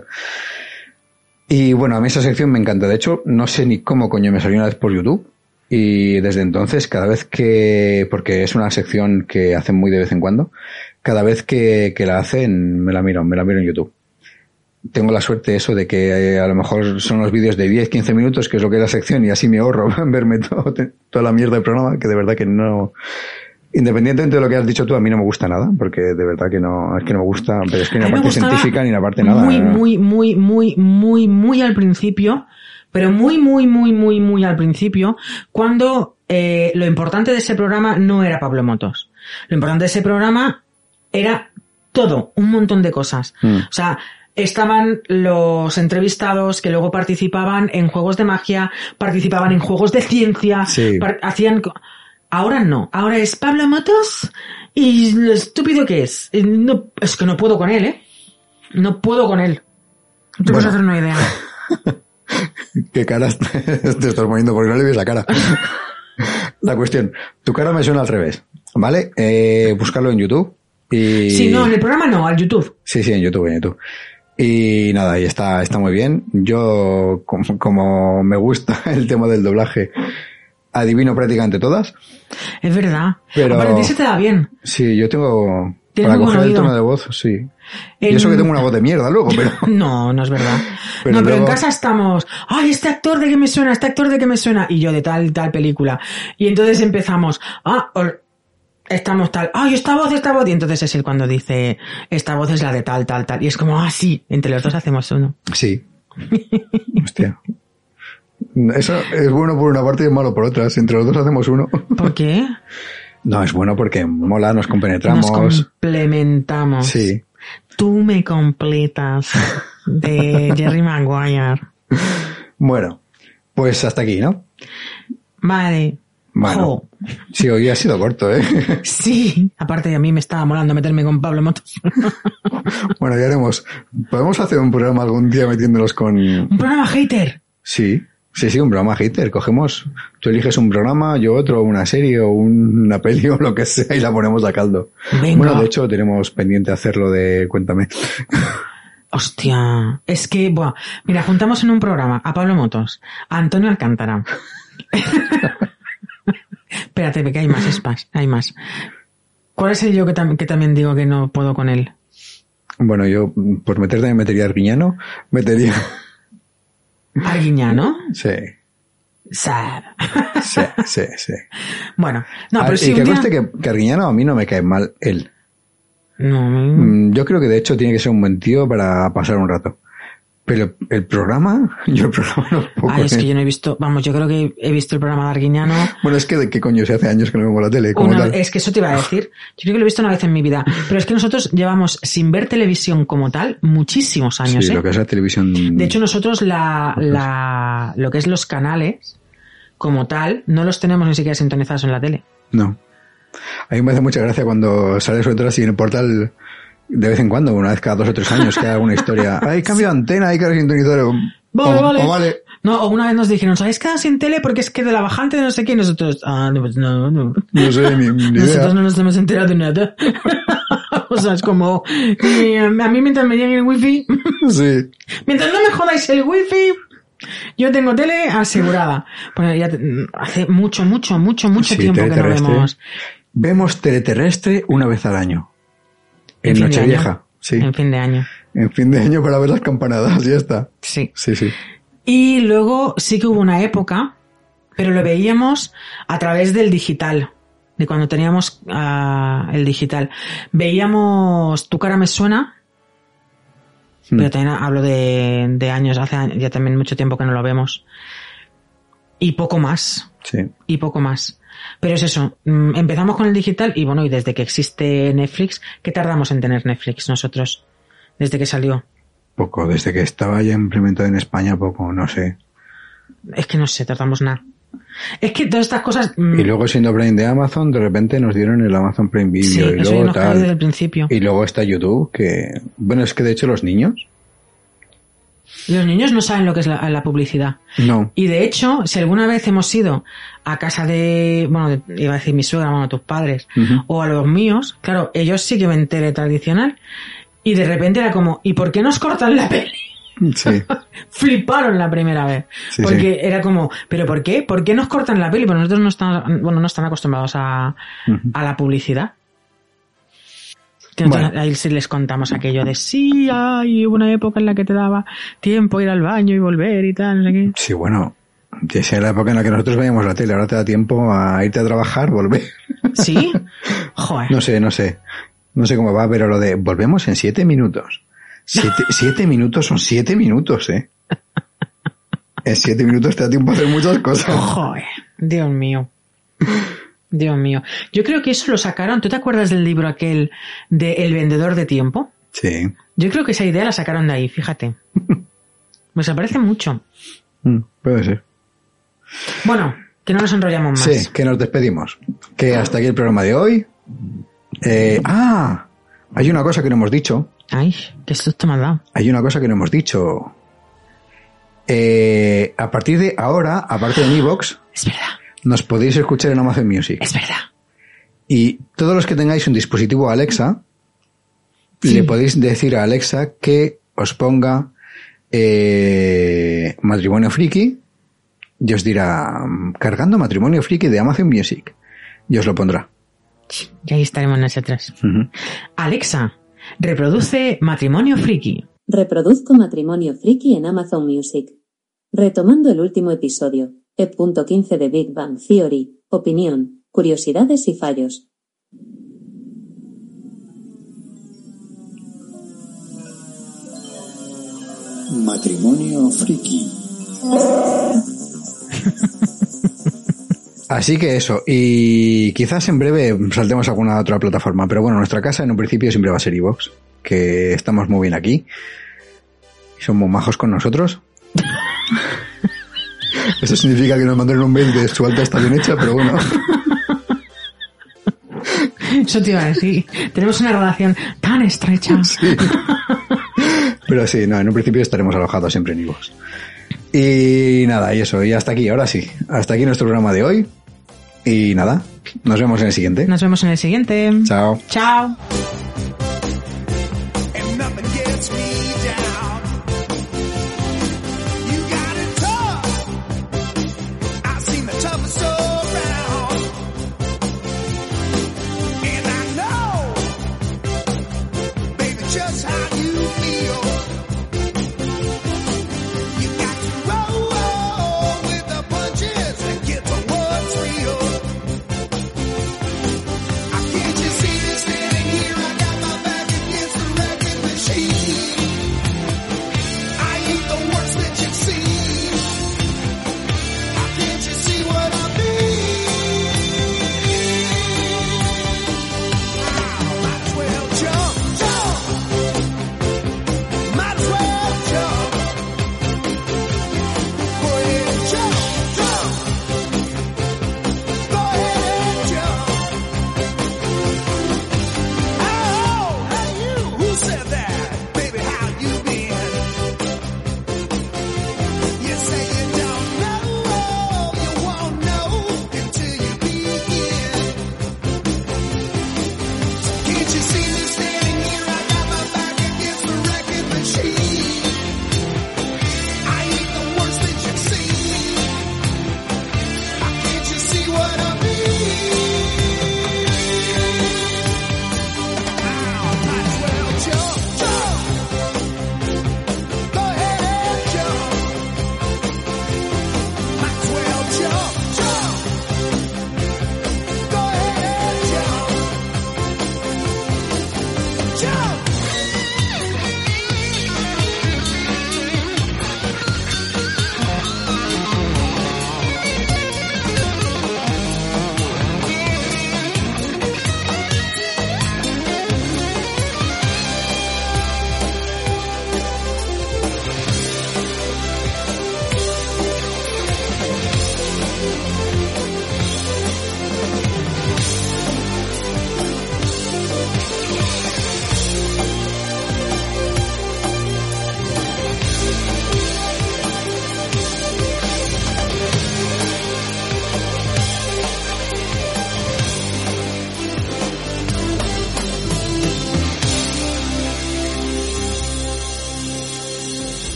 S1: Y bueno, a mí esa sección me encanta. De hecho, no sé ni cómo coño me salió una vez por YouTube. Y desde entonces, cada vez que, porque es una sección que hacen muy de vez en cuando, cada vez que, que la hacen, me la miro, me la miro en YouTube. Tengo la suerte eso de que eh, a lo mejor son los vídeos de 10, 15 minutos, que es lo que es la sección, y así me ahorro *laughs* verme todo, toda la mierda del programa, que de verdad que no, independientemente de lo que has dicho tú, a mí no me gusta nada, porque de verdad que no, es que no me gusta, pero es que ni la parte científica ni la parte nada.
S2: Muy, muy, muy, muy, muy, muy al principio, pero muy, muy, muy, muy, muy al principio, cuando eh, lo importante de ese programa no era Pablo Motos. Lo importante de ese programa era todo, un montón de cosas.
S1: Mm.
S2: O sea, estaban los entrevistados que luego participaban en juegos de magia, participaban en juegos de ciencia,
S1: Sí.
S2: hacían... Ahora no, ahora es Pablo Motos y lo estúpido que es. No, es que no puedo con él, ¿eh? No puedo con él. No te puedes
S1: Bueno.
S2: hacer una idea. *laughs* *laughs*
S1: ¿Qué caras *laughs* te estás poniendo? Porque no le ves la cara. la cuestión, tu cara me suena al revés, ¿vale? Eh, búscalo en YouTube. Y...
S2: Sí, no, en el programa no, al YouTube.
S1: Sí, sí, en YouTube, en YouTube. Y nada, y está, está muy bien. Yo, como, como me gusta *laughs* el tema del doblaje, adivino prácticamente todas.
S2: Es verdad.
S1: Pero-
S2: Para ti se te da bien.
S1: Sí, yo tengo... Para coger el tono de voz, sí. Y
S2: En-
S1: eso que tengo una voz de mierda luego, pero... *laughs*
S2: No, no es verdad.
S1: Pero *laughs*
S2: no, pero en casa estamos. Ay, este actor de qué me suena, este actor de qué me suena. Y yo de tal, tal película. Y entonces empezamos. Ah, or- estamos tal. Ay, esta voz, esta voz. Y entonces es él cuando dice, esta voz es la de tal, tal, tal. Y es como, ah, sí, entre los dos hacemos uno.
S1: Sí. Hostia. Eso es bueno por una parte y es malo por otra. Si entre los dos hacemos uno.
S2: ¿Por qué? *laughs*
S1: No, es bueno porque mola, nos compenetramos.
S2: Nos complementamos.
S1: Sí.
S2: Tú me completas. De *laughs* Jerry Maguire.
S1: Bueno, pues hasta aquí, ¿no?
S2: Vale.
S1: Bueno. Sí, hoy ha sido corto, ¿eh? *laughs*
S2: Sí, aparte a mí me estaba molando meterme con Pablo Motos. *laughs*
S1: Bueno, ya haremos. Podemos hacer un programa algún día metiéndonos con.
S2: Un programa hater.
S1: Sí, sí, sí, un programa hater. Cogemos, tú eliges un programa, yo otro, una serie o una peli *laughs* o lo que sea y la ponemos a caldo.
S2: Venga.
S1: Bueno, de hecho, tenemos pendiente hacerlo de Cuéntame. *laughs*
S2: Hostia, es que, buah, mira, juntamos en un programa a Pablo Motos, a Antonio Alcántara. *laughs* Espérate, que hay más espas, hay más. ¿Cuál es el yo que, tam- que también digo que no puedo con él?
S1: Bueno, yo, por meter también metería a Arguiñano, metería.
S2: Arguiñano.
S1: Sí,
S2: Sad.
S1: sí, sí, sí. *laughs*
S2: Bueno, no,
S1: Ah,
S2: pero
S1: y
S2: sí
S1: que
S2: día-
S1: conste que, que Arguiñano a mí no me cae mal él.
S2: No,
S1: Mm, Yo creo que de hecho tiene que ser un buen tío para pasar un rato. Pero el programa, *laughs* yo el programa no puedo con
S2: es que yo no he visto, vamos, yo creo que he visto el programa de Arguiñano
S1: Bueno, es que de qué coño se hace años que no vemos la tele, como
S2: Una-
S1: tal.
S2: es que eso te iba a decir. Yo creo que lo he visto una vez en mi vida. Pero es que nosotros llevamos sin ver televisión como tal muchísimos años.
S1: sí,
S2: ¿eh?
S1: lo que es la televisión.
S2: De hecho, nosotros la, la, lo que es los canales como tal no los tenemos ni siquiera sintonizados en la tele.
S1: No. A mí me hace mucha gracia cuando sale sobre todo así en el portal de vez en cuando, una vez cada dos o tres años, que hay alguna historia. *laughs* Hay cambio de antena, hay que sintonizar. O,
S2: Vale,
S1: o-
S2: vale.
S1: o vale.
S2: No, o una vez nos dijeron, ¿sabéis quedado sin tele? Porque es que de la bajante de no sé qué, nosotros, ah, no, pues no, no.
S1: No sé, ni, ni
S2: Nosotros no nos hemos enterado de nada. *laughs* o sea, es como, eh, a mí mientras me llegue el wifi, *laughs*
S1: Sí.
S2: Mientras no me jodáis el wifi, yo tengo tele asegurada. Bueno, ya hace mucho, mucho, mucho, mucho
S1: Sí,
S2: tiempo que no vemos.
S1: Vemos teleterrestre una vez al año. En,
S2: fin de
S1: Nochevieja.
S2: año.
S1: Sí.
S2: En fin de año.
S1: En fin de año para ver las campanadas, ya está.
S2: Sí.
S1: Sí, sí.
S2: Y luego sí que hubo una época, pero lo veíamos a través del digital. De cuando teníamos ah, el digital. Veíamos Tu cara me suena.
S1: Mm.
S2: Pero también hablo de, de años, hace ya también mucho tiempo que no lo vemos. Y poco más,
S1: Sí.
S2: y poco más. Pero es eso, mm, empezamos con el digital y bueno, y desde que existe Netflix, ¿qué tardamos en tener Netflix nosotros? Desde que salió.
S1: Poco, desde que estaba ya implementado en España, poco, no sé.
S2: Es que no sé, tardamos nada. Es que todas estas cosas... mm,
S1: Y luego siendo Prime de Amazon, de repente nos dieron el Amazon Prime Video
S2: sí,
S1: y
S2: eso ya
S1: luego
S2: nos cayó desde el
S1: tal.
S2: principio.
S1: Y luego está YouTube, que, bueno, es que de hecho los niños,
S2: Los niños no saben lo que es la, la publicidad.
S1: no.
S2: Y de hecho, si alguna vez hemos ido a casa de, bueno, iba a decir mi suegra, bueno, tus padres, o a los míos, claro, ellos sí que ven tele tradicional, y de repente era como, ¿y por qué nos cortan la peli?
S1: Sí, *laughs*
S2: Fliparon la primera vez.
S1: Sí,
S2: porque
S1: sí.
S2: era como, ¿pero por qué? ¿Por qué nos cortan la peli? Pues nosotros no estamos, bueno, no están acostumbrados a, a la publicidad. Que
S1: Bueno.
S2: Ahí sí les contamos aquello de sí, hay una época en la que te daba tiempo ir al baño y volver y tal, no sé qué.
S1: sí, bueno. Que sea la época en la que nosotros veíamos la tele, ahora te da tiempo a irte a trabajar, volver.
S2: ¿Sí? *laughs* Joder.
S1: No sé, no sé. No sé cómo va, pero lo de volvemos en siete minutos. Siete, *laughs* siete minutos son siete minutos, ¿eh? En siete minutos te da tiempo a hacer muchas cosas.
S2: Joder, Dios mío. *laughs* Dios mío. Yo creo que eso lo sacaron. ¿Tú te acuerdas del libro aquel de El vendedor de tiempo?
S1: Sí.
S2: Yo creo que esa idea la sacaron de ahí, fíjate. *laughs* Me parece mucho.
S1: Mm, puede ser.
S2: Bueno, que no nos enrollamos más.
S1: Sí, que nos despedimos. Que hasta aquí el programa de hoy. Eh, ah, hay una cosa que no hemos dicho.
S2: Ay, qué susto me ha dado.
S1: Hay una cosa que no hemos dicho. Eh, a partir de ahora, aparte de Evox,
S2: Es verdad,
S1: nos podéis escuchar en Amazon Music.
S2: es verdad.
S1: Y todos los que tengáis un dispositivo Alexa,
S2: Sí.
S1: le podéis decir a Alexa que os ponga eh, matrimonio friki y os dirá cargando matrimonio friki de Amazon Music y os lo pondrá.
S2: Y ahí estaremos nosotros.
S1: Ujú.
S2: Alexa, reproduce matrimonio friki.
S4: Reproduzco Matrimonio Friki en Amazon Music. Retomando el último episodio, E.15 de Big Bang Theory, opinión, curiosidades y fallos.
S5: Matrimonio friki. *laughs*
S1: Así que eso, y quizás en breve saltemos a alguna otra plataforma, pero bueno, nuestra casa en un principio siempre va a ser Evox, que estamos muy bien aquí, y son muy majos con nosotros. *laughs* Eso significa que nos mandaron un mail de su alta está bien hecha, pero bueno.
S2: Eso te iba a decir. Tenemos una relación tan estrecha.
S1: Pero sí, no, en un principio estaremos alojados siempre en Evox. Y nada, y eso, y hasta aquí, ahora sí. Hasta aquí nuestro programa de hoy. Y nada, nos vemos en el siguiente.
S2: Nos vemos en el siguiente.
S1: Chao.
S2: Chao.